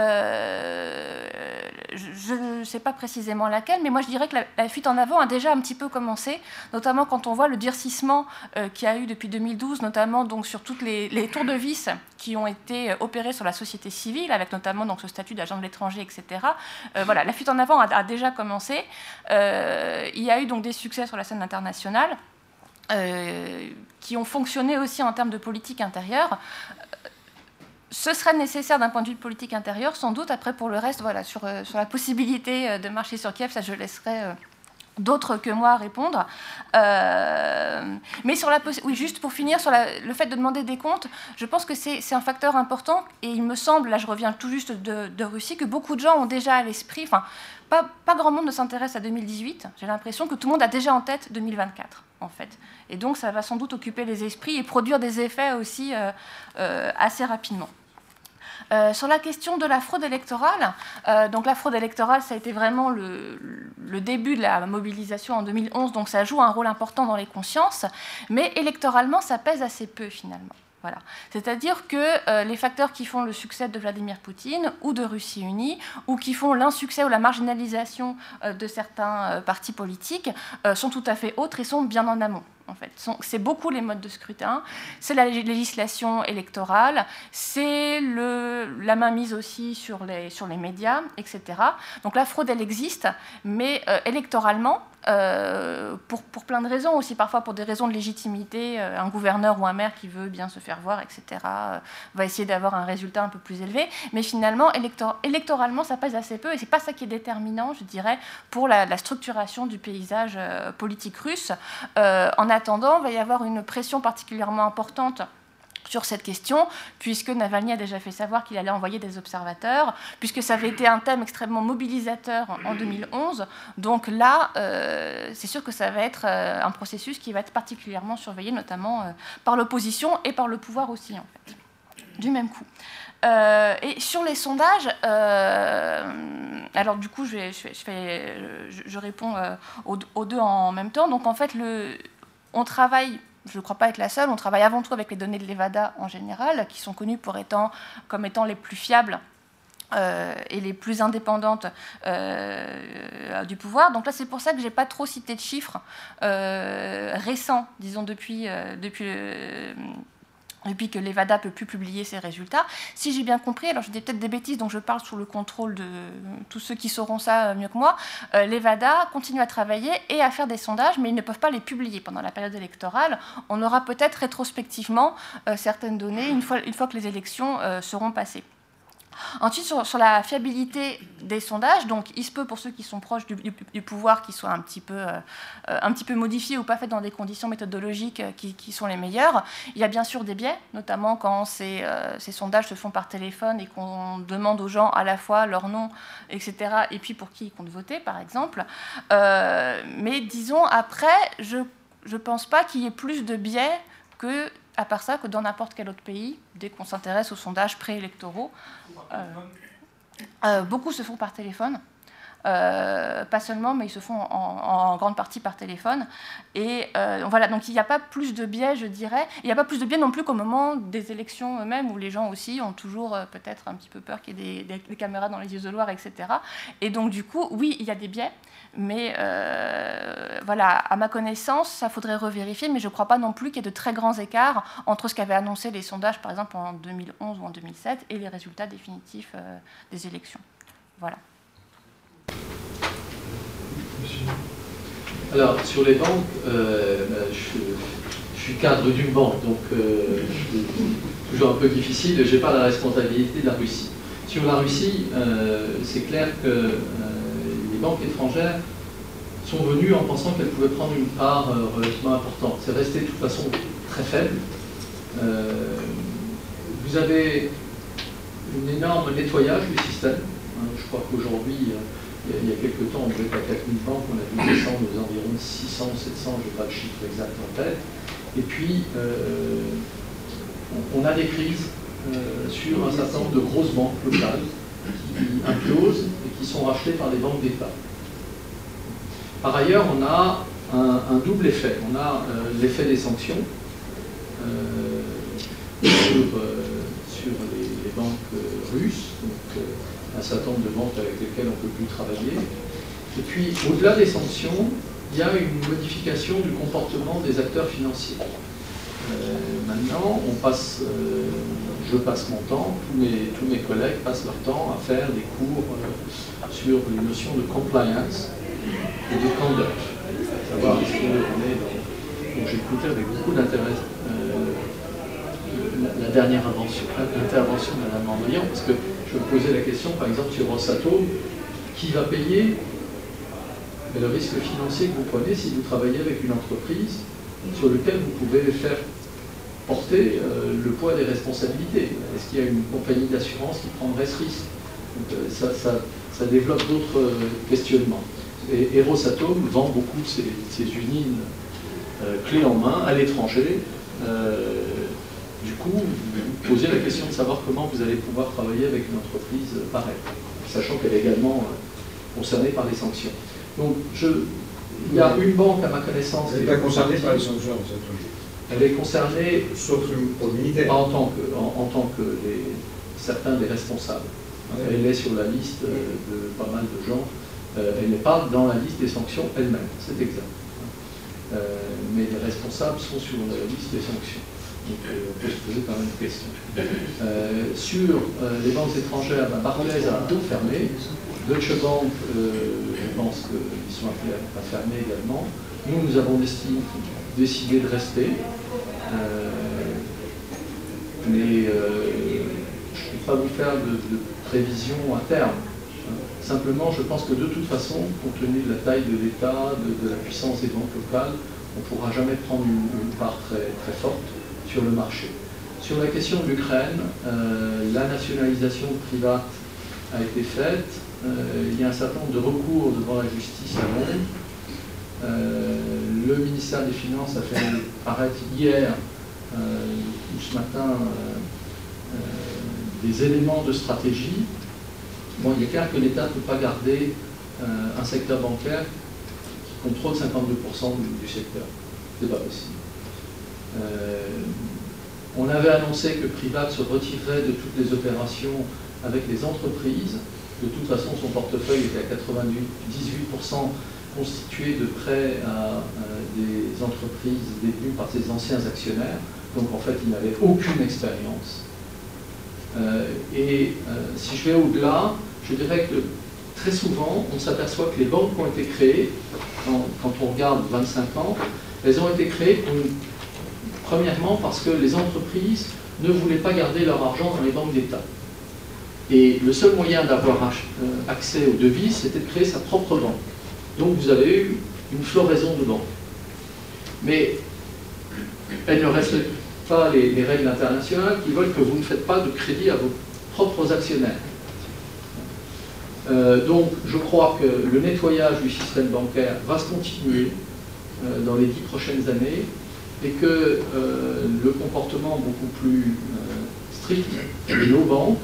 ne sais pas précisément laquelle, mais moi je dirais que la, fuite en avant a déjà un petit peu commencé, notamment quand on voit le durcissement qu'il y a eu depuis 2012, notamment donc sur toutes les, tours de vis qui ont été opérés sur la société civile, avec notamment donc ce statut d'agent de l'étranger, etc. voilà, la fuite en avant a, a déjà commencé. Euh, il y a eu donc des succès sur la scène internationale euh, qui ont fonctionné aussi en termes de politique intérieure. Ce serait nécessaire d'un point de vue de politique intérieure, sans doute. Après, pour le reste, voilà, sur, sur la possibilité de marcher sur Kiev, ça je laisserai d'autres que moi répondre. Euh, mais sur la oui, juste pour finir sur le fait de demander des comptes, je pense que c'est un facteur important et il me semble, là je reviens tout juste de, Russie, que beaucoup de gens ont déjà à l'esprit, enfin pas, pas, grand monde ne s'intéresse à 2018, j'ai l'impression que tout le monde a déjà en tête 2024 en fait. Et donc ça va sans doute occuper les esprits et produire des effets aussi euh, euh, assez rapidement. Euh, sur la question de la fraude électorale, euh, donc la fraude électorale, ça a été vraiment le, début de la mobilisation en 2011, donc ça joue un rôle important dans les consciences, mais électoralement, ça pèse assez peu finalement. Voilà. C'est-à-dire que euh, les facteurs qui font le succès de Vladimir Poutine ou de Russie unie, ou qui font l'insuccès ou la marginalisation de certains partis politiques, sont tout à fait autres et sont bien en amont. En fait. C'est beaucoup les modes de scrutin, c'est la législation électorale, c'est la mainmise aussi sur les, sur les médias, etc. Donc la fraude, elle existe, mais euh, électoralement, euh, pour, plein de raisons, aussi parfois pour des raisons de légitimité, euh, un gouverneur ou un maire qui veut bien se faire voir, etc., euh, va essayer d'avoir un résultat un peu plus élevé. Mais finalement, élector électoralement, ça pèse assez peu, et c'est pas ça qui est déterminant, je dirais, pour la, structuration du paysage politique russe. En attendant, il va y avoir une pression particulièrement importante sur cette question, puisque Navalny a déjà fait savoir qu'il allait envoyer des observateurs, puisque ça avait été un thème extrêmement mobilisateur en 2011. Donc là, euh, c'est sûr que ça va être euh, un processus qui va être particulièrement surveillé, notamment euh, par l'opposition et par le pouvoir aussi, en fait, du même coup. Et sur les sondages, alors du coup, je, réponds aux, deux en même temps. Donc en fait, on travaille je ne crois pas être la seule, on travaille avant tout avec les données de l'EVADA en général, qui sont connues pour comme étant les plus fiables euh, et les plus indépendantes euh, du pouvoir. Donc là, c'est pour ça que je n'ai pas trop cité de chiffres euh, récents, disons depuis, depuis depuis que l'EVADA peut plus publier ses résultats. Si j'ai bien compris, alors je dis peut-être des bêtises, donc je parle sous le contrôle de tous ceux qui sauront ça mieux que moi, euh, l'EVADA continue à travailler et à faire des sondages, mais ils ne peuvent pas les publier pendant la période électorale. On aura peut-être rétrospectivement euh, certaines données une fois, que les élections euh, seront passées. Ensuite, sur, sur, la fiabilité des sondages, donc il se peut pour ceux qui sont proches du, pouvoir qu'ils soient un petit, peu, euh, un petit peu modifiés ou pas faits dans des conditions méthodologiques qui, qui, sont les meilleures. Il y a bien sûr des biais, notamment quand ces, euh, ces sondages se font par téléphone et qu'on demande aux gens à la fois leur nom, etc., et puis pour qui ils comptent voter, par exemple. Euh, mais disons, après, je ne pense pas qu'il y ait plus de biais que à part ça que dans n'importe quel autre pays, dès qu'on s'intéresse aux sondages préélectoraux, euh, euh, beaucoup se font par téléphone. Euh, pas seulement, mais ils se font en, grande partie par téléphone. Et euh, voilà, donc il n'y a pas plus de biais, je dirais. Il n'y a pas plus de biais non plus qu'au moment des élections eux-mêmes, où les gens aussi ont toujours euh, peut-être un petit peu peur qu'il y ait des, des, caméras dans les isoloirs, etc. Et donc du coup, oui, il y a des biais, mais voilà, à ma connaissance, ça faudrait revérifier, mais je ne crois pas non plus qu'il y ait de très grands écarts entre ce qu'avaient annoncé les sondages, par exemple en 2011 ou en 2007, et les résultats définitifs des élections. Voilà. Alors, sur les banques, euh, ben, je, suis cadre d'une banque, donc euh, c'est toujours un peu difficile. Je n'ai pas la responsabilité de la Russie. Sur la Russie, c'est clair que les banques étrangères sont venues en pensant qu'elles pouvaient prendre une part relativement importante. C'est resté de toute façon très faible. vous avez un énorme nettoyage du système. Hein, je crois qu'aujourd'hui, euh, il y a quelques temps, on devait être à 4000 banques, on a dû descendre aux environs 600, 700, je n'ai pas le chiffre exact en tête. Et puis, euh, on a des crises euh, sur un certain nombre de grosses banques locales qui implosent et qui sont rachetées par les banques d'État. Par ailleurs, on a un, double effet. On a l'effet des sanctions sur, les, banques russes, un certain nombre de banques avec lesquelles on ne peut plus travailler. Et puis, au-delà des sanctions, il y a une modification du comportement des acteurs financiers. Euh, maintenant, euh, je passe mon temps, tous mes, collègues passent leur temps à faire des cours euh, sur les notions de compliance et de conduct. Savoir avec beaucoup d'intérêt la, dernière intervention de Mme Mandrian, parce que me posais la question, par exemple, sur Rosatom, qui va payer le risque financier que vous prenez si vous travaillez avec une entreprise sur laquelle vous pouvez faire porter euh, le poids des responsabilités? Est-ce qu'il y a une compagnie d'assurance qui prendrait ce risque? Euh, ça, développe d'autres euh, questionnements. Et, Rosatom vend beaucoup ses, ses usines clés en main à l'étranger du coup, vous posez la question de savoir comment vous allez pouvoir travailler avec une entreprise pareille, sachant qu'elle est également euh, concernée par les sanctions. Donc, il y a une banque, à ma connaissance... Elle n'est pas concernée par les sanctions, Elle est concernée... Sauf pour le militaire. En tant que, en, tant que certains des responsables. Elle est sur la liste de pas mal de gens. Euh, elle n'est pas dans la liste des sanctions elle-même, c'est exact. Euh, mais les responsables sont sur la liste des sanctions. Donc euh, on peut se poser quand même une question. Euh, sur euh, les banques étrangères, ben, Barclays a fermé. Deutsche Bank, je pense qu'ils sont appelés à, fermer également. Nous, nous avons décidé de rester. mais je ne peux pas vous faire de, prévision à terme. Simplement, je pense que de toute façon, compte tenu de la taille de l'État, de, la puissance des banques locales, on ne pourra jamais prendre une, une part très, très forte sur le marché. Sur la question de l'Ukraine, euh, la nationalisation private a été faite. Euh, il y a un certain nombre de recours devant la justice à Londres. Euh, le ministère des Finances a fait paraître hier ou ce matin des éléments de stratégie. Bon, il est clair que l'État ne peut pas garder un secteur bancaire qui contrôle 52% du, du secteur. Ce n'est pas possible. Euh, on avait annoncé que Privat se retirerait de toutes les opérations avec les entreprises. De toute façon, son portefeuille était à 98% constitué de prêts à des entreprises détenues par ses anciens actionnaires. Donc en fait, il n'avait aucune expérience. Euh, et euh, si je vais au-delà, je dirais que très souvent, on s'aperçoit que les banques qui ont été créées, quand, quand, on regarde 25 ans, elles ont été créées pour une Premièrement, parce que les entreprises ne voulaient pas garder leur argent dans les banques d'État. Et le seul moyen d'avoir euh, accès aux devises, c'était de créer sa propre banque. Donc vous avez eu une floraison de banques. Mais elles ne respectent pas les, règles internationales qui veulent que vous ne faites pas de crédit à vos propres actionnaires. Euh, donc je crois que le nettoyage du système bancaire va se continuer euh, dans les dix prochaines années et que euh, le comportement beaucoup plus euh, strict de nos banques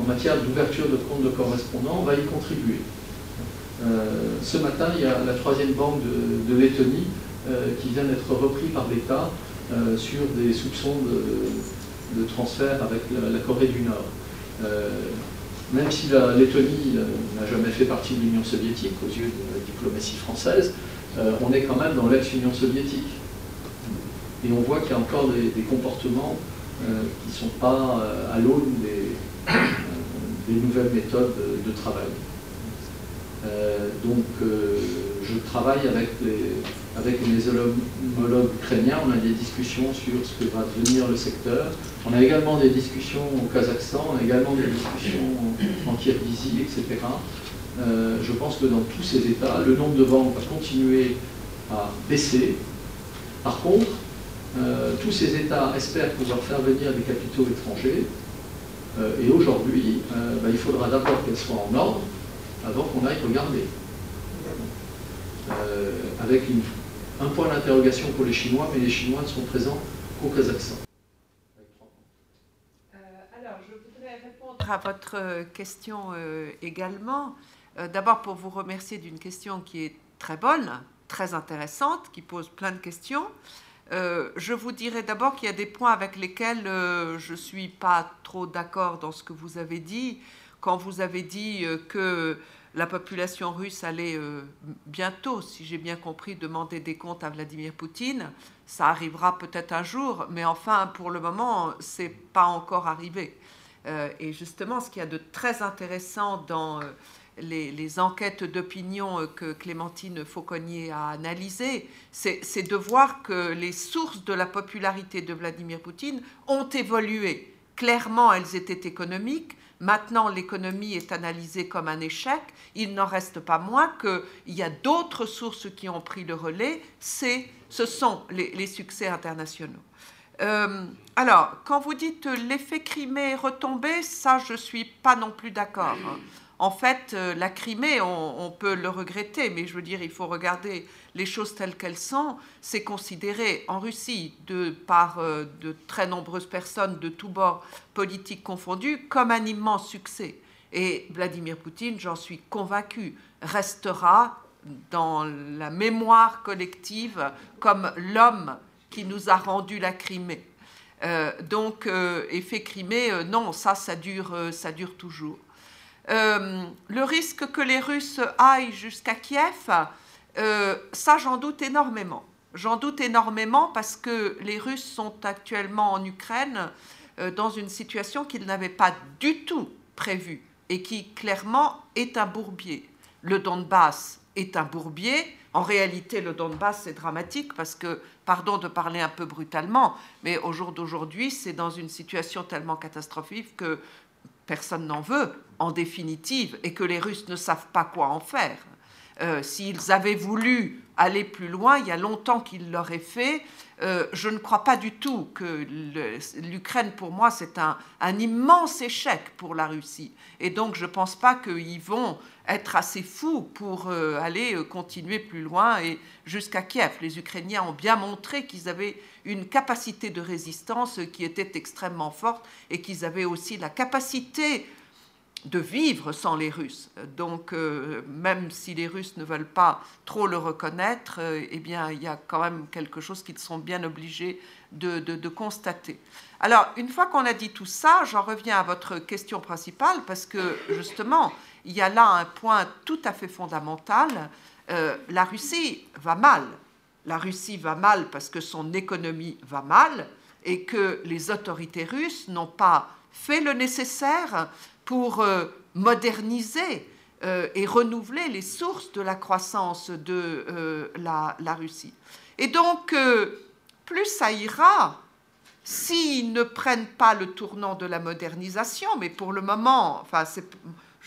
en matière d'ouverture de comptes de correspondants va y contribuer. Euh, ce matin, il y a la troisième banque de, Lettonie qui vient d'être repris par l'État sur des soupçons de, transfert avec la, Corée du Nord. même si la Lettonie n'a jamais fait partie de l'Union soviétique aux yeux de la diplomatie française, on est quand même dans l'ex-Union soviétique. Et on voit qu'il y a encore des, comportements euh, qui ne sont pas euh, à l'aune des, euh, des, nouvelles méthodes de, travail. donc, je travaille avec, les, avec mes homologues ukrainiens. On a des discussions sur ce que va devenir le secteur. On a également des discussions au Kazakhstan, on a également des discussions en, Kirghizie, etc. je pense que dans tous ces États, le nombre de ventes va continuer à baisser. Par contre, euh, tous ces États espèrent pouvoir faire venir des capitaux étrangers. Euh, et aujourd'hui, euh, bah, il faudra d'abord qu'elles soient en ordre avant qu'on aille regarder. avec un point d'interrogation pour les Chinois, mais les Chinois ne sont présents qu'au Kazakhstan. alors, je voudrais répondre à votre question également. D'abord, pour vous remercier d'une question qui est très bonne, très intéressante, qui pose plein de questions. Euh, je vous dirais d'abord qu'il y a des points avec lesquels euh, je ne suis pas trop d'accord dans ce que vous avez dit. Quand vous avez dit euh, que la population russe allait bientôt, si j'ai bien compris, demander des comptes à Vladimir Poutine, ça arrivera peut-être un jour, mais enfin, pour le moment, c'est pas encore arrivé. et justement, ce qu'il y a de très intéressant dans les, enquêtes d'opinion que Clémentine Fauconnier a analysées, c'est de voir que les sources de la popularité de Vladimir Poutine ont évolué. Clairement, elles étaient économiques. Maintenant, l'économie est analysée comme un échec. Il n'en reste pas moins qu'il y a d'autres sources qui ont pris le relais. Ce sont les, succès internationaux. Euh, alors, quand vous dites l'effet Crimée est retombé, ça, je ne suis pas non plus d'accord. En fait, euh, la Crimée, on, peut le regretter, mais je veux dire, il faut regarder les choses telles qu'elles sont. C'est considéré en Russie de, par euh, de très nombreuses personnes de tous bords politiques confondus comme un immense succès. Et Vladimir Poutine, j'en suis convaincu, restera dans la mémoire collective comme l'homme qui nous a rendu la Crimée. Euh, donc, effet Crimée, non, ça, ça dure, ça dure toujours. Euh, le risque que les Russes aillent jusqu'à Kiev, euh, ça j'en doute énormément. J'en doute énormément parce que les Russes sont actuellement en Ukraine euh, dans une situation qu'ils n'avaient pas du tout prévue et qui clairement est un bourbier. Le Donbass est un bourbier. En réalité, le Donbass, c'est dramatique parce que, pardon de parler un peu brutalement, mais au jour d'aujourd'hui, c'est dans une situation tellement catastrophique que personne n'en veut, en définitive, et que les Russes ne savent pas quoi en faire. Euh, s'ils avaient voulu aller plus loin, il y a longtemps qu'ils l'auraient fait. Euh, je ne crois pas du tout que l'Ukraine, pour moi, c'est un, immense échec pour la Russie. Et donc, je ne pense pas qu'ils vont être assez fous pour euh, aller continuer plus loin et jusqu'à Kiev. Les Ukrainiens ont bien montré qu'ils avaient une capacité de résistance qui était extrêmement forte et qu'ils avaient aussi la capacité de vivre sans les Russes. Donc, euh, même si les Russes ne veulent pas trop le reconnaître, euh, eh bien, il y a quand même quelque chose qu'ils sont bien obligés de, constater. Alors, une fois qu'on a dit tout ça, j'en reviens à votre question principale, parce que justement, il y a là un point tout à fait fondamental. Euh, la Russie va mal. La Russie va mal parce que son économie va mal et que les autorités russes n'ont pas fait le nécessaire pour euh, moderniser euh, et renouveler les sources de la croissance de euh, la, Russie. Et donc, plus ça ira, s'ils ne prennent pas le tournant de la modernisation, mais pour le moment, enfin,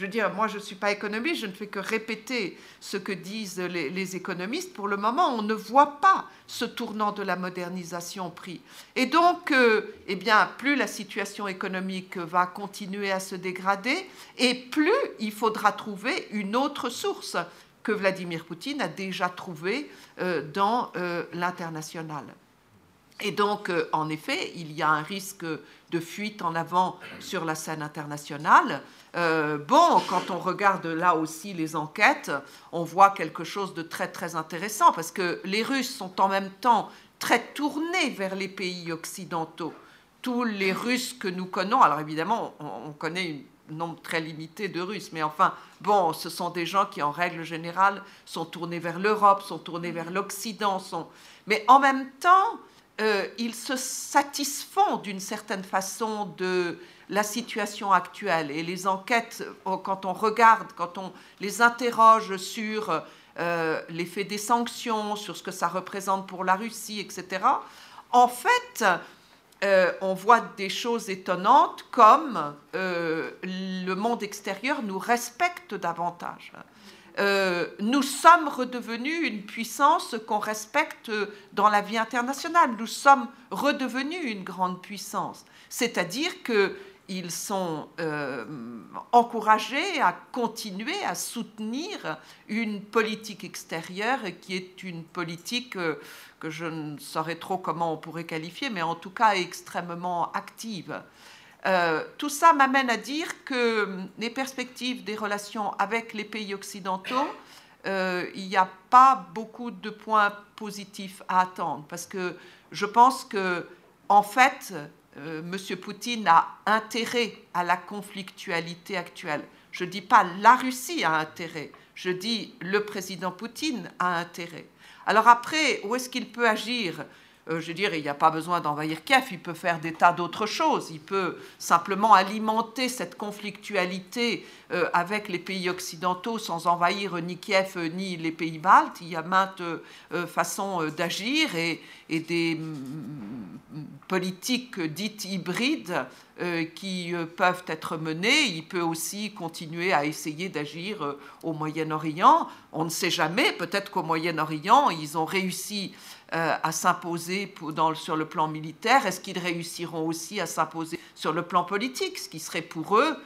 je veux dire, moi je ne suis pas économiste, je ne fais que répéter ce que disent les, économistes. Pour le moment, on ne voit pas ce tournant de la modernisation pris. Et donc, euh, eh bien, plus la situation économique va continuer à se dégrader, et plus il faudra trouver une autre source que Vladimir Poutine a déjà trouvée euh, dans euh, l'international. Et donc, en effet, il y a un risque de fuite en avant sur la scène internationale. Euh, bon, quand on regarde là aussi les enquêtes, on voit quelque chose de très très intéressant parce que les Russes sont en même temps très tournés vers les pays occidentaux. Tous les Russes que nous connaissons, alors évidemment, on, connaît un nombre très limité de Russes, mais enfin, bon, ce sont des gens qui en règle générale sont tournés vers l'Europe, sont tournés vers l'Occident, sont... mais en même temps, euh, ils se satisfont d'une certaine façon de la situation actuelle. Et les enquêtes, euh, quand on regarde, quand on les interroge sur euh, l'effet des sanctions, sur ce que ça représente pour la Russie, etc., en fait, euh, on voit des choses étonnantes comme le monde extérieur nous respecte davantage. Nous sommes redevenus une puissance qu'on respecte dans la vie internationale. Nous sommes redevenus une grande puissance. C'est-à-dire que ils sont euh, encouragés à continuer à soutenir une politique extérieure qui est une politique euh, que je ne saurais trop comment on pourrait qualifier, mais en tout cas extrêmement active. Euh, tout ça m'amène à dire que les perspectives des relations avec les pays occidentaux, il n'y a pas beaucoup de points positifs à attendre, parce que je pense que, en fait, euh, M. Poutine a intérêt à la conflictualité actuelle. Je ne dis pas la Russie a intérêt, je dis le président Poutine a intérêt. Alors après, où est-ce qu'il peut agir? Euh, je veux dire, il n'y a pas besoin d'envahir Kiev, il peut faire des tas d'autres choses. Il peut simplement alimenter cette conflictualité euh, avec les pays occidentaux sans envahir ni Kiev ni les pays baltes. Il y a maintes euh, façons d'agir et, des mm, politiques dites hybrides qui peuvent être menées. Il peut aussi continuer à essayer d'agir au Moyen-Orient. On ne sait jamais, peut-être qu'au Moyen-Orient, ils ont réussi euh, à s'imposer sur le plan militaire? Est-ce qu'ils réussiront aussi à s'imposer sur le plan politique? Ce qui serait pour eux,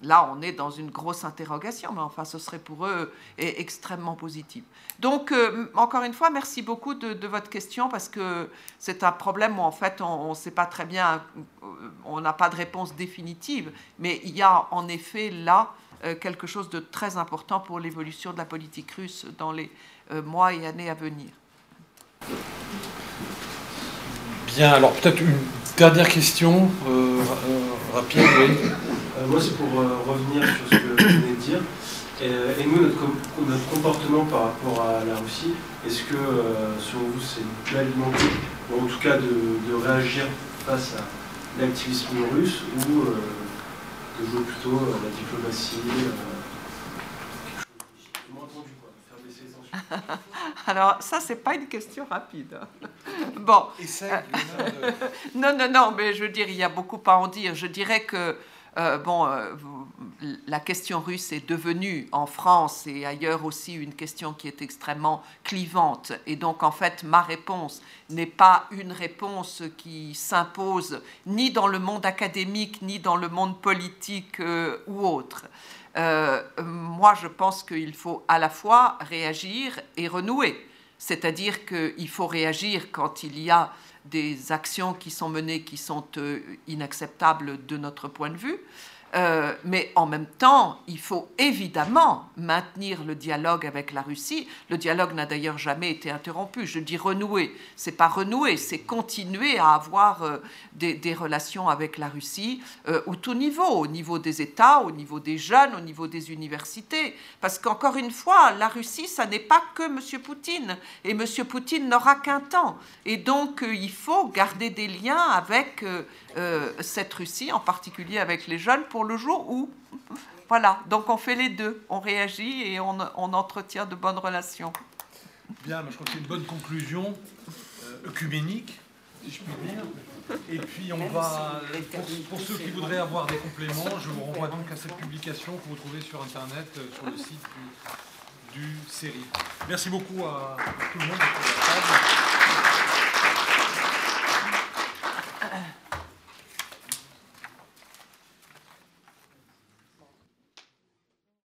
là on est dans une grosse interrogation, mais enfin ce serait pour eux extrêmement positif. Donc euh, encore une fois, merci beaucoup de, votre question parce que c'est un problème où en fait on ne sait pas très bien, euh, on n'a pas de réponse définitive, mais il y a en effet là quelque chose de très important pour l'évolution de la politique russe dans les mois et années à venir. Bien, alors peut-être une dernière question euh, euh, rapide. Euh, moi, c'est pour revenir sur ce que vous venez de dire. Et, nous, notre, comportement par rapport à la Russie, est-ce que, selon vous, c'est d'alimenter, ou en tout cas de, réagir face à l'activisme russe, ou de jouer plutôt la diplomatie [LAUGHS] Alors, ça, c'est pas une question rapide. [LAUGHS] Bon. [LAUGHS] non, non, non, mais je veux dire, il y a beaucoup à en dire. Je dirais que, euh, bon, euh, la question russe est devenue en France et ailleurs aussi une question qui est extrêmement clivante. Et donc, en fait, ma réponse n'est pas une réponse qui s'impose ni dans le monde académique, ni dans le monde politique euh, ou autre. Euh, moi, je pense qu'il faut à la fois réagir et renouer. C'est-à-dire qu'il faut réagir quand il y a des actions qui sont menées qui sont euh, inacceptables de notre point de vue, euh, mais en même temps, il faut évidemment maintenir le dialogue avec la Russie. Le dialogue n'a d'ailleurs jamais été interrompu. Je dis renouer. C'est pas renouer, c'est continuer à avoir euh, des, relations avec la Russie euh, au tout niveau, au niveau des États, au niveau des jeunes, au niveau des universités. Parce qu'encore une fois, la Russie, ça n'est pas que M. Poutine. Et M. Poutine n'aura qu'un temps. Et donc, il faut garder des liens avec cette Russie, en particulier avec les jeunes, pour le jour où. Voilà, donc on fait les deux, on réagit et on, entretient de bonnes relations. Bien, je crois que c'est une bonne conclusion euh, œcuménique, si je puis dire. Et puis on va, pour, ceux qui voudraient avoir des compléments, je vous renvoie donc à cette publication que vous trouvez sur Internet, euh, sur le site du, du série. Merci beaucoup à, tout le monde.